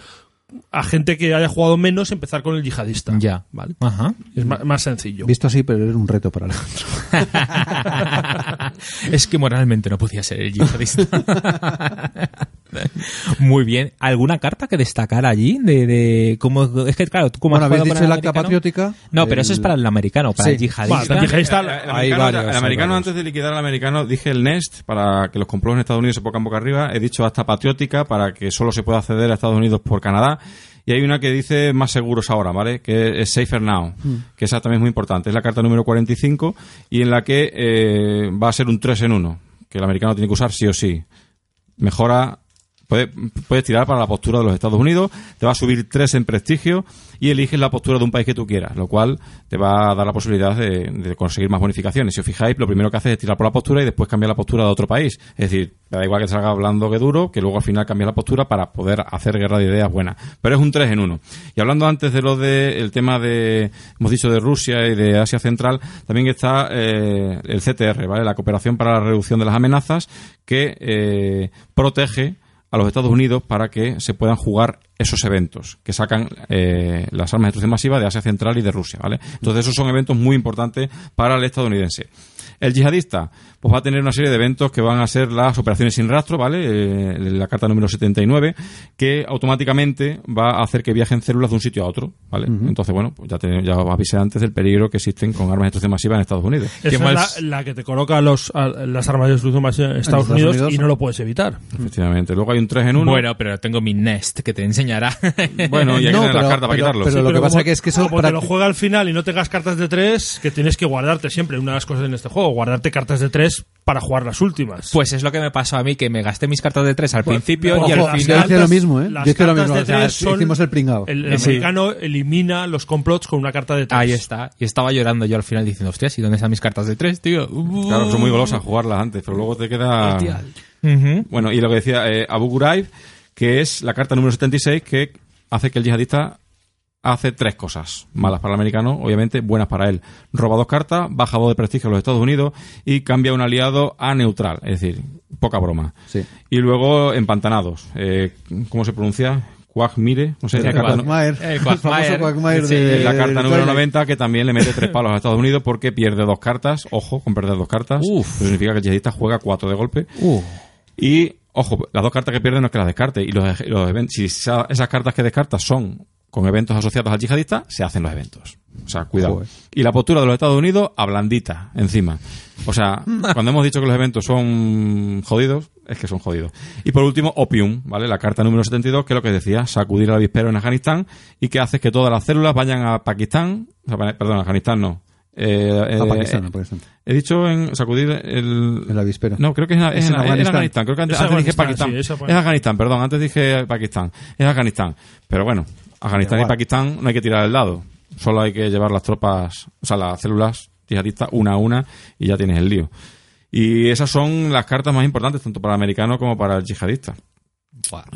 a gente que haya jugado menos, empezar con el yihadista. Ya. ¿Vale? Ajá. Es más, más sencillo. Visto así, pero es un reto para Alejandro. *laughs* es que moralmente no podía ser el yihadista. *laughs* Muy bien. ¿Alguna carta que destacar allí? De, de cómo, es que, claro, tú como Bueno, has habéis jugado dicho el acta patriótica. No, pero eso es para el americano, para Sí. el yihadista. Bueno, el yihadista- El, americano, varios, el hay americano, varios. antes de liquidar al americano, dije el Nest para que los complots en Estados Unidos se pongan boca arriba. He dicho hasta patriótica para que solo se pueda acceder a Estados Unidos por Canadá. Y hay una que dice más seguros ahora, ¿vale? Que es Safer Now, que esa también es muy importante. Es la carta número 45 y en la que eh, va a ser un 3 en 1, que el americano tiene que usar sí o sí. mejora Puedes, puedes tirar para la postura de los Estados Unidos, te va a subir tres en prestigio y eliges la postura de un país que tú quieras, lo cual te va a dar la posibilidad de, de conseguir más bonificaciones. Si os fijáis, lo primero que haces es tirar por la postura y después cambiar la postura de otro país. Es decir, da igual que salga blando que duro, que luego al final cambie la postura para poder hacer guerra de ideas buena. Pero es un 3 en 1. Y hablando antes de lo de el tema de, hemos dicho de Rusia y de Asia Central, también está eh, el CTR, ¿vale? La cooperación para la reducción de las amenazas que eh, protege a los Estados Unidos para que se puedan jugar esos eventos que sacan eh, las armas de destrucción masiva de Asia Central y de Rusia, ¿vale? Entonces esos son eventos muy importantes para el estadounidense. El yihadista, pues va a tener una serie de eventos que van a ser las operaciones sin rastro, ¿vale? Eh, la carta número 79, que automáticamente va a hacer que viajen células de un sitio a otro, ¿vale? Entonces, bueno, pues ya, te, ya os avisé antes del peligro que existen con armas de destrucción masiva en Estados Unidos. Esa es más- la, la que te coloca los, a- las armas de destrucción masiva en Estados, Estados Unidos, Unidos, y no lo puedes evitar. Efectivamente. Luego hay un 3 en 1. Bueno, pero tengo mi Nest que te enseñará. *laughs* Bueno, y hay *laughs* que No, tener las pero- cartas para quitarlo. pero Sí. lo que pasa como- que es que eso como te lo juega al final y no tengas cartas de tres, que tienes que guardarte siempre. Una de las cosas en este juego, guardarte cartas de tres para jugar las últimas. Pues es lo que me pasó a mí, que me gasté mis cartas de tres al principio ojo, y al yo final... hice lo mismo, ¿eh? las Yo lo cartas mismo. de o sea, tres son- hicimos el pringao. El, el Sí. americano elimina los complots con una carta de tres. Ahí está. Y estaba llorando yo al final diciendo, hostias, ¿y dónde están mis cartas de tres, tío? Claro, son muy golosas jugarlas antes, pero luego te queda... Ujú. Bueno, y lo que decía eh, Abu Ghraib, que es la carta número 76 que hace que el yihadista hace tres cosas. Malas para el americano, obviamente, buenas para él. Roba dos cartas, baja dos de prestigio a los Estados Unidos y cambia un aliado a neutral. Es decir, poca broma. Sí. Y luego empantanados. Eh, ¿Cómo se pronuncia? Quagmire, no sé, la carta, no- Quagmire. Eh, El Quagmire. famoso Quagmire Sí, de- la carta del número Twilight. 90 que también le mete tres palos a Estados Unidos porque pierde dos cartas. Ojo, con perder dos cartas. Uf. Eso significa que el yihadista juega cuatro de golpe. Uh. Y, ojo, las dos cartas que pierde no es que las descarte. Y los, si esa- esas cartas que descartas son con eventos asociados al yihadista, se hacen los eventos. O sea, cuidado. Joder. Y la postura de los Estados Unidos, ablandita, encima. O sea, *laughs* cuando hemos dicho que los eventos son jodidos, es que son jodidos. Y por último, Opium, ¿vale? La carta número 72, que es lo que decía, sacudir al avispero en Afganistán y que hace que todas las células vayan a Pakistán, o sea, perdón, Afganistán no. Eh, A eh, Pakistán, eh, a Pakistán. He dicho en sacudir el... El avispero. No, creo que es, es Es en, en es en Afganistán. Afganistán. Creo que antes, Es antes dije Pakistán. sí, es. Afganistán, perdón. Antes dije Pakistán. Es Afganistán. Pero bueno, Afganistán y. Pakistán no hay que tirar el dado. Solo hay que llevar las tropas, o sea, las células yihadistas una a una y ya tienes el lío. Y esas son las cartas más importantes, tanto para el americano como para el yihadista.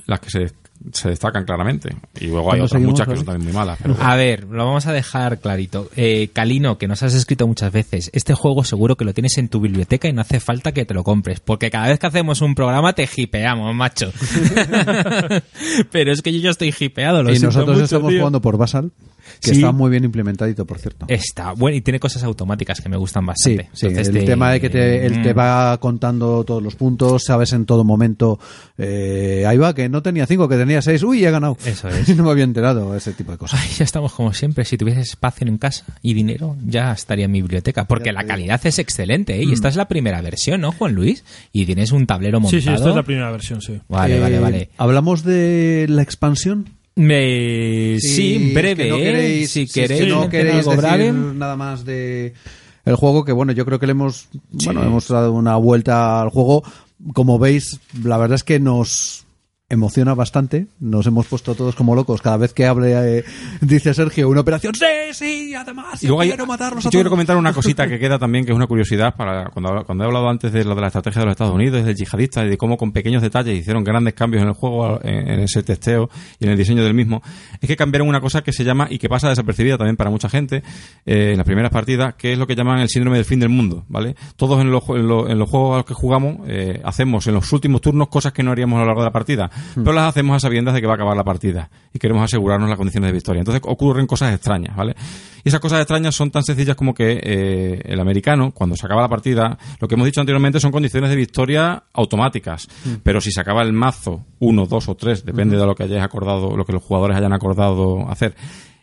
Las que se, se destacan claramente. Y luego hay ¿Cuándo otras muchas que Javi? son también muy malas. Pero A ver, lo vamos a dejar clarito. Eh, Calino, que nos has escrito muchas veces, este juego seguro que lo tienes en tu biblioteca y no hace falta que te lo compres, porque cada vez que hacemos un programa te hipeamos, macho. *laughs* *laughs* Pero es que yo ya estoy hipeado, lo Y nosotros mucho, estamos tío. jugando por Basal, que Sí. está muy bien implementadito, por cierto. Está bueno y tiene cosas automáticas que me gustan bastante. sí, Entonces el te- tema de que te, él te Mm. va contando todos los puntos, sabes en todo momento, eh, ahí va, que no tenía cinco, que tenía seis, uy, he ganado. Eso *laughs* es. no me había enterado, ese tipo de cosas. Ay, ya estamos como siempre. Si tuviese espacio en casa y dinero, ya estaría en mi biblioteca. Porque Ya la digo. calidad es excelente, ¿eh? Y esta es la primera versión, ¿no, Juan Luis? Y tienes un tablero montado. Sí, sí, esta es la primera versión, sí. Vale, Eh, vale, vale. ¿Hablamos de la expansión? Me... Sí, breve, que no ¿eh? queréis, si queréis, que no queréis algo decir breve. nada más de el juego, que bueno, yo creo que le hemos, bueno, hemos dado una vuelta al juego. Como veis, la verdad es que nos emociona bastante. Nos hemos puesto todos como locos. Cada vez que hable, eh, dice Sergio, una operación. Sí, sí, además, Y luego hay- quiero matarlos yo a quiero todos. comentar una cosita que *laughs* queda también, que es una curiosidad para cuando, he hablado antes de lo de la estrategia de los Estados Unidos, del yihadista y de cómo con pequeños detalles hicieron grandes cambios en el juego, en, en ese testeo y en el diseño del mismo, es que cambiaron una cosa que se llama, y que pasa desapercibida también para mucha gente, eh, en las primeras partidas, que es lo que llaman el síndrome del fin del mundo, ¿vale? Todos en los, en los, en los juegos a los que jugamos eh, hacemos en los últimos turnos cosas que no haríamos a lo largo de la partida, pero las hacemos a sabiendas de que va a acabar la partida y queremos asegurarnos las condiciones de victoria. Entonces ocurren cosas extrañas, ¿vale? Y esas cosas extrañas son tan sencillas como que eh, el americano, cuando se acaba la partida, lo que hemos dicho anteriormente son condiciones de victoria automáticas. Pero si se acaba el mazo, uno, dos o tres, depende de lo que hayáis acordado, lo que los jugadores hayan acordado hacer,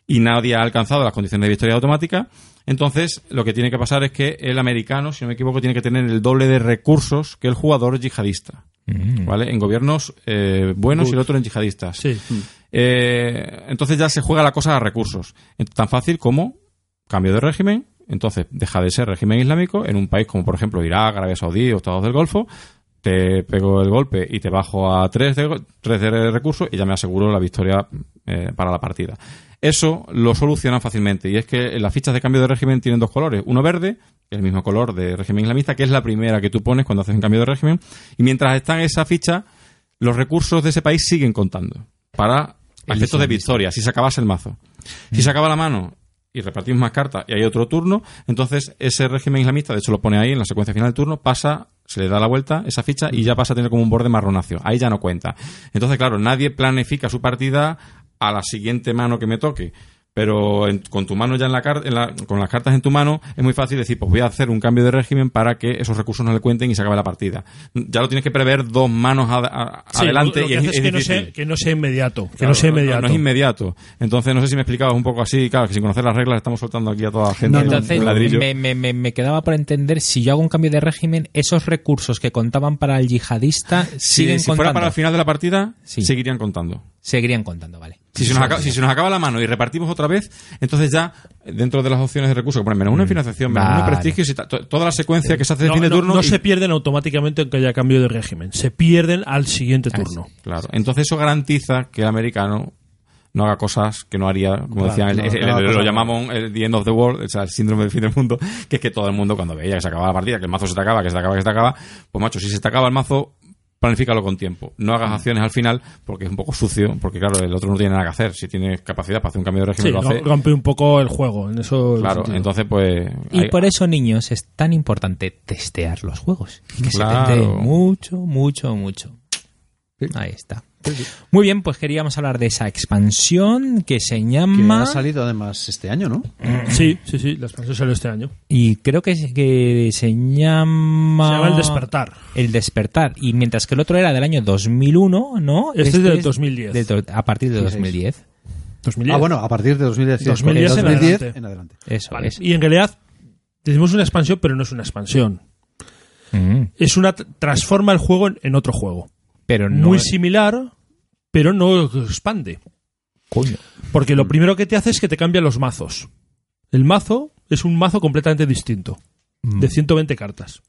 y nadie ha alcanzado las condiciones de victoria automática, entonces lo que tiene que pasar es que el americano, si no me equivoco, tiene que tener el doble de recursos que el jugador yihadista. ¿Vale? En gobiernos eh, buenos y el otro en yihadistas. Sí. Eh, entonces ya se juega la cosa a recursos. Tan fácil como cambio de régimen, entonces deja de ser régimen islámico en un país como por ejemplo Irak, Arabia Saudí o Estados del Golfo, te pego el golpe y te bajo a 3 de, tres de recursos y ya me aseguro la victoria eh, para la partida. Eso lo solucionan fácilmente y es que las fichas de cambio de régimen tienen dos colores. Uno verde, que es el mismo color de régimen islamista, que es la primera que tú pones cuando haces un cambio de régimen. Y mientras está en esa ficha, los recursos de ese país siguen contando para efectos de victoria, si se acabase el mazo. Si se acaba la mano y repartimos más cartas y hay otro turno, entonces ese régimen islamista, de hecho lo pone ahí en la secuencia final del turno, pasa, se le da la vuelta esa ficha y ya pasa a tener como un borde marronáceo. Ahí ya no cuenta. Entonces, claro, nadie planifica su partida a la siguiente mano que me toque. Pero en- con tu mano ya en la, car- en la- con las cartas en tu mano es muy fácil decir, pues voy a hacer un cambio de régimen para que esos recursos no le cuenten y se acabe la partida. Ya lo tienes que prever dos manos a- a- Sí, adelante lo, lo y que es, es es que, no sea, que no sea inmediato. Que Claro, no sea inmediato. No, es inmediato. Entonces, no sé si me explicabas un poco así, claro, que sin conocer las reglas estamos soltando aquí a toda la gente No, no, en Entonces, ladrillo. me, me- me- me quedaba por entender, si yo hago un cambio de régimen, esos recursos que contaban para el yihadista Si, siguen si fuera contando. para el final de la partida, Sí. seguirían contando. Seguirían contando, vale. Si se, nos acaba, si se nos acaba la mano y repartimos otra vez, entonces ya dentro de las opciones de recursos que ponen menos uno en financiación, menos uno en Vale. prestigio, si toda la secuencia que se hace de No, fin de no- turno. no y- se pierden automáticamente aunque haya cambio de régimen. Se pierden al siguiente turno. Claro. Entonces eso garantiza que el americano no haga cosas que no haría, como Claro, decían, el- el- el- lo llamamos el The End of the World, o sea, el síndrome del fin del mundo, *laughs* que es que todo el mundo cuando veía que se acababa la partida, que el mazo se te acaba, que se te acaba, que se te acaba, pues macho, si se te acaba el mazo, planifícalo con tiempo. No hagas acciones al final porque es un poco sucio, porque claro, el otro no tiene nada que hacer. Si tiene capacidad para hacer un cambio de Sí, régimen, lo hace. rompe un poco el juego. En eso Claro, sentido. entonces pues... Y hay- por eso, niños, es tan importante testear los juegos. Que Claro. se teste mucho, mucho, mucho. Ahí está. Muy bien, pues queríamos hablar de esa expansión que se Que llama... ha salido además este año, ¿no? *clears throat* Sí, sí, sí. La expansión salió este año. Y creo que, que se llama... Se llama El Despertar. El Despertar. Y mientras que el otro era del año 2001, ¿no? Este es del 2010. del do- a partir de Sí, 2010. 2010. Ah, bueno, a partir de 2010. sí, 2010 en 2010 adelante. en adelante. Eso Vale. es. Y en realidad decimos una expansión, pero no es una expansión. Mm. Es una transforma el juego en, en otro juego. Pero no... Muy similar, pero no expande. Coño. Porque lo primero que te hace es que te cambia los mazos. El mazo es un mazo completamente distinto, Mm. de 120 cartas.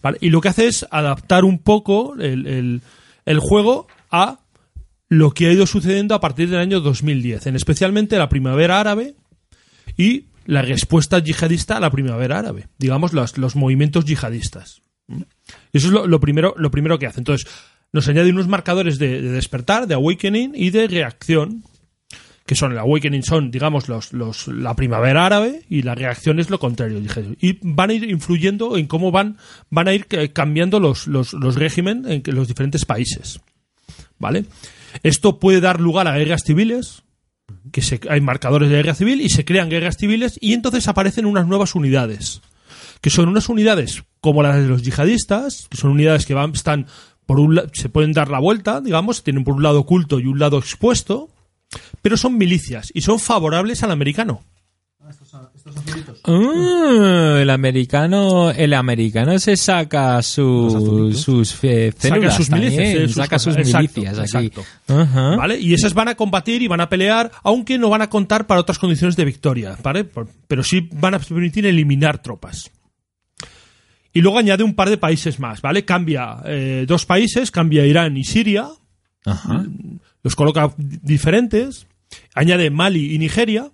¿Vale? Y lo que hace es adaptar un poco el, el- el juego a lo que ha ido sucediendo a partir del año 2010, en especialmente la primavera árabe y la respuesta yihadista a la primavera árabe, digamos los, los movimientos yihadistas. Eso es lo, lo primero, lo primero que hace. Entonces, nos añade unos marcadores de, de despertar, de awakening y de reacción, que son el awakening son, digamos, los, la primavera árabe y la reacción es lo contrario. Y van a ir influyendo en cómo van, van a ir cambiando los, los, los régimen en los diferentes países. ¿Vale? Esto puede dar lugar a guerras civiles, que hay marcadores de guerra civil y se crean guerras civiles y entonces aparecen unas nuevas unidades, que son unas unidades como las de los yihadistas, que son unidades que van, están por un la- se pueden dar la vuelta, digamos, tienen por un lado oculto y un lado expuesto, pero son milicias y son favorables al americano. Ah, el americano, el americano se saca su, sus eh, Saca sus milicias, también, eh, sus saca cosas. sus Exacto, milicias aquí. exacto. ¿Vale? Y esas van a combatir y van a pelear, aunque no van a contar para otras condiciones de victoria, ¿vale? Pero sí van a permitir eliminar tropas. Y luego añade un par de países más, ¿vale? Cambia eh, dos países, cambia Irán y Siria, Ajá. los coloca di- diferentes, añade Mali y Nigeria,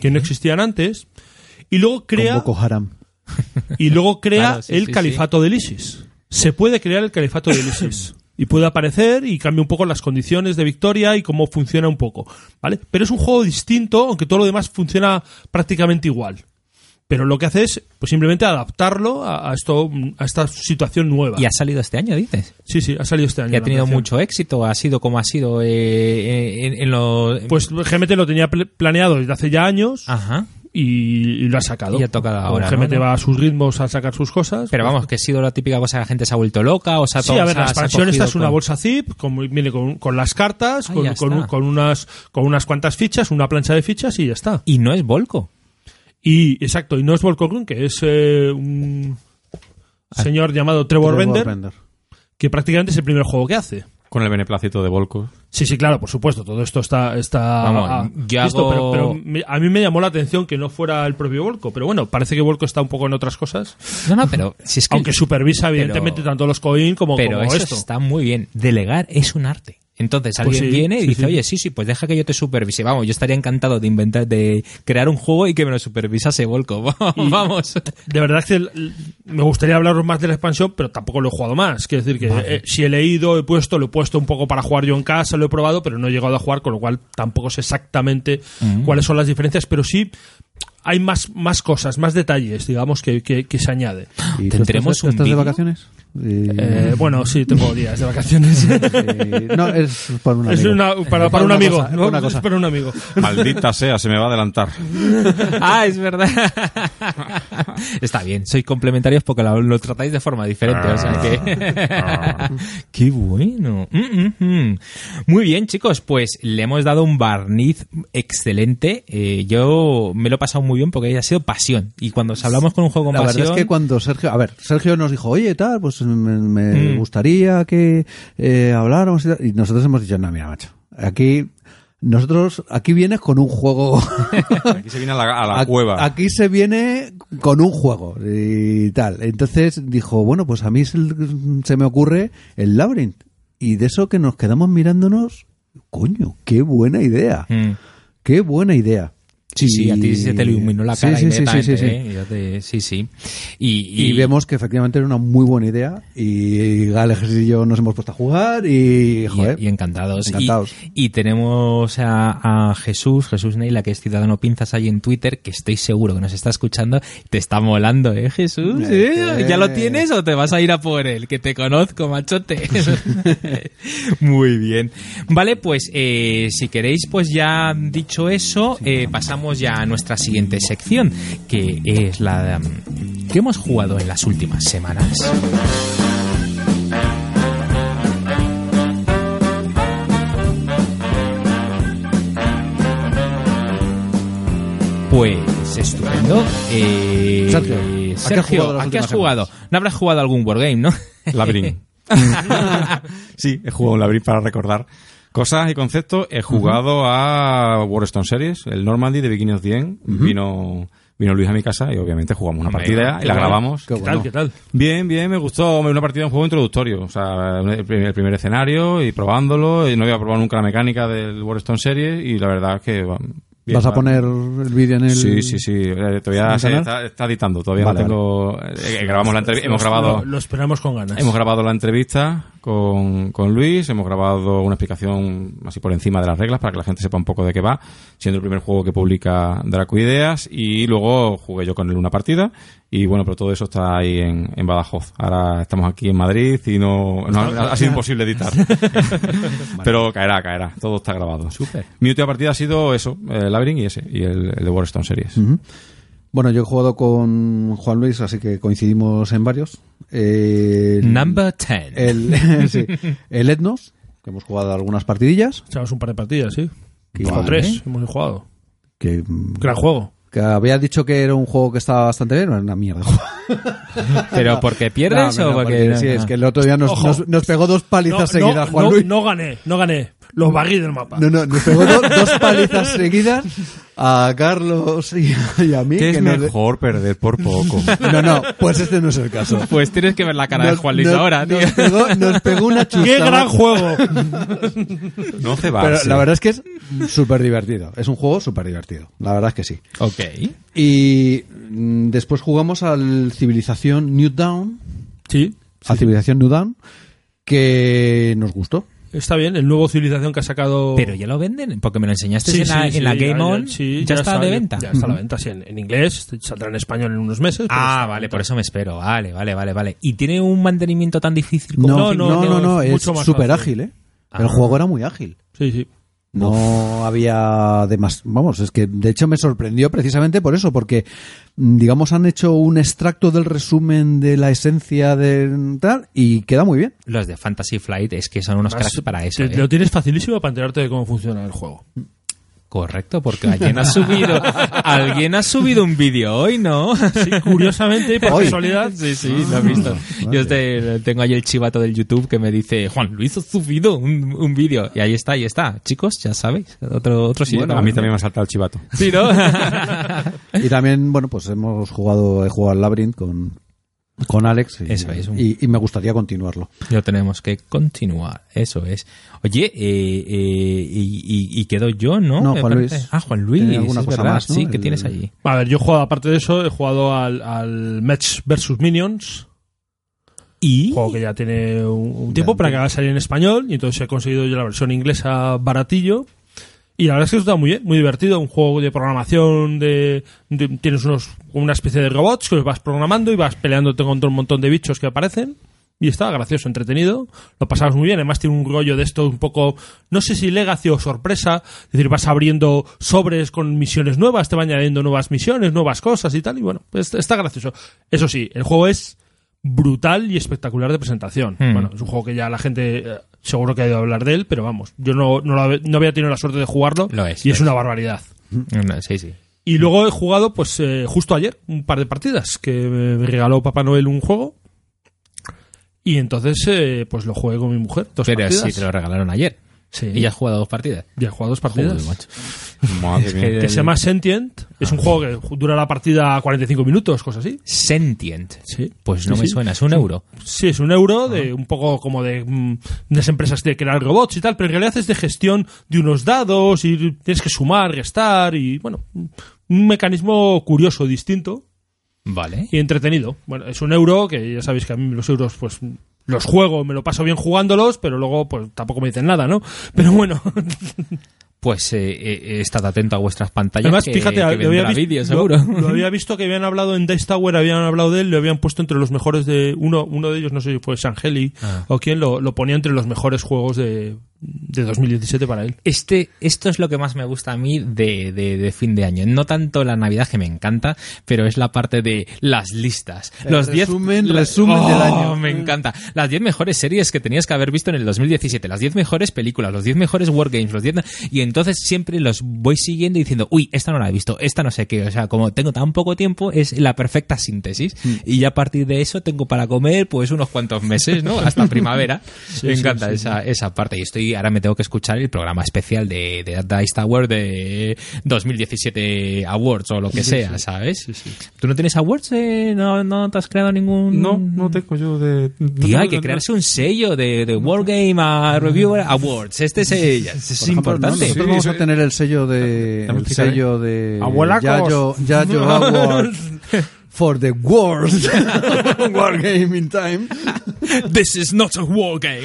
que no existían antes, y luego crea, Con Boko Haram. *laughs* y luego crea Claro, sí, el sí, califato del ISIS. Se puede crear el califato del ISIS. *clears throat* Y puede aparecer y cambia un poco las condiciones de victoria y cómo funciona un poco. ¿Vale? Pero es un juego distinto, aunque todo lo demás funciona prácticamente igual. Pero lo que hace es pues simplemente adaptarlo a, a esto, a esta situación nueva. Y ha salido este año, dices. Sí, sí, ha salido este año. Que ha tenido mucho éxito, ha sido como ha sido eh, en, en lo... Pues GMT lo tenía pl- planeado desde hace ya años Ajá. y, y lo ha sacado. Y ha tocado ahora, GMT ¿no? va a sus ritmos a sacar sus cosas. Pero pues- vamos, que ha sido la típica cosa que la gente se ha vuelto loca o se ha Sí, a ver, la expansión esta es una con- bolsa zip, como viene con, con las cartas, Ah, con, con, con unas, con unas cuantas fichas, una plancha de fichas y ya está. Y no es Volco. Y, exacto, y no es Volkogrun, que es eh, un señor llamado Trevor, Trevor Bender, Bender. que prácticamente es el primer juego que hace. Con el beneplácito de Volco. Sí, sí, claro, por supuesto, todo esto está, está Vamos, ah, yo listo, hago- pero, pero me- a mí me llamó la atención que no fuera el propio Volco, pero bueno, parece que Volco está un poco en otras cosas, No, no, pero si es que... aunque supervisa evidentemente pero- tanto los coin como, Pero como eso esto. está muy bien. Delegar es un arte. Entonces Pues alguien sí, viene y sí, dice, sí. oye, sí, sí, pues deja que yo te supervise. Vamos, yo estaría encantado de inventar, de crear un juego y que me lo supervisase Volco. *laughs* Vamos. De verdad que me gustaría hablaros más de la expansión, pero tampoco lo he jugado más. Quiero decir que eh, si he leído, he puesto, lo he puesto un poco para jugar yo en casa, lo he probado, pero no he llegado a jugar, con lo cual tampoco sé exactamente cuáles son las diferencias, pero sí hay más, más cosas, más detalles, digamos, que, que, que se añade. ¿Y tú ¿Tendremos estás, un estás de vacaciones? Y- Eh, bueno, sí, tengo días de vacaciones. *laughs* no, *laughs* es por un es amigo. una, para, para un una amigo. cosa, ¿no? una cosa. Es para un amigo. Maldita sea, se me va a adelantar. *laughs* ah, es verdad. Está bien, sois complementarios porque lo, lo tratáis de forma diferente. o sea que... ¡Qué bueno! Mm, mm, mm. Muy bien, chicos, pues le hemos dado un barniz excelente. Eh, yo me lo he pasado muy bien porque ha sido pasión. Y cuando os hablamos con un juego con La pasión... verdad es que cuando Sergio, a ver, Sergio nos dijo, oye, tal, pues me, me Mm. gustaría que eh, habláramos y, tal", y nosotros hemos dicho, no, mira, macho, aquí, nosotros, aquí vienes con un juego. *laughs* Aquí se viene a la, a la Ac- cueva. Aquí se viene con un juego y tal. Entonces dijo, bueno, pues a mí se, se me ocurre el Labyrinth. Y de eso que nos quedamos mirándonos, coño, qué buena idea. Mm. Qué buena idea. Sí, sí, a ti se te iluminó la cara sí, sí, sí, sí, sí. ¿eh? Yo te- sí, sí. Y, Y, vemos que efectivamente era una muy buena idea y Gales y yo nos hemos puesto a jugar y, joder, y encantados. encantados. Y, tenemos a, a Jesús, Jesús Neila, que es Ciudadano Pinzas ahí en Twitter, que estoy seguro que nos está escuchando. Te está molando, ¿eh, Jesús? Eh. ¿Eh? ¿Ya lo tienes o te vas a ir a por él? Que te conozco, machote. *laughs* Muy bien. Vale, pues eh, si queréis, pues ya dicho eso, eh, pasamos ya a nuestra siguiente sección, que es la mm, que hemos jugado en las últimas semanas. Pues estupendo. Eh, Sergio, ¿a qué has jugado las ¿a qué has últimas jugado? No habrás jugado algún wargame, ¿no? Labyrinth. *laughs* *laughs* sí, he jugado un Labyrinth para recordar cosas y conceptos. He jugado a Warstone Series, el Normandy de Beginning of the End. Vino, vino Luis a mi casa y obviamente jugamos una partida y la grabamos. Qué ¿Qué bueno. tal? ¿Qué tal? Bien, bien, me gustó una partida, un juego introductorio. O sea, el primer, el primer escenario y probándolo. Y no había probado nunca la mecánica del Warstone Series y la verdad es que... bien, ¿Vas a poner el vídeo en el...? Sí, sí, sí. Eh, Todavía ¿En se el está, está editando. Todavía Vale, no tengo... eh, grabamos la entrevista. Hemos grabado... Lo, lo esperamos con ganas. Hemos grabado la entrevista con, con Luis, hemos grabado una explicación así por encima de las reglas para que la gente sepa un poco de qué va, siendo el primer juego que publica Draco Ideas y luego jugué yo con él una partida y bueno, pero todo eso está ahí en, en Badajoz. Ahora estamos aquí en Madrid y no, no- ha sido imposible editar. *laughs* pero caerá, caerá, todo está grabado. Súper. Mi última partida ha sido eso, el Labyrinth y ese, y el, el de Warstone Series. Bueno, yo he jugado con Juan Luis, así que coincidimos en varios. Number 10. el, *laughs* sí, *laughs* el Etnos, que hemos jugado algunas partidillas. Echamos un par de partidas, sí. Vale. O tres, hemos jugado. Que, Gran juego. que había dicho que era un juego que estaba bastante bien, era una mierda. *laughs* ¿Pero porque pierdes No, no, o no, porque.? sí, es que el otro día nos, nos, nos pegó dos palizas No, seguidas, no, Juan no, Luis. no gané, no gané. Los bagui del mapa. No, no, nos pegó do- dos palizas seguidas a Carlos y, y a mí. Que es nos- mejor perder por poco. No, no, pues este no es el caso. Pues tienes que ver la cara de Juan Luis nos- ahora, tío. Nos pegó, nos pegó una chusta. *laughs* ¡Qué gran juego! No se Pero la verdad es que es súper divertido. Es un juego súper divertido. La verdad es que sí. Ok. Y mm, después jugamos al Civilización New Dawn. Sí, Al Civilización New Dawn. Que nos gustó. Está bien. El nuevo civilización que ha sacado. Pero ya lo venden, porque me lo enseñaste Sí, en, la, sí, en la sí, Game ya- On. ya- sí, ya, está, de venta. Ya está a la venta, sí, en, en inglés. Saldrá en español en unos meses. está Ah, vale, por eso me espero. Vale, vale, vale, vale. ¿Y tiene un mantenimiento tan difícil como No, no, no, no, no, no, es súper ágil, ¿eh? Ah. El juego era muy ágil. Sí, sí. No había demás. Vamos, es que de hecho me sorprendió precisamente por eso, porque mm, digamos han hecho un extracto del resumen de la esencia de tal y queda muy bien. Los de Fantasy Flight es que son unos Además, cracks para eso. te- ¿eh? Lo tienes facilísimo para enterarte de cómo funciona el juego. Correcto, porque alguien ha subido, alguien ha subido un vídeo hoy, ¿no? Sí, curiosamente, por Hoy. casualidad. Sí, sí, lo he visto. Yo te- tengo ahí el chivato del YouTube que me dice, Juan Luis ha subido un, un vídeo. Y ahí está, ahí está. Chicos, ya sabéis, otro, otro sitio. a mí también me ha saltado el chivato. Sí, ¿no? *laughs* Y también, bueno, pues hemos jugado, he jugado al Labyrinth con, con Alex. Y, Eso es, un- y, y me gustaría continuarlo. Lo tenemos que continuar, eso es. Oye, eh, eh, y, y- y quedo yo, ¿no? No, Juan. Luis. Ah, Juan Luis. Tiene alguna es cosa verdad. más, ¿no? Sí, ¿qué El- tienes allí? A ver, yo he jugado, aparte de eso, he jugado al, al Match vs. Minions. Y... Un juego que ya tiene un, un tiempo para que haga salir en español. Y entonces he conseguido yo la versión inglesa baratillo. Y la verdad es que está muy bien, muy divertido. Un juego de programación de, tienes unos una especie de robots que los vas programando y vas peleándote contra un montón de bichos que aparecen. Y está gracioso, entretenido. Lo pasamos muy bien. Además tiene un rollo de esto un poco, no sé si legacy o sorpresa. Es decir, vas abriendo sobres con misiones nuevas, te van añadiendo nuevas misiones, nuevas cosas y tal. Y bueno, pues está gracioso. Eso sí, el juego es brutal y espectacular de presentación. Hmm. Bueno, es un juego que ya la gente eh, seguro que ha ido a hablar de él, pero vamos, yo no, no, lo no había tenido la suerte de jugarlo Lo es, y lo es es. una barbaridad. No, sí, sí. Y luego he jugado, pues eh, justo ayer, un par de partidas, que me regaló Papá Noel un juego. Y entonces, eh, pues lo jugué con mi mujer. Dos Pero partidas. sí, te lo regalaron ayer. Sí. Y ya has jugado dos partidas. Ya he jugado dos partidas. Joder, macho. Madre que- que se llama Sentient. Es un juego que dura la partida 45 minutos, cosas así. Sentient. Sí. Pues no Sí, me sí. suena, es un euro. Sí, es un euro de un poco como de mm, unas empresas de crear robots y tal, pero en realidad es de gestión de unos dados y tienes que sumar, restar y bueno, un mecanismo curioso, distinto Vale. y entretenido. Bueno, es un euro que ya sabéis que a mí los euros pues los juego, me lo paso bien jugándolos, pero luego pues tampoco me dicen nada, ¿no? Pero bueno, *laughs* Pues eh, eh, estad atento a vuestras pantallas. además que, fíjate, que lo había, visto, lo- seguro. lo había *laughs* visto que habían hablado en Dice Tower, habían hablado de él, lo habían puesto entre los mejores de uno, uno de ellos, no sé si fue Shangeli Ah. o quién, lo, lo ponía entre los mejores juegos de, de 2017 para él. Este, esto es lo que más me gusta a mí de, de- de fin de año. No tanto la Navidad, que me encanta, pero es la parte de las listas. El Los 10 resumen- la- resumen del Oh, año. Me encanta. Las 10 mejores series que tenías que haber visto en el 2017, las 10 mejores películas, los 10 mejores wargames, los 10... Y entonces siempre los voy siguiendo y diciendo, uy, esta no la he visto, esta no sé qué. O sea, como tengo tan poco tiempo, es la perfecta síntesis. Mm. Y ya a partir de eso tengo para comer pues unos cuantos meses, ¿no? Hasta *laughs* primavera. me sí, encanta sí, esa, esa parte. Y estoy, ahora me tengo que escuchar el programa especial de, de Dice Tower de 2017 Awards o lo que sea, ¿sabes? ¿Tú no tienes awards? eh? ¿No, ¿No te has creado ningún...? No, no tengo yo de... no Tío, tengo- hay que crearse un sello de, de Wargame a Reviewer Awards. Este es, es importante. Nosotros Sí, vamos a tener el sello de el sello de Abuelacos. Yayo, Yayo Award *laughs* for the world *laughs* *laughs* War Gaming Time. *laughs* This is not a wargame.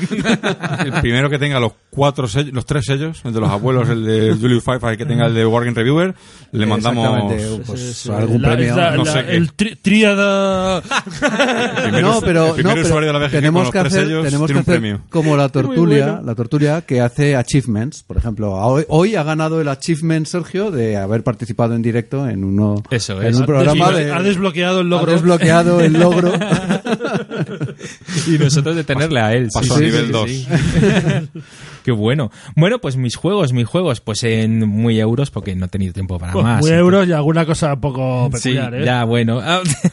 El primero que tenga los cuatro sellos, los tres sellos, el de los abuelos, el de *laughs* Julius Five, el que tenga el de Wargame Reviewer, le mandamos... Pues, Es, eh, algún la- premio. la- no la- sé el tri- tríada El no, pero, el primer no, pero usuario de la BGG tenemos con los que tres hacer, sellos tenemos que tiene un hacer premio. como la tortulia, bueno. la tortulia que hace achievements. Por ejemplo, hoy, hoy ha ganado el achievement Sergio de haber participado en directo en uno Eso en es. un programa ha, de ha desbloqueado el ha logro. desbloqueado el logro. y *laughs* nosotros de tenerle a él. Pasó sí, a sí, nivel sí, 2. sí. *laughs* Qué bueno. Bueno, pues mis juegos, mis juegos, pues en muy euros, porque no he tenido tiempo para Pues más. muy euros y alguna cosa un poco Sí, peculiar, ¿eh? ya, bueno.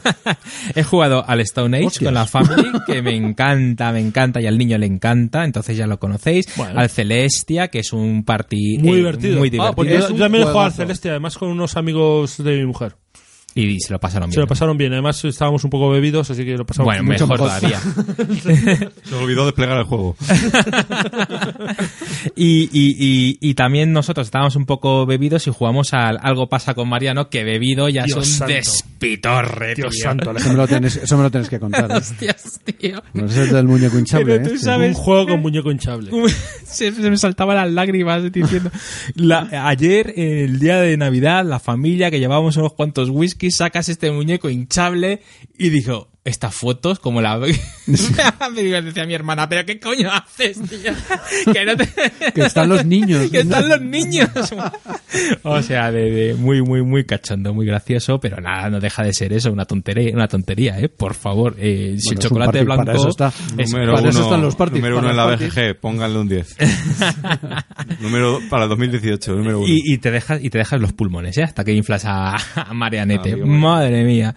*laughs* He jugado al Stone Age Hostias. con la Family, que me encanta, me encanta, y al niño le encanta, entonces ya lo conocéis. Bueno. Al Celestia, que es un party Muy eh, divertido. muy Ah, divertido. pues yo, Es un yo también he jugado al. Celeste, además con unos amigos de mi mujer. Y se lo pasaron bien. Se lo pasaron bien, además estábamos un poco bebidos, así que lo pasamos Bueno, mucho mejor mejor. todavía. *laughs* Se olvidó desplegar el juego. *laughs* Y, y, y, y también nosotros estábamos un poco bebidos y jugamos al Algo pasa con Mariano, que bebido ya Dios es un santo. despitorre, Dios tío. santo, *laughs* Eso me lo tienes, eso me lo tienes que contar. ¿eh? Hostias, tío. No es el del muñeco hinchable. Pero tú ¿eh? sabes- Un juego con muñeco hinchable. se, se me saltaban las lágrimas diciendo. La- ayer, el día de Navidad, la familia que llevábamos unos cuantos whiskies, sacas este muñeco hinchable y dijo, estas fotos como la... *laughs* me decía mi hermana, pero ¿qué coño haces, tío? *laughs* Que, no te- Que están los niños. *laughs* que están los niños. o sea, de, de muy, muy, muy cachondo, muy gracioso, pero nada, no deja de ser eso, una tontería, una tontería, ¿eh? Por favor, eh, si Bueno, el chocolate blanco... para eso está. es- Número para uno, eso están los parties, número uno en la. BGG, pónganle un 10. número para el 2018, número uno. y, y te dejas y te dejas los pulmones, ¿eh? Hasta que inflas a, a Marianete. Madre mía.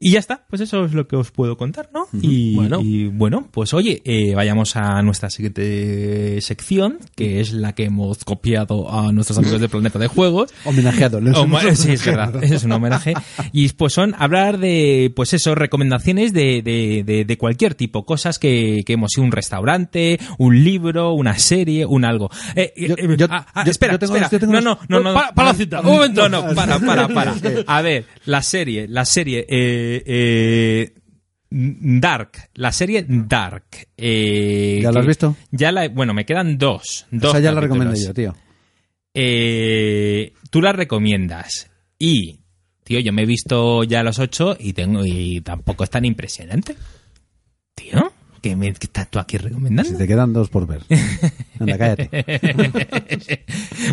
Y ya está, pues eso es lo que os puedo contar, ¿no? y, Bueno. y bueno, pues oye, eh, vayamos a nuestra siguiente sección, que es la que hemos copiado a nuestros amigos de Planeta de Juegos. Homenajeado. Homa- hemos sí, es verdad, es un homenaje. Y pues son hablar de, pues eso, recomendaciones de, de, de, de cualquier tipo, cosas que, que hemos ido un restaurante, un libro, una serie, un algo. Eh, eh, Yo- eh, yo- ah, ah, yo- espera, yo tengo espera. las- yo tengo no, no, no, no, Para- para la no, cita, no, un momento. No, no, para, para, *laughs* para. A ver, la serie, la serie, eh, eh, Dark, la serie Dark. eh, ¿Ya la has que- visto? Ya la, bueno, me quedan dos. dos Esa ya la recomiendo yo, tío. Eh, tú la recomiendas y, tío, yo me he visto ya los ocho y tengo y tampoco es tan impresionante. Tío, ¿qué, me, qué estás tú aquí recomendando? Si te quedan dos por ver. Anda, cállate. *laughs*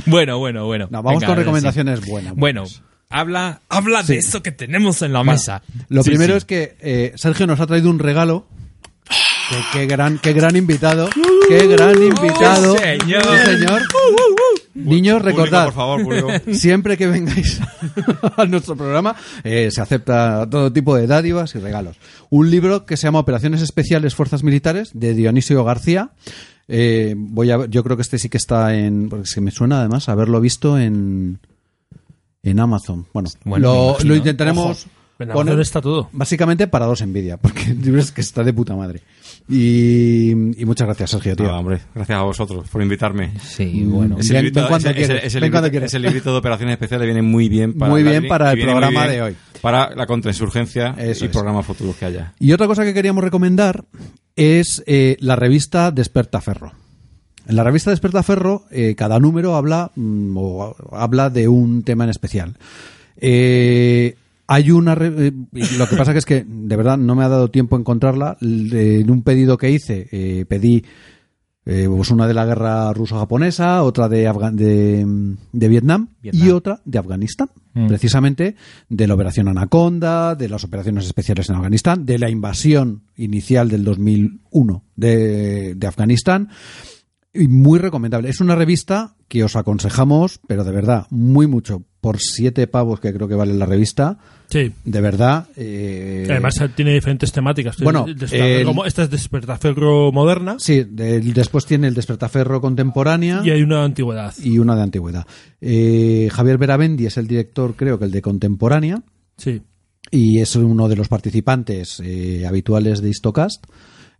bueno, bueno, bueno. No, vamos Venga, con sí. recomendaciones buenas. Bueno, habla, habla de eso que tenemos en la mesa. Lo Sí, primero sí. es que eh, Sergio nos ha traído un regalo. Que- Qué gran, qué gran invitado. Qué gran invitado. señor. Sí, señor. Niños, Público, recordad, por favor, público. *laughs* siempre que vengáis *laughs* a nuestro programa, eh, se acepta todo tipo de dádivas y regalos. Un libro que se llama Operaciones Especiales Fuerzas Militares, de Dionisio García. Eh, voy a, yo creo que este sí que está en. Porque se me suena además haberlo visto en. En Amazon. Bueno, Bueno, lo, imagino. lo intentaremos. En poner- está todo. Básicamente para dos envidia, *laughs* porque el libro es que está de puta madre. Y, y muchas gracias, Sergio, tío. Ah, hombre, gracias a vosotros por invitarme. Sí, bueno. Ven- ven cuando ese- quieres, ese- ese librito- ese librito de operaciones especiales viene muy bien para Muy la- bien para y el programa bien de hoy. Para la contrainsurgencia Eso y es. programas futuros que haya. Y otra cosa que queríamos recomendar es eh, la revista Despertaferro. En la revista Despertaferro, eh, cada número habla, mm, o habla de un tema en especial. Eh, hay una. re- eh, lo que pasa que es que, de verdad, no me ha dado tiempo a encontrarla. En un pedido que hice, eh, pedí eh, pues una de la guerra ruso-japonesa, otra de, Afga- de, de Vietnam, Vietnam. y otra de Afganistán. Mm. Precisamente de la operación Anaconda, de las operaciones especiales en Afganistán, de la invasión inicial del 2001 de, de Afganistán. Y muy recomendable. Es una revista que os aconsejamos, pero de verdad, muy mucho. Por siete pavos que creo que vale la revista. Sí. De verdad. eh, Además tiene diferentes temáticas. Bueno, el- esta es Despertaferro moderna Sí, después tiene el Despertaferro contemporánea. y hay una antigüedad. y una de antigüedad. Eh, Javier Berabendi es el director, creo que el de contemporánea, Sí. y es uno de los participantes eh, habituales de Histocast.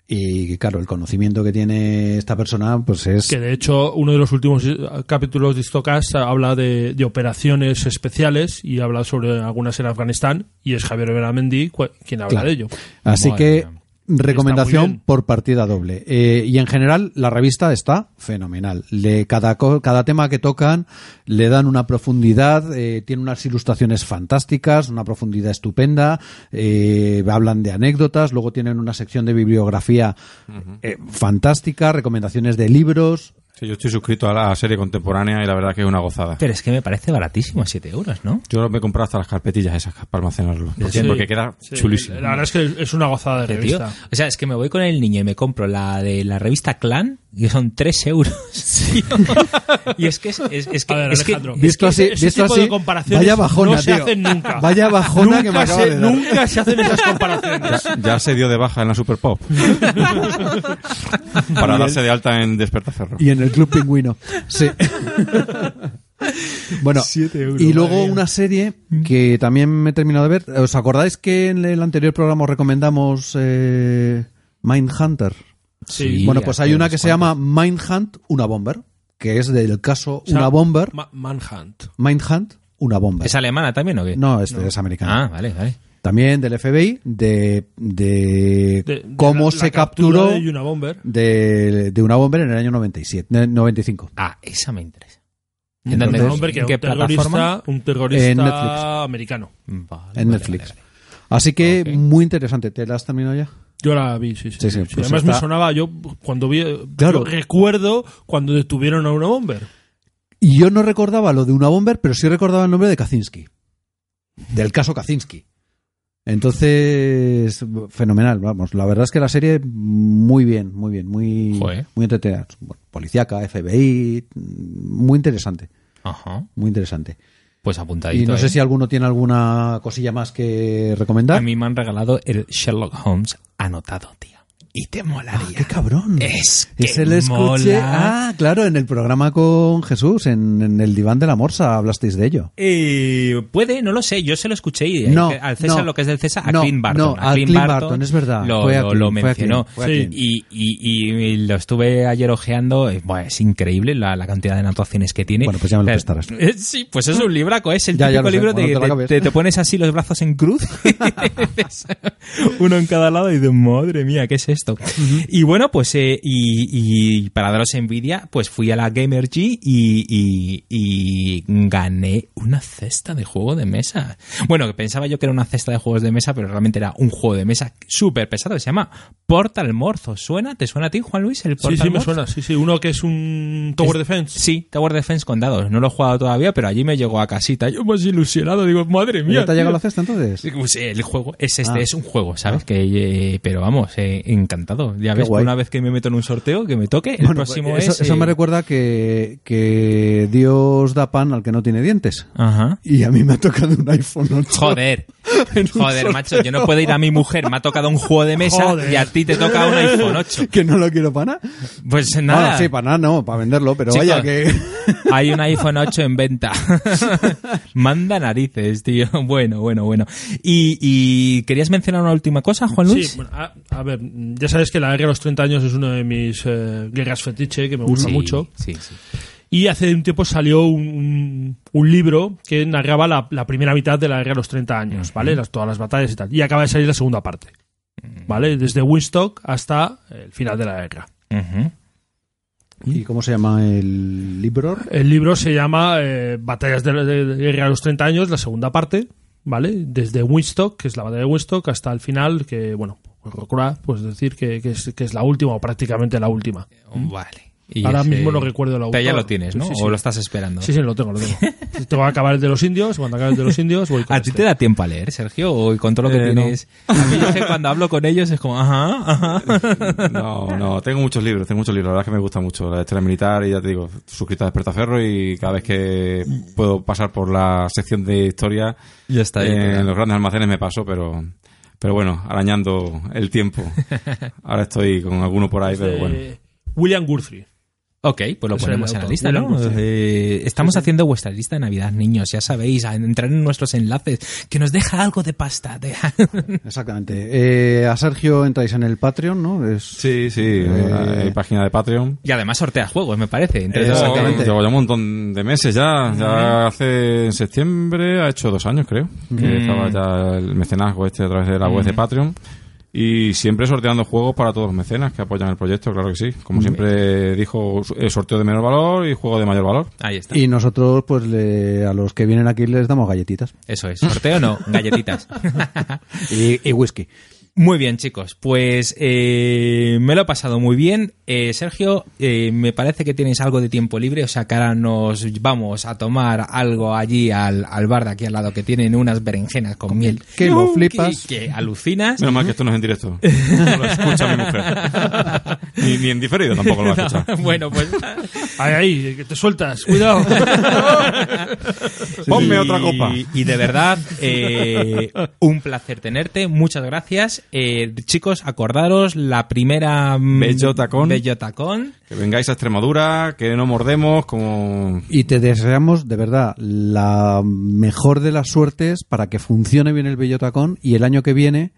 Y claro, el conocimiento que tiene esta persona, pues es. Que de hecho, uno de los últimos eh, capítulos de Histocast habla de, de operaciones especiales y habla sobre algunas en Afganistán. Y es Javier Beramendi quien habla Claro. de ello. Así Madre que, mía. Recomendación por partida doble. Eh, y en general, la revista está fenomenal. Le, cada, cada tema que tocan le dan una profundidad, eh, tiene unas ilustraciones fantásticas, una profundidad estupenda, eh, hablan de anécdotas, luego tienen una sección de bibliografía eh, fantástica, recomendaciones de libros. Sí, yo estoy suscrito a la serie contemporánea y la verdad que es una gozada. Pero es que me parece baratísimo, 7 euros, ¿no? Yo me he comprado hasta las carpetillas esas para almacenarlo. Porque, Sí. porque queda Sí, chulísimo. La verdad es que es una gozada de tío. revista. O sea, es que me voy con el niño y me compro la de la revista Clan y son 3 euros. *laughs* y es que es, es- es que, A ver, es que- Alejandro. Visto que- así, ese visto tipo así, de comparaciones vaya bajona, no se tío. hacen nunca. Vaya bajona que me nunca, acaba se, de dar. nunca se hacen esas comparaciones. Ya se dio de baja en la Super Pop. *laughs* para darse de alta en Despertaferro. Y en el Club Pingüino. Sí. *laughs* bueno, y luego una serie que también me he terminado de ver. ¿Os acordáis que en el anterior programa os recomendamos eh, Mindhunter? Sí. bueno, pues hay una que se llama Mindhunt, una bomber, que es del caso O sea, Una Bomber. Ma- Manhunt. Mindhunt, una bomber. ¿Es alemana también o qué? No, este es americana. Ah, vale, vale. También del FBI, de, de, De- de cómo la- se la capturó de Una Bomber. de, de una bomber en el año 97, eh, 95. Ah, esa me interesa. ¿En qué un terrorista, plataforma? un terrorista En Netflix. americano. Vale, En vale, Netflix. vale, vale. Así que muy interesante. ¿Te la has terminado ya? Yo la vi, sí, sí. Sí, sí, Sí, pues Además me sonaba, yo cuando vi, Claro. recuerdo cuando detuvieron a una bomber. Y yo no recordaba lo de una bomber, pero sí recordaba el nombre de Kaczynski. Del caso Kaczynski. Entonces, fenomenal, vamos. La verdad es que la serie muy bien, muy bien, muy, Joder. muy entretenida. Bueno, policíaca, FBI, muy interesante, Ajá. muy interesante. Pues apuntadito. Y no ¿eh? sé si alguno tiene alguna cosilla más que recomendar. A mí me han regalado el Sherlock Holmes anotado, tío. Y te molaría. ¡Qué cabrón! Es que Es el escuche. mola. Ah, claro, en el programa con Jesús, en, en el diván de la morsa, hablasteis de ello. Eh, puede, no lo sé. Yo se lo escuché y No, eh, al César no. lo que es del César, a No, Clint Barton. no, a Clint Barton, es verdad. Lo, Fue lo- Clint, lo fue a mencionó. Clint, fue a Sí. Clint. Y, y- y lo estuve ayer ojeando. eh, bueno, es increíble la, la cantidad de anotaciones que tiene. Bueno, pues ya me lo prestarás. eh, sí, pues es un libraco. Es el Ya, típico libro de, te acabes. te, te pones así los brazos en cruz. *laughs* uno en cada lado y de madre mía, ¿qué es esto? Y bueno, pues eh, y, y para daros envidia, pues fui a la Gamer G y, y- y gané una cesta de juego de mesa. Bueno, que pensaba yo que era una cesta de juegos de mesa, pero realmente era un juego de mesa súper pesado. Se llama Portal Morzo. ¿Suena? ¿Te suena a ti, Juan Luis? El Sí, Portal sí, me Morzo? suena. Sí, sí. Uno que es un Tower Es- Defense. Sí, Tower Defense con dados. No lo he jugado todavía, pero allí me llegó a casita. Yo más ilusionado, digo, madre mía. ¿Ya te ha llegado la cesta entonces? Sí, pues, el juego es este, Ah. es un juego, ¿sabes? Que, eh, pero vamos, eh, encantado. Ya Qué ves, guay. una vez que me meto en un sorteo, que me toque, el Bueno, próximo pues eso, es... eso me recuerda que, que Dios da pan al que no tiene dientes. Ajá. Y a mí me ha tocado un iPhone 8. Joder, *laughs* joder, macho, yo no puedo ir a mi mujer, me ha tocado un juego de mesa Joder. y a ti te toca un iPhone 8. *laughs* Que no lo quiero para nada. Pues nada, Bueno, sí, para nada no, para venderlo, pero Chicos. vaya que... *laughs* hay un iPhone 8 en venta. Manda narices, tío. Bueno, bueno, bueno. Y, y ¿querías mencionar una última cosa, Juan Luis? Sí, bueno, a, a ver, ya sabes que la guerra de los 30 años es una de mis eh, guerras fetiche que me gusta Sí, mucho. Sí, sí. Y hace un tiempo salió un, un- un libro que narraba la, la primera mitad de la guerra de los 30 años, ¿vale? Las, todas las batallas y tal. Y acaba de salir la segunda parte, ¿vale? Desde Winstock hasta el final de la guerra. ¿Y cómo se llama el libro? El libro se llama eh, Batallas de, de- de guerra de los 30 años, la segunda parte, ¿vale? Desde Winstock, que es la batalla de Winstock, hasta el final, que, bueno, pues pues decir que, que es, que es la última o prácticamente la última. Vale. Y Ahora ese- mismo no recuerdo la Pero ya lo tienes, ¿no? Sí, sí. ¿O lo estás esperando? Sí, sí, lo tengo, lo tengo. *laughs* Tengo que acabar el de los indios, cuando acabe el de los indios voy *laughs* con ¿A ti este. te da tiempo a leer, Sergio? ¿O con todo lo que Eh, no. tienes? A mí es que cuando hablo con ellos es como, ajá, ajá. *laughs* No, no, tengo muchos libros, tengo muchos libros. La verdad es que me gusta mucho la historia militar y ya te digo, suscrito a Despertaferro y cada vez que puedo pasar por la sección de historia Ya está ahí, eh, claro. en los grandes almacenes me paso, pero pero bueno, arañando el tiempo. *laughs* Ahora estoy con alguno por ahí, pero bueno. William Guthrie. Ok, pues lo ponemos en la lista, ¿no? Eh, estamos haciendo vuestra lista de Navidad, niños, ya sabéis, a entrar en nuestros enlaces, que nos deja algo de pasta. de- *laughs* Exactamente. Eh, a Sergio entráis en el Patreon, ¿no? Es... Sí, sí, Eh, hay página de Patreon. y además sorteas juegos, me parece. Llevo ya un montón de meses ya. Ya hace en septiembre, ha hecho dos años creo, que Mm. estaba ya el mecenazgo este a través de la web de Patreon. Y siempre sorteando juegos para todos los mecenas que apoyan el proyecto, claro que sí. Como siempre dijo, eh, sorteo de menor valor y juego de mayor valor. Ahí está. Y nosotros, pues le- a los que vienen aquí les damos galletitas. Eso es. Sorteo no, galletitas. *laughs* Y, y whisky. Muy bien, chicos. Pues eh, me lo he pasado muy bien. Eh, Sergio, eh, me parece que tienes algo de tiempo libre, o sea que ahora nos vamos a tomar algo allí al, al bar de aquí al lado que tienen unas berenjenas con, miel. que lo flipas. Que, que alucinas. Menos mal que esto no es en directo. *laughs* No lo escucha mi mujer. Ni, ni en diferido tampoco lo va a escuchar. bueno, pues Ahí, ahí, que te sueltas, cuidado. *laughs* Ponme Y- otra copa. Y de verdad, eh, un placer tenerte. Muchas gracias. Eh, chicos, acordaros la primera mm, Bellotacón. Bellotacón. Que vengáis a Extremadura, que no mordemos, como... Y te deseamos, de verdad, la mejor de las suertes para que funcione bien el Bellotacón y el año que viene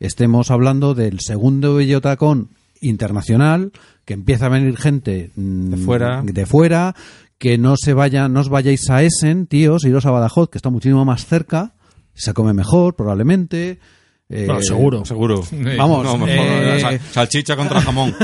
estemos hablando del segundo Bellotacón internacional, que empieza a venir gente mm, De fuera. de fuera, que no se vayan, no os vayáis a Essen, tíos, iros a Badajoz, que está muchísimo más cerca, se come mejor, probablemente. Eh, Bueno, seguro. Seguro. *laughs* Vamos, No, mejor, eh, sal- salchicha contra *laughs* jamón. *laughs*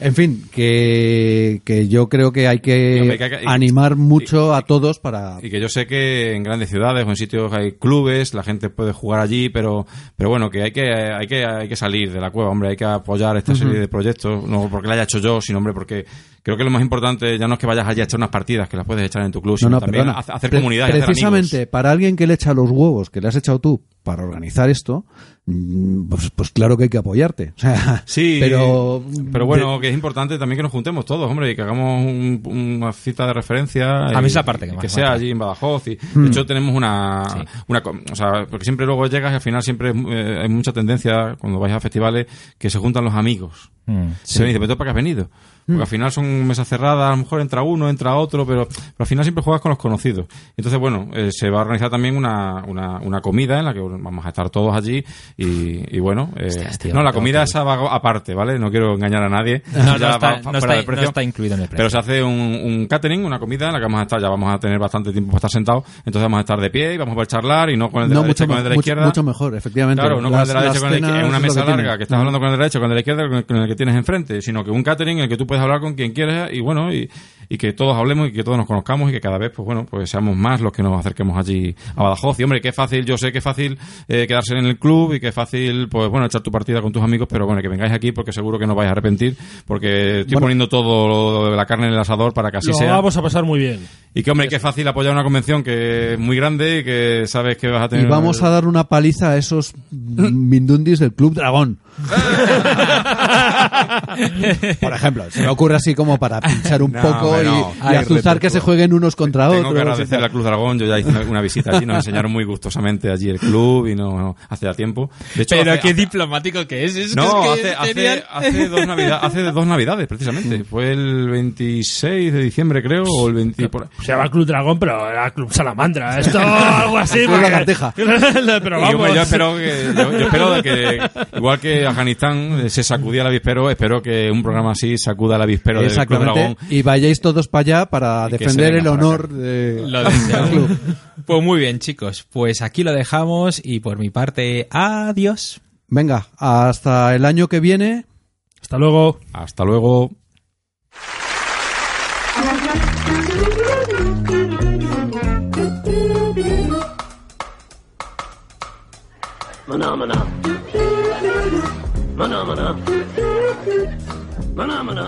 En fin, que, que yo creo que hay que, hay animar mucho a todos para... Y que yo sé que en grandes ciudades o en sitios hay clubes, la gente puede jugar allí, pero pero bueno, que hay que hay que hay que salir de la cueva, hombre, hay que apoyar esta serie de proyectos, no porque la haya hecho yo, sino hombre, porque creo que lo más importante ya no es que vayas allí a echar unas partidas, que las puedes echar en tu club, No, sino no, también perdona. hacer Pre- comunidad y hacer Precisamente amigos. para alguien que le echa los huevos que le has echado tú para organizar esto, mm, pues, pues claro que hay que apoyarte. *laughs* O sea, Sí, pero... pero bueno, que es importante también que nos juntemos todos, hombre, y que hagamos un- una cita de referencia. A mí es la parte que más que sea allí en Badajoz. Y, Mm. De hecho, tenemos una, Sí. una. O sea, porque siempre luego llegas y al final siempre eh, hay mucha tendencia cuando vais a festivales que se juntan los amigos. Mm, Se me dice, pero ¿tú para qué has venido? Porque al final son mesas cerradas, a lo mejor entra uno, entra otro, pero, pero al final siempre juegas con los conocidos. Entonces, bueno, eh, se va a organizar también una, una, una comida en la que vamos a estar todos allí y, y bueno, eh, Hostias, tío, no, la comida esa va aparte, ¿vale? No quiero engañar a nadie. No, está, va no fuera está- de precio. no está incluido en el precio. Pero se hace un, un catering, una comida en la que vamos a estar, ya vamos a tener bastante tiempo para estar sentados, entonces vamos a estar de pie y vamos a poder charlar y no con el de No, la mucho, derecha, con el de la mucho- izquierda. mucho mejor, efectivamente. Claro, no con el de la derecha con el izquierda, en una mesa que larga que estás hablando con el derecho, con el de la izquierda, con el, con el que tienes enfrente, sino que un catering en el que tú puedes hablar con quien quieras y bueno, y, y que todos hablemos y que todos nos conozcamos y que cada vez, pues bueno, pues seamos más los que nos acerquemos allí a Badajoz. Y hombre, qué fácil, yo sé que es fácil eh, quedarse en el club y que es fácil, pues bueno, echar tu partida con tus amigos, pero bueno, que vengáis aquí porque seguro que no vais a arrepentir, porque estoy Bueno. poniendo todo la carne en el asador para que así Lo sea. vamos a pasar muy bien. Y que hombre, qué fácil apoyar una convención que es muy grande y que sabes que vas a tener... Y vamos a dar una paliza a esos *laughs* mindundis del Club Dragón. *laughs* Por ejemplo, se me ocurre así como para pinchar un No, poco y, y azuzar que se jueguen unos contra Tengo otros. que y agradecer tal. a Cruz Dragón, yo ya hice una visita allí, nos enseñaron muy gustosamente allí el club y no, no, hace ya tiempo. De hecho, Pero hace- qué hace- diplomático que es. es no, que es hace, que hace, dos navida- hace dos navidades, precisamente. Fue el 26 de diciembre, creo, o el 20... por- Se llama Club Dragón, pero era Club Salamandra. Esto, algo así. Club porque- Lagartija. *laughs* pero vamos. yo espero que, yo, yo espero de que, igual que Afganistán eh, se sacudía el avispero, espero que un programa así sacuda el avispero del Club. Dragón. Y vayáis todos para allá para defender el honor de, Lo del deseamos. club. Pues muy bien, chicos. Pues aquí lo dejamos y por mi parte, adiós. Venga, hasta el año que viene. Hasta luego. Hasta luego. Mana mana. Manamana. Manamana.